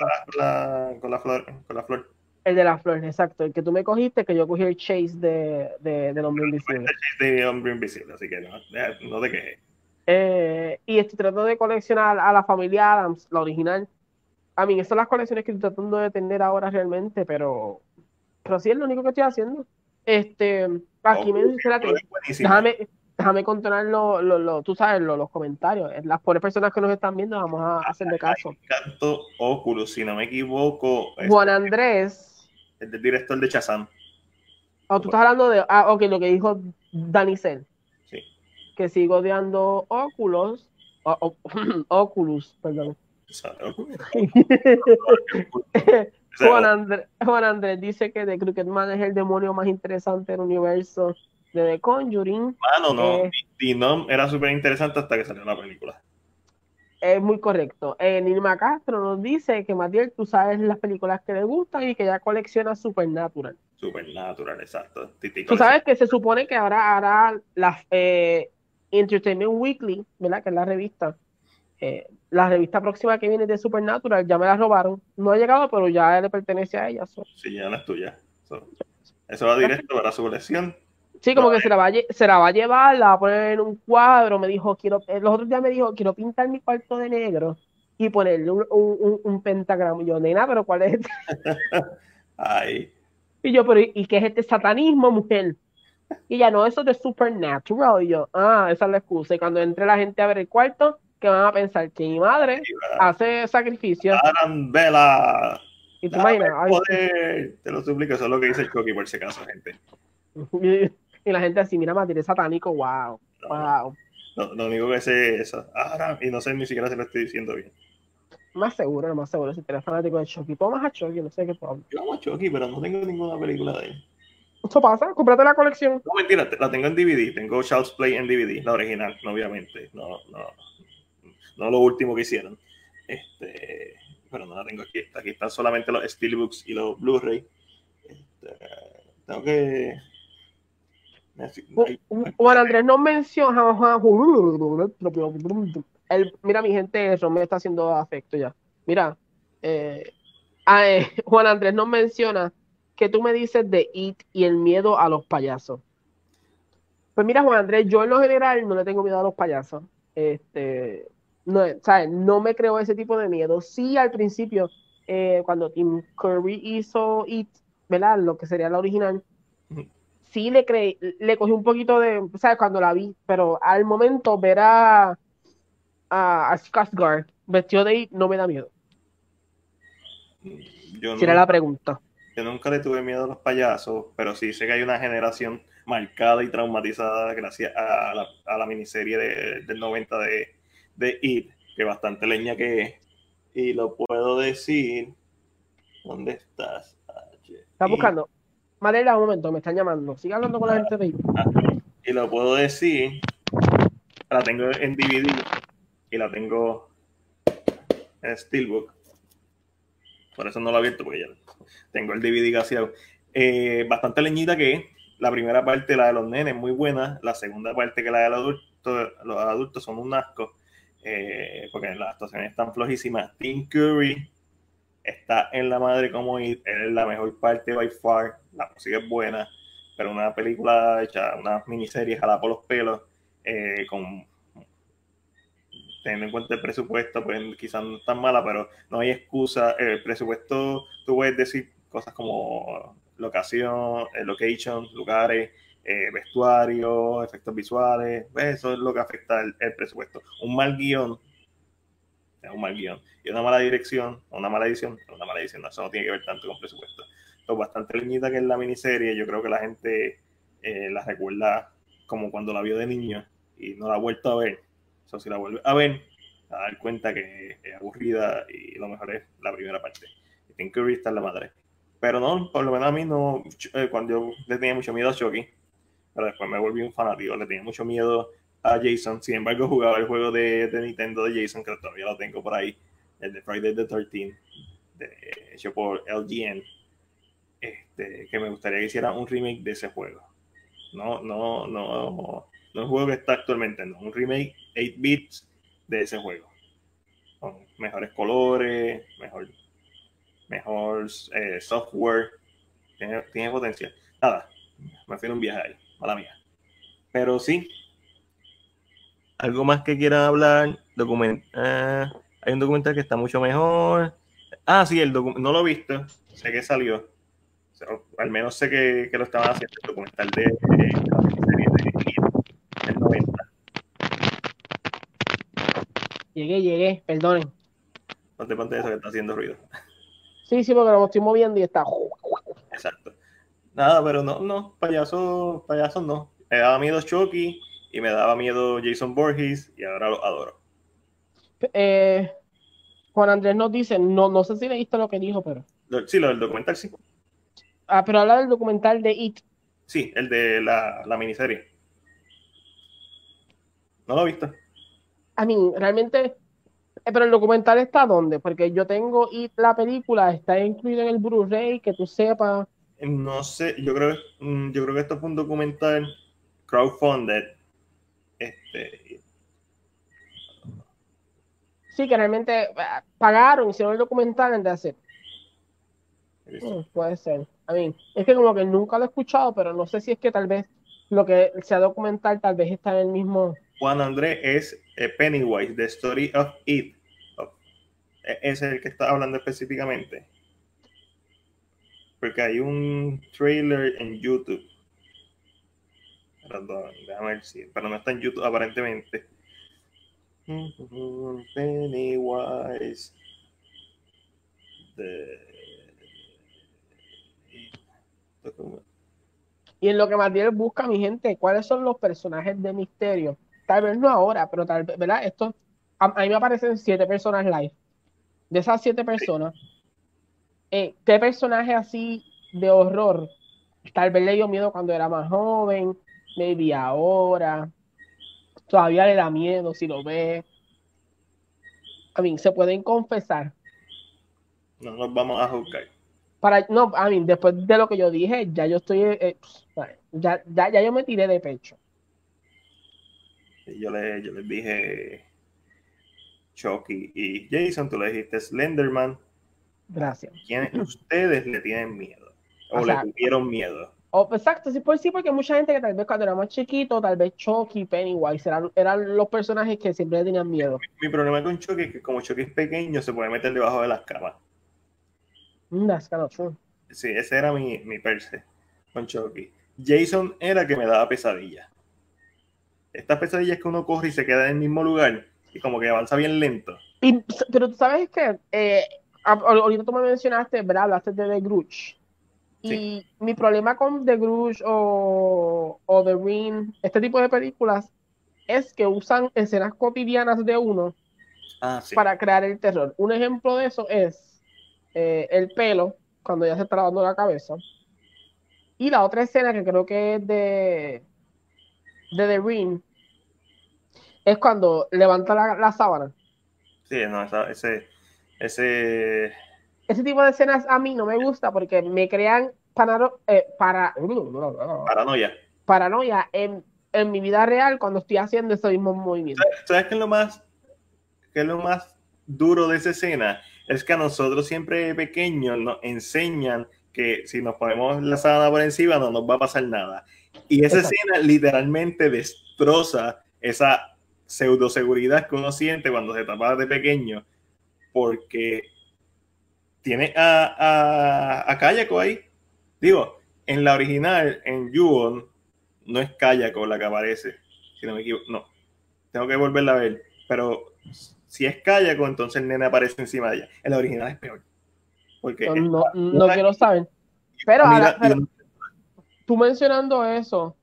Con la, flor, con la flor. El de la flor, exacto. El que tú me cogiste, que yo cogí el chase de, de, del hombre invisible. El chase de hombre invisible, así que no, no te quejes. Eh, y estoy tratando de coleccionar a la familia Adams, la original. A mí, esas son las colecciones que estoy tratando de tener ahora realmente, pero, pero sí es lo único que estoy haciendo. Este, aquí me dice la déjame, déjame controlar lo, lo, tú sabes, los comentarios. Las pobres personas que nos están viendo, vamos a hacerle caso. Canto Oculus, si no me equivoco. Juan Andrés. Es del director de Chazam. Oh, tú estás hablando de. Ah, ok, lo que dijo Danicel. Sí. Que sigo odiando Oculus. Oculus, perdón. Juan, Andrés, dice que The Crooked Man es el demonio más interesante del universo de The Conjuring. Mano, no. Eh, era súper interesante hasta que salió la película. Es muy correcto. Eh, Nilma Castro nos dice que Matiel, tú sabes las películas que le gustan y que ya colecciona Supernatural. Supernatural, exacto. tú sabes que se supone que ahora hará la eh, Entertainment Weekly, ¿verdad? Que es la revista. Eh, la revista próxima que viene de Supernatural ya me la robaron. No ha llegado, pero ya le pertenece a ella. Sí, ya no es tuya. eso va directo para su colección Sí, como que se la, va a, se la va a llevar, la va a poner en un cuadro. Me dijo, quiero, eh, los otros días me dijo, quiero pintar mi cuarto de negro y ponerle un, un, un pentagrama. Y yo, nena, pero ¿cuál es este? Ay. Y yo, pero ¿y qué es este satanismo, mujer? Y ya no, eso de supernatural. Y yo, ah, esa es la excusa. Y cuando entre la gente a ver el cuarto, que van a pensar que mi madre hace sacrificios. Arambela. Y te imaginas. Te lo suplico, eso es lo que dice el Coqui por si acaso, gente. Y la gente así, mira, Matilde satánico, wow, wow. No, lo único que sé es eso. Ahora, y no sé ni siquiera si lo estoy diciendo bien. Más seguro, no más seguro. Si eres fanático de Chucky, tomas a Chucky, no sé qué problema. Yo amo a Chucky, pero no tengo ninguna película de él. Eso pasa, cómprate la colección. No, mentira, la tengo en DVD. Tengo Child's Play en DVD, la original, obviamente. No, no, no lo último que hicieron. Este, pero no la tengo aquí. Aquí están solamente los Steelbooks y los Blu-ray. Este, tengo que Juan Andrés no menciona. El, mira, mi gente, eso me está haciendo afecto ya. Mira, eh, eh, Juan Andrés nos menciona que tú me dices de It y el miedo a los payasos. Pues mira, Juan Andrés, yo en lo general no le tengo miedo a los payasos. Este, no, ¿sabes? no me creo ese tipo de miedo. Sí, al principio, eh, cuando Tim Curry hizo It, ¿verdad? Lo que sería la original, sí le creí, le cogí un poquito de, ¿sabes? Cuando la vi, pero al momento ver a, a, a vestido de ahí no me da miedo. Yo no, la pregunta. Yo nunca le tuve miedo a los payasos, pero sí sé que hay una generación marcada y traumatizada gracias a la, a la miniserie de, del 90 de, de It, que bastante leña que es. Y lo puedo decir. ¿Dónde estás? Estás buscando. Madera, un momento, me están llamando. Sigue hablando con la gente de ahí. Y lo puedo decir. La tengo en DVD y la tengo en Steelbook. Por eso no lo he abierto, porque ya tengo el DVD gaseado. Eh, bastante leñita que la primera parte, la de los nenes, muy buena. La segunda parte, que la de los adultos, los adultos son un asco. Eh, porque las actuaciones están flojísimas. Tim Curry está en la madre como es la mejor parte by far, la música es buena, pero una película hecha, una miniserie jalada por los pelos, eh, con teniendo en cuenta el presupuesto, pues quizás no es tan mala, pero no hay excusa. El presupuesto, tú puedes decir cosas como locación, eh, location, lugares, eh, vestuario, efectos visuales, eso es lo que afecta el presupuesto. Un mal guion es un mal guion. Y una mala dirección, una mala edición, una mala edición, eso no tiene que ver tanto con presupuesto. Esto es bastante leñita que es la miniserie, yo creo que la gente eh, la recuerda como cuando la vio de niño y no la ha vuelto a ver. O sea, si la vuelve a ver, a dar cuenta que es aburrida y lo mejor es la primera parte. Tim Curry está la madre. Pero no, por lo menos a mí no, eh, cuando yo tenía mucho miedo a Chucky, pero después me volví un fanático, le tenía mucho miedo a Jason, sin embargo jugaba el juego de, de Nintendo de Jason, que todavía lo tengo por ahí, el de Friday the 13 hecho por LGN, este, que me gustaría que hiciera un remake de ese juego. No, no, no, no un juego que está actualmente, no, un remake 8 bits de ese juego. Con mejores colores, mejor, mejor eh, software, tiene, tiene potencial. Nada, me fui en un viaje ahí, mala mía. Pero sí. ¿Algo más que quieran hablar? Document eh, hay un documental que está mucho mejor. Ah, sí, el no lo he visto. Sé que salió. al menos sé que, que, lo estaban haciendo el documental de, de, de, 90. Llegué, llegué, perdonen. Ponte, ponte eso que está haciendo ruido. Sí, sí, porque lo estoy moviendo y está. Exacto. Nada, pero no, no, payaso, payaso no. Me daba miedo Chucky y me daba miedo Jason Borges y ahora lo adoro. Eh, Juan Andrés nos dice, no, no sé si leíste lo que dijo, pero. Sí, lo del documental, sí. Ah, pero habla del documental de It. Sí, el de la, la miniserie. No lo he visto. A mí, realmente. Eh, pero el documental está dónde? Porque yo tengo It, la película, está incluido en el Blu-ray, que tú sepas. No sé, yo creo, mm, yo creo que esto fue un documental crowdfunded. Este, Sí, que realmente eh, pagaron, hicieron el documental en de hacer. Mm, puede ser. A mí, es que como que nunca lo he escuchado, pero no sé si es que tal vez lo que sea documental tal vez está en el mismo. Juan André es eh, Pennywise, The Story of It. E, es el que está hablando específicamente. Porque hay un trailer en YouTube. Perdón, déjame ver si. Pero no está en YouTube aparentemente Pennywise. Y en lo que Matiel busca, mi gente, ¿cuáles son los personajes de misterio? Tal vez no ahora, pero tal vez, ¿verdad? Esto, a, mí me aparecen siete personas live. De esas siete personas, eh, ¿qué personaje así de horror? Tal vez le dio miedo cuando era más joven, maybe ahora, todavía le da miedo si lo ve. A mí, se pueden confesar. No nos vamos a juzgar. Para, no, a mí, después de lo que yo dije, ya yo estoy, eh, ya, ya, ya, yo me tiré de pecho. Yo, le, yo les dije Chucky y Jason, tú le dijiste Slenderman. Gracias. ¿Quiénes ustedes le tienen miedo? O, le tuvieron miedo. Oh, exacto, sí, pues sí, porque mucha gente que tal vez cuando era más chiquito, tal vez Chucky, Pennywise, eran, eran los personajes que siempre tenían miedo. Mi, problema con Chucky es que como Chucky es pequeño, se puede meter debajo de las camas. Mm, that's kind of true. Sí, ese era mi, mi perse con Chucky. Jason era que me daba pesadillas. Estas pesadillas que uno corre y se queda en el mismo lugar y como que avanza bien lento. pero tú sabes que eh, ahorita tú me mencionaste, ¿verdad? Hablaste de The Grudge. Y mi problema con The Grudge o, o The Ring, este tipo de películas, es que usan escenas cotidianas de uno ah, para crear el terror. Un ejemplo de eso es eh, el pelo, cuando ya se está lavando la cabeza. Y la otra escena que creo que es de, de The Ring, es cuando levanta la, sábana. Sí, no, ese, ese ese tipo de escenas a mí no me gusta porque me crean eh, para, paranoia. Paranoia en, en, mi vida real cuando estoy haciendo ese mismo movimiento. ¿Sabes qué es lo más, qué es lo más duro de esa escena? Es que a nosotros siempre pequeños nos enseñan que si nos ponemos la sábana por encima no nos va a pasar nada. Y esa escena literalmente destroza esa pseudo seguridad que uno siente cuando se tapa de pequeño, porque tiene a, a, a Kayako ahí. Digo, en la original, en Yuon, no es Kayako la que aparece. Si no me equivoco, no. Tengo que volverla a ver. Pero si es Kayako, entonces el nene aparece encima de ella. En la original es peor. Porque no, no, quiero saber. Pero, ahora, tú mencionando eso,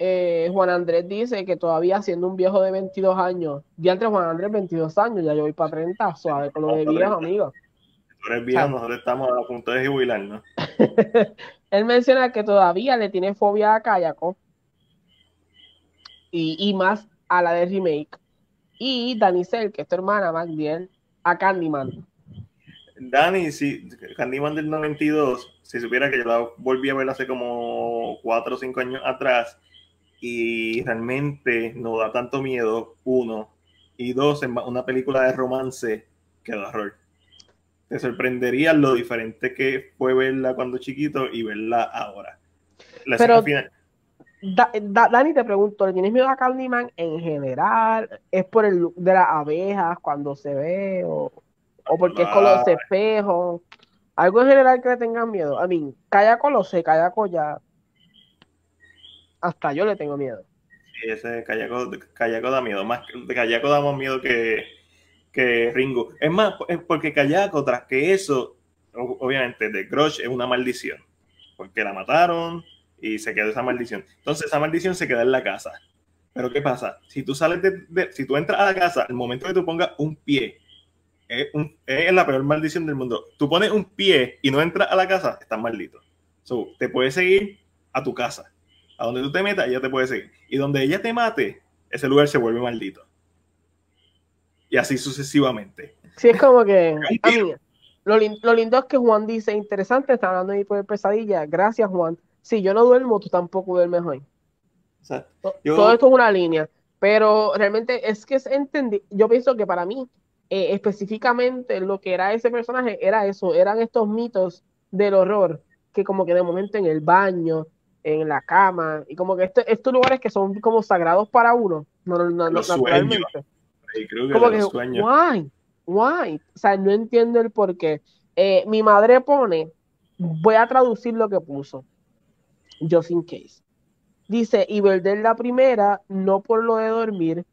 Eh, Juan Andrés dice que todavía siendo un viejo de 22 años, ya entre Juan Andrés 22 años, ya yo voy para 30, suave con lo de viejo, amigo. Tú eres viejo, nosotros estamos a punto de jubilarnos. Él menciona que todavía le tiene fobia a Kayako y, y más a la de remake. Y Danicel, que es tu hermana, más bien, a Candyman. Dani, si Candyman del 92, si supiera que yo la volví a ver hace como 4 o 5 años atrás y realmente no da tanto miedo, uno, y dos, es una película de romance que da horror. Te sorprendería lo diferente que fue verla cuando chiquito y verla ahora. La Pero, final, Da- Da- Dani, te pregunto, ¿le tienes miedo a Candyman en general? ¿Es por el look de las abejas cuando se ve? ¿O, o porque es con los espejos? ¿Algo en general que le tengan miedo? A mí, Kayako lo sé, Kayako ya. Hasta yo le tengo miedo. Sí, ese Kayako, Kayako da miedo. Más Kayako da más miedo que, que Ringo. Es más, es porque Kayako, tras que eso, obviamente, de Crush es una maldición. Porque la mataron y se quedó esa maldición. Entonces, esa maldición se queda en la casa. Pero, ¿qué pasa? Si tú sales de, si tú entras a la casa, el momento que tú pongas un pie, es, es la peor maldición del mundo. Tú pones un pie y no entras a la casa, estás maldito. So, te puede seguir a tu casa. A donde tú te metas, ella te puede seguir. Y donde ella te mate, ese lugar se vuelve maldito. Y así sucesivamente. Sí, es como que. Mí, lo, lo lindo es que Juan dice: interesante, está hablando de mi poder pesadilla. Gracias, Juan. Si yo no duermo, tú tampoco duermes hoy. O sea, To- Yo- Todo esto es una línea, pero realmente es que es entendi- Yo pienso que para mí, eh, específicamente, lo que era ese personaje era eso, eran estos mitos del horror, que como que de momento en el baño, en la cama, y como que este- estos lugares que son como sagrados para uno, no, no- no- Los naturalmente. Como que, los sueños. why, why, o sea, no entiendo el por qué. Eh, mi madre pone, voy a traducir lo que puso, just in case. Dice, y Dead la primera, no por lo de dormir,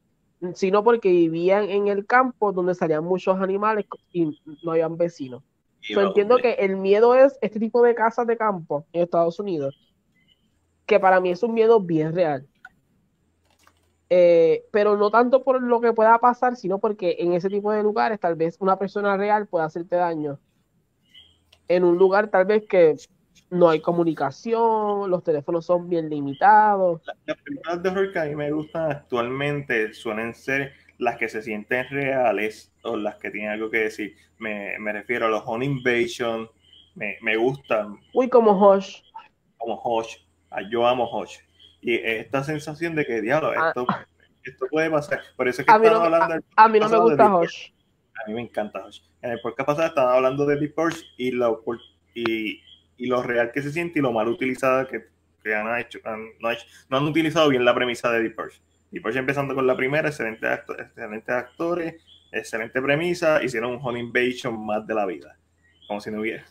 sino porque vivían en el campo donde salían muchos animales y no habían vecinos. Y So, va, entiendo que el miedo es este tipo de casas de campo en Estados Unidos, que para mí es un miedo bien real. Eh, pero no tanto por lo que pueda pasar, sino porque en ese tipo de lugares tal vez una persona real pueda hacerte daño. En un lugar tal vez que no hay comunicación, los teléfonos son bien limitados. Las películas de horror que a mí me gustan actualmente suelen ser las que se sienten reales o las que tienen algo que decir. Me, me refiero a los Home Invasion, me, me gustan Uy, como Hush. como Hush. Ah, Yo amo Hush. Y esta sensación de que, diablo, Ah. esto, esto puede pasar. Por eso es que A mí estamos no, hablando a, a mí no me gusta Hush. A mí me encanta Hush. En el podcast pasado estaban hablando de Deep Purge y lo, y, y lo real que se siente y lo mal utilizada que, que han hecho, han- no, han hecho- no han utilizado bien la premisa de Deep Purge. Deep Purge empezando con la primera, excelentes, acto- excelentes actores, excelente premisa, hicieron un Home Invasion más de la vida. Como si no hubiera,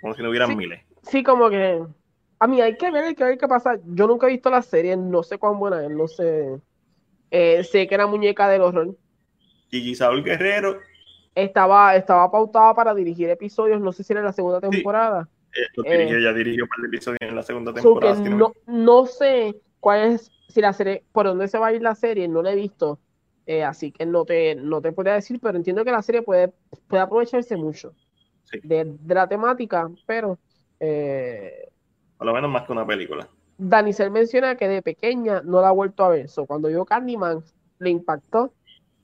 como si no hubieran Sí. miles. Sí, como que. A mí hay que ver, hay que ver qué pasa. Yo nunca he visto la serie, no sé cuán buena es, no sé. Eh, sé que era muñeca del horror. Gigi Saúl Guerrero, Estaba, estaba pautada para dirigir episodios, no sé si era la segunda Sí. temporada. eh, lo Eh. dirigió, ya dirigió un par de episodios en la segunda So temporada. me no, no sé cuál es, si la serie, por dónde se va a ir la serie, no la he visto. Eh, así que no te, no te podría decir, pero entiendo que la serie puede, puede aprovecharse mucho Sí. de, de la temática, pero eh, Por lo menos más que una película. Danicel menciona que de pequeña no la ha vuelto a ver. So, cuando vio Candyman, le impactó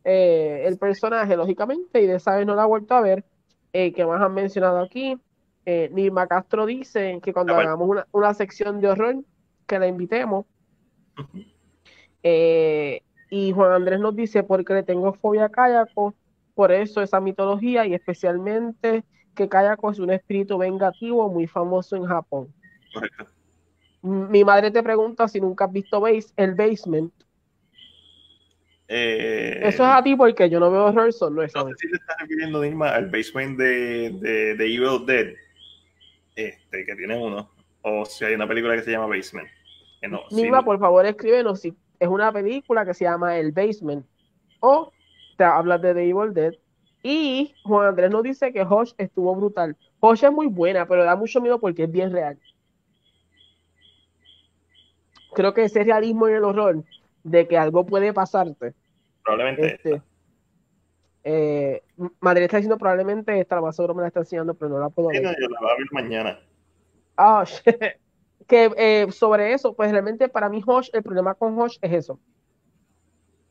eh, el personaje, lógicamente, y de esa vez no la ha vuelto a ver. Eh, ¿Qué más han mencionado aquí? Eh, Nirma Castro dice que cuando hagamos una, una sección de horror, que la invitemos. Eh, y Juan Andrés nos dice, porque le tengo fobia a Kayako, por eso esa mitología, y especialmente que Kayako es un espíritu vengativo muy famoso en Japón. Correcto. Mi madre te pregunta si nunca has visto base, el basement. Eh, Eso es a ti porque yo no veo horror, no es No sé si te estás refiriendo, Nirma, al basement de, de, de Evil Dead, este, que tiene uno, o si hay una película que se llama Basement. Que no, Nima, por favor, escríbenos si es una película que se llama El Basement o te hablas de The Evil Dead. Y Juan Andrés nos dice que Hush estuvo brutal. Hush es muy buena, pero da mucho miedo porque es bien real. Creo que ese realismo en el horror de que algo puede pasarte. Probablemente. Este, eh, Madrid está diciendo probablemente esta, la más seguro me la está enseñando, pero no la puedo Sí, ver. no, yo la voy a ver mañana. Ah, shit. que eh, sobre eso, pues realmente para mí Hosh, el problema con Hosh es eso,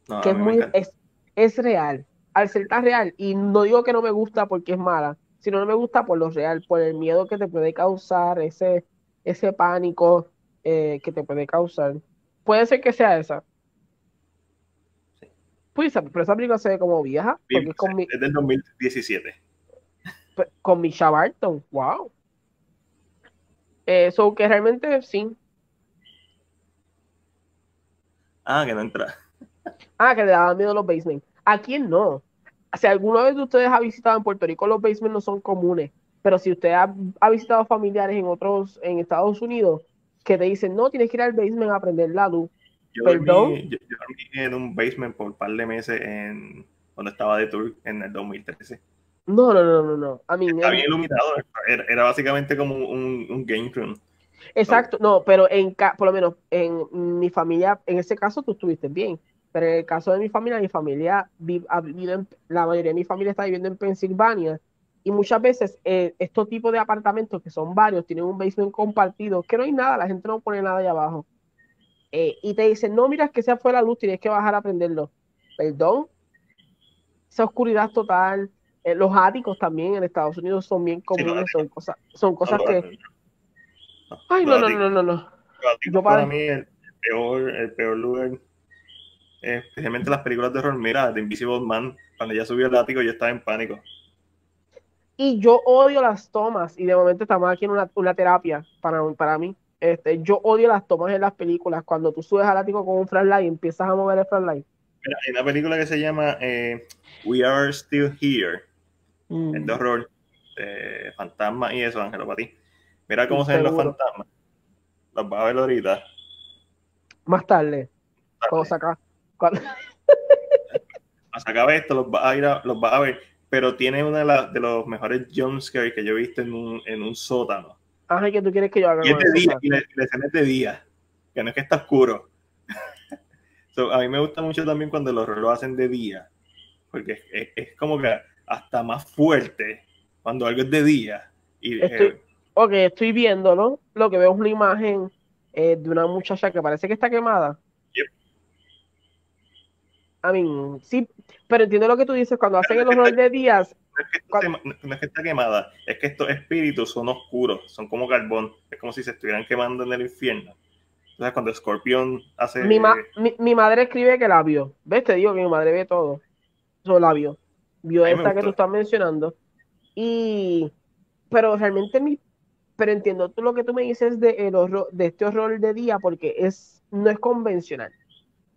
No, que es muy, es, es real, al ser tan real, y no digo que no me gusta porque es mala, sino no me gusta por lo real, por el miedo que te puede causar, ese, ese pánico eh, que te puede causar. Puede ser que sea esa. Sí. Pues, pero esa película se ve como vieja, porque es con, mi, Es del 2017. con Misha Barton, wow. Eso que realmente sí. Ah, que no entra. Ah, que le daban miedo los basements. ¿A quién no? Si alguna vez de ustedes ha visitado en Puerto Rico, los basements no son comunes. Pero si usted ha, ha visitado familiares en otros, en Estados Unidos, que te dicen, no, tienes que ir al basement a prender la luz. Yo ¿Perdón? dormí, yo, yo dormí en un basement por un par de meses en, cuando estaba de tour en el 2013. No, no, no, no, no. A mí, Está bien iluminado. Era, era básicamente como un, un game room. Exacto, no, pero en por lo menos en mi familia, en ese caso tú estuviste bien, pero en el caso de mi familia, mi familia ha vivido en, la mayoría de mi familia está viviendo en Pensilvania y muchas veces eh, estos tipos de apartamentos que son varios tienen un basement compartido, que no hay nada, la gente no pone nada allá abajo. Eh, y te dicen, no, mira, es que se fue la luz, tienes que bajar a prenderlo. Perdón, esa oscuridad total. Eh, los áticos también en Estados Unidos son bien comunes, son cosas, son cosas No, que... Ay, no, no, no, no, no. Yo para para- mí el peor, el peor lugar, especialmente las películas de horror. Mira, de Invisible Man, cuando ya subió el ático yo estaba en pánico. Y yo odio las tomas, y de momento estamos aquí en una, una terapia para, para mí. Este, yo odio las tomas en las películas, cuando tú subes al ático con un flashlight y empiezas a mover el flashlight. Mira, hay una película que se llama eh, We Are Still Here, Mm. es de horror, de fantasmas y eso, Ángelo, para ti. Mira cómo se ven los fantasmas. Los vas a ver ahorita. Más tarde, saca, cuando- Cuando se acabe esto, los vas a, ir a- los vas a ver. Pero tiene uno de, los mejores jumpscares que yo he visto en un, en un sótano. Ajá, ¿qué tú quieres que yo haga Y es de día, y escena es de día. Que no es que está oscuro. So, a mí me gusta mucho también cuando los lo hacen de día. Porque es, es- es como que hasta más fuerte cuando algo es de día. Y, eh, Estoy- Ok, estoy viéndolo, lo que veo es una imagen eh, de una muchacha que parece que está quemada. Yep. I mean, sí, pero entiendo lo que tú dices, cuando hacen el horror de días, no, es que esto se- no es que está quemada, es que estos espíritus son oscuros, son como carbón. Es como si se estuvieran quemando en el infierno. Entonces, cuando Scorpion hace. Mi, ma- mi, mi madre escribe que la vio. ¿Ves? Te digo que mi madre ve todo. Eso la vio. Vio esta que tú estás mencionando. Y. Pero realmente mi. Pero entiendo tú lo que tú me dices de, el horror, de este horror de día, porque es no es convencional.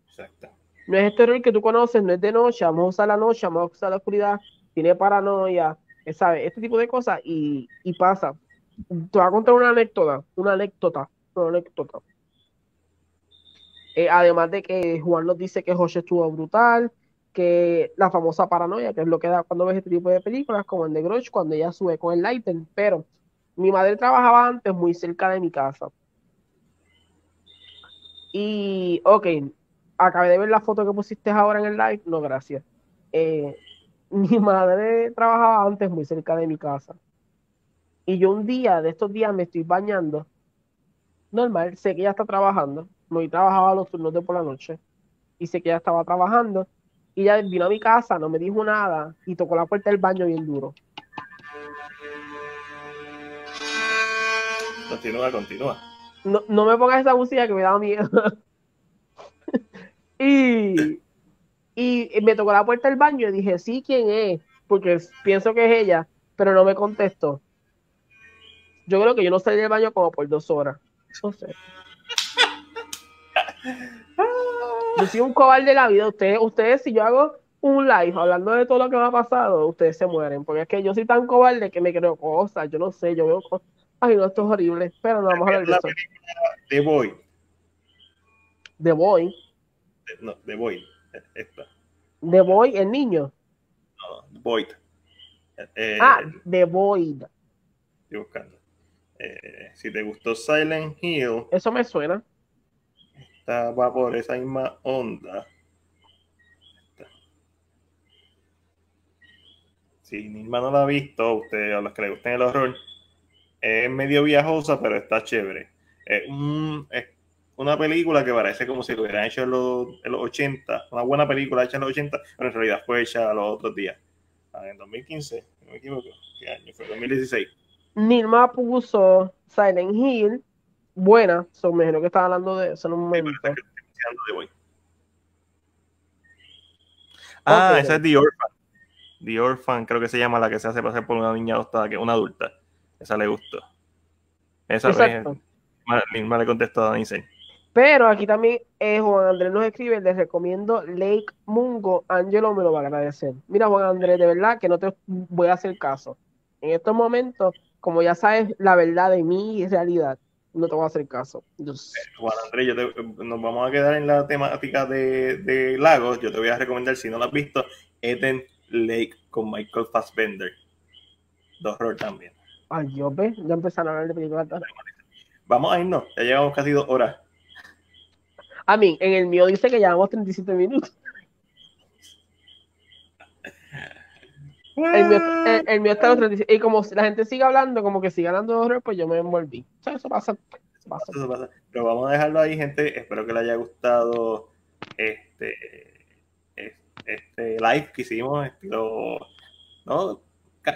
Exacto. No es este horror que tú conoces, no es de noche, vamos a usar la noche, vamos a usar la oscuridad, tiene paranoia, eh, ¿sabes? Este tipo de cosas y, pasa. Te voy a contar una anécdota, una anécdota, una anécdota. Eh, además de que Juan nos dice que José estuvo brutal, que la famosa paranoia, que es lo que da cuando ves este tipo de películas, como en The Grudge, cuando ella sube con el lighter, pero mi madre trabajaba antes muy cerca de mi casa. Y, ok, acabé de ver la foto que pusiste ahora en el live, no, gracias. Eh, mi madre trabajaba antes muy cerca de mi casa. Y yo un día, de estos días, me estoy bañando. Normal, sé que ella está trabajando. No trabajaba los turnos de por la noche. Y sé que ella estaba trabajando. Y ella vino a mi casa, no me dijo nada. Y tocó la puerta del baño bien duro. Continúa, continúa. No, no me pongas esa música que me da miedo. y, y me tocó la puerta del baño y dije, sí, ¿quién es? Porque pienso que es ella, pero no me contestó. Yo creo que yo no salí del baño como por dos horas. No sé. Yo soy un cobarde de la vida. Ustedes, ustedes, si yo hago un live hablando de todo lo que me ha pasado, ustedes se mueren. Porque es que yo soy tan cobarde que me creo cosas. Yo no sé, yo veo cosas. Ay, no, esto es horrible. Pero no vamos a hablar de eso. The Boy. The Boy. No, The Boy. Esta. The Boy, el niño. No, Void. Eh, Ah, The Void. Estoy buscando. Eh, si te gustó Silent Hill, Eso me suena. esta va por esa misma onda. Si Nilma no la ha visto, usted, a los que le gusten el horror, es medio viajosa, pero está chévere. Es, una película que parece como si lo hubieran hecho en los, 80, una buena película hecha en los 80, pero en realidad fue hecha los otros días. Ah, en 2015, no me equivoco, ¿qué año fue? 2016. Nilma puso Silent Hill, buena, so, me imagino que estaba hablando de eso en un momento. ah, esa es The Orphan. The Orphan, creo que se llama la que se hace pasar por una niña adoptada, que es una adulta. Esa le gustó. Esa Exacto. misma le contestó a Dani Pero aquí también eh, Juan Andrés nos escribe, les recomiendo Lake Mungo, Angelo me lo va a agradecer. Mira Juan Andrés, de verdad que no te voy a hacer caso. En estos momentos, como ya sabes la verdad de mi realidad, no te voy a hacer caso. Juan Andrés, nos vamos a quedar en la temática de, de, lagos. Yo te voy a recomendar, si no lo has visto, Eden Lake con Michael Fassbender. Horror también. Ay, yo ve, ya empezaron a hablar de películas. Vamos a irnos, ya llevamos casi dos horas. A mí, en el mío dice que llevamos 37 minutos. El mío, el, mío, está los 37. Y como la gente sigue hablando, como que sigue de horror, pues yo me envolví. Eso pasa. Eso pasa. Eso. Pero vamos a dejarlo ahí, gente. Espero que les haya gustado este, este live que hicimos. Estilo, ¿no?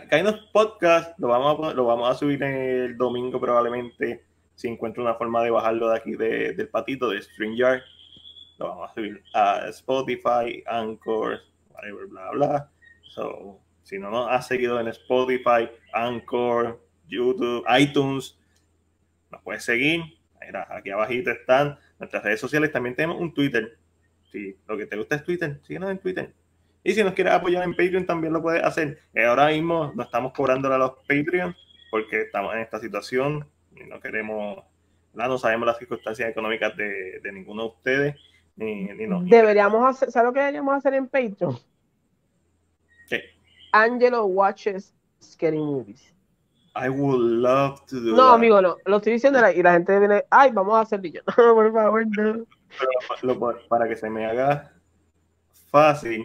Kainos Podcast lo vamos, a, lo vamos a subir el domingo probablemente si encuentro una forma de bajarlo de aquí del patito de StreamYard. Lo vamos a subir a Spotify, Anchor, whatever, bla, bla. So, si no nos has seguido en Spotify, Anchor, YouTube, iTunes, nos puedes seguir. Mira, aquí abajito están nuestras redes sociales. También tenemos un Twitter. Si lo que te gusta es Twitter, síguenos en Twitter. Y si nos quieres apoyar en Patreon, también lo puedes hacer. Eh, ahora mismo no estamos cobrando a los Patreon porque estamos en esta situación no queremos, no sabemos las circunstancias económicas de, ninguno de ustedes. Ni, Deberíamos hacer, ¿sabes lo que deberíamos hacer en Patreon? ¿Qué? Angelo watches Scary Movies. I would love to do No, amigo, no. Lo estoy diciendo y la gente viene, ay, vamos a hacerlo. yo, no, por favor, no. Pero para que se me haga fácil,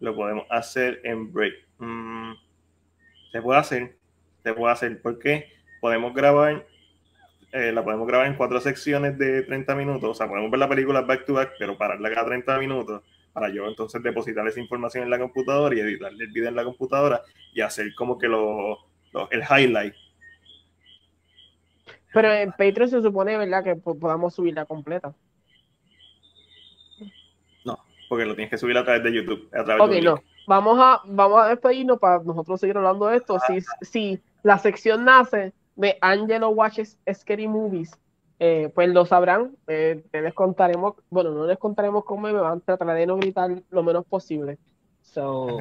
lo podemos hacer en break. Mm, se puede hacer, se puede hacer, porque podemos grabar, eh, la podemos grabar en cuatro secciones de 30 minutos, o sea, podemos ver la película back to back, pero pararla cada 30 minutos para yo entonces depositar esa información en la computadora y editarle el video en la computadora y hacer como que lo, el highlight. Pero en Patreon se supone, ¿verdad?, que podamos subirla completa porque lo tienes que subir a través de YouTube. ok, no. Vamos a, vamos a despedirnos para nosotros seguir hablando de esto. Si, si la sección nace de Angelo Watches Scary Movies, eh, pues lo sabrán. Eh, les contaremos, bueno, no les contaremos cómo me van, a tratar de no gritar lo menos posible. So,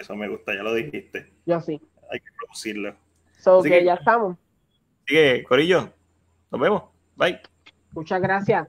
eso me gusta, ya lo dijiste. Ya sí. Hay que producirlo. So, que, ya estamos. Sigue, Corillo. Nos vemos. Bye. Muchas gracias.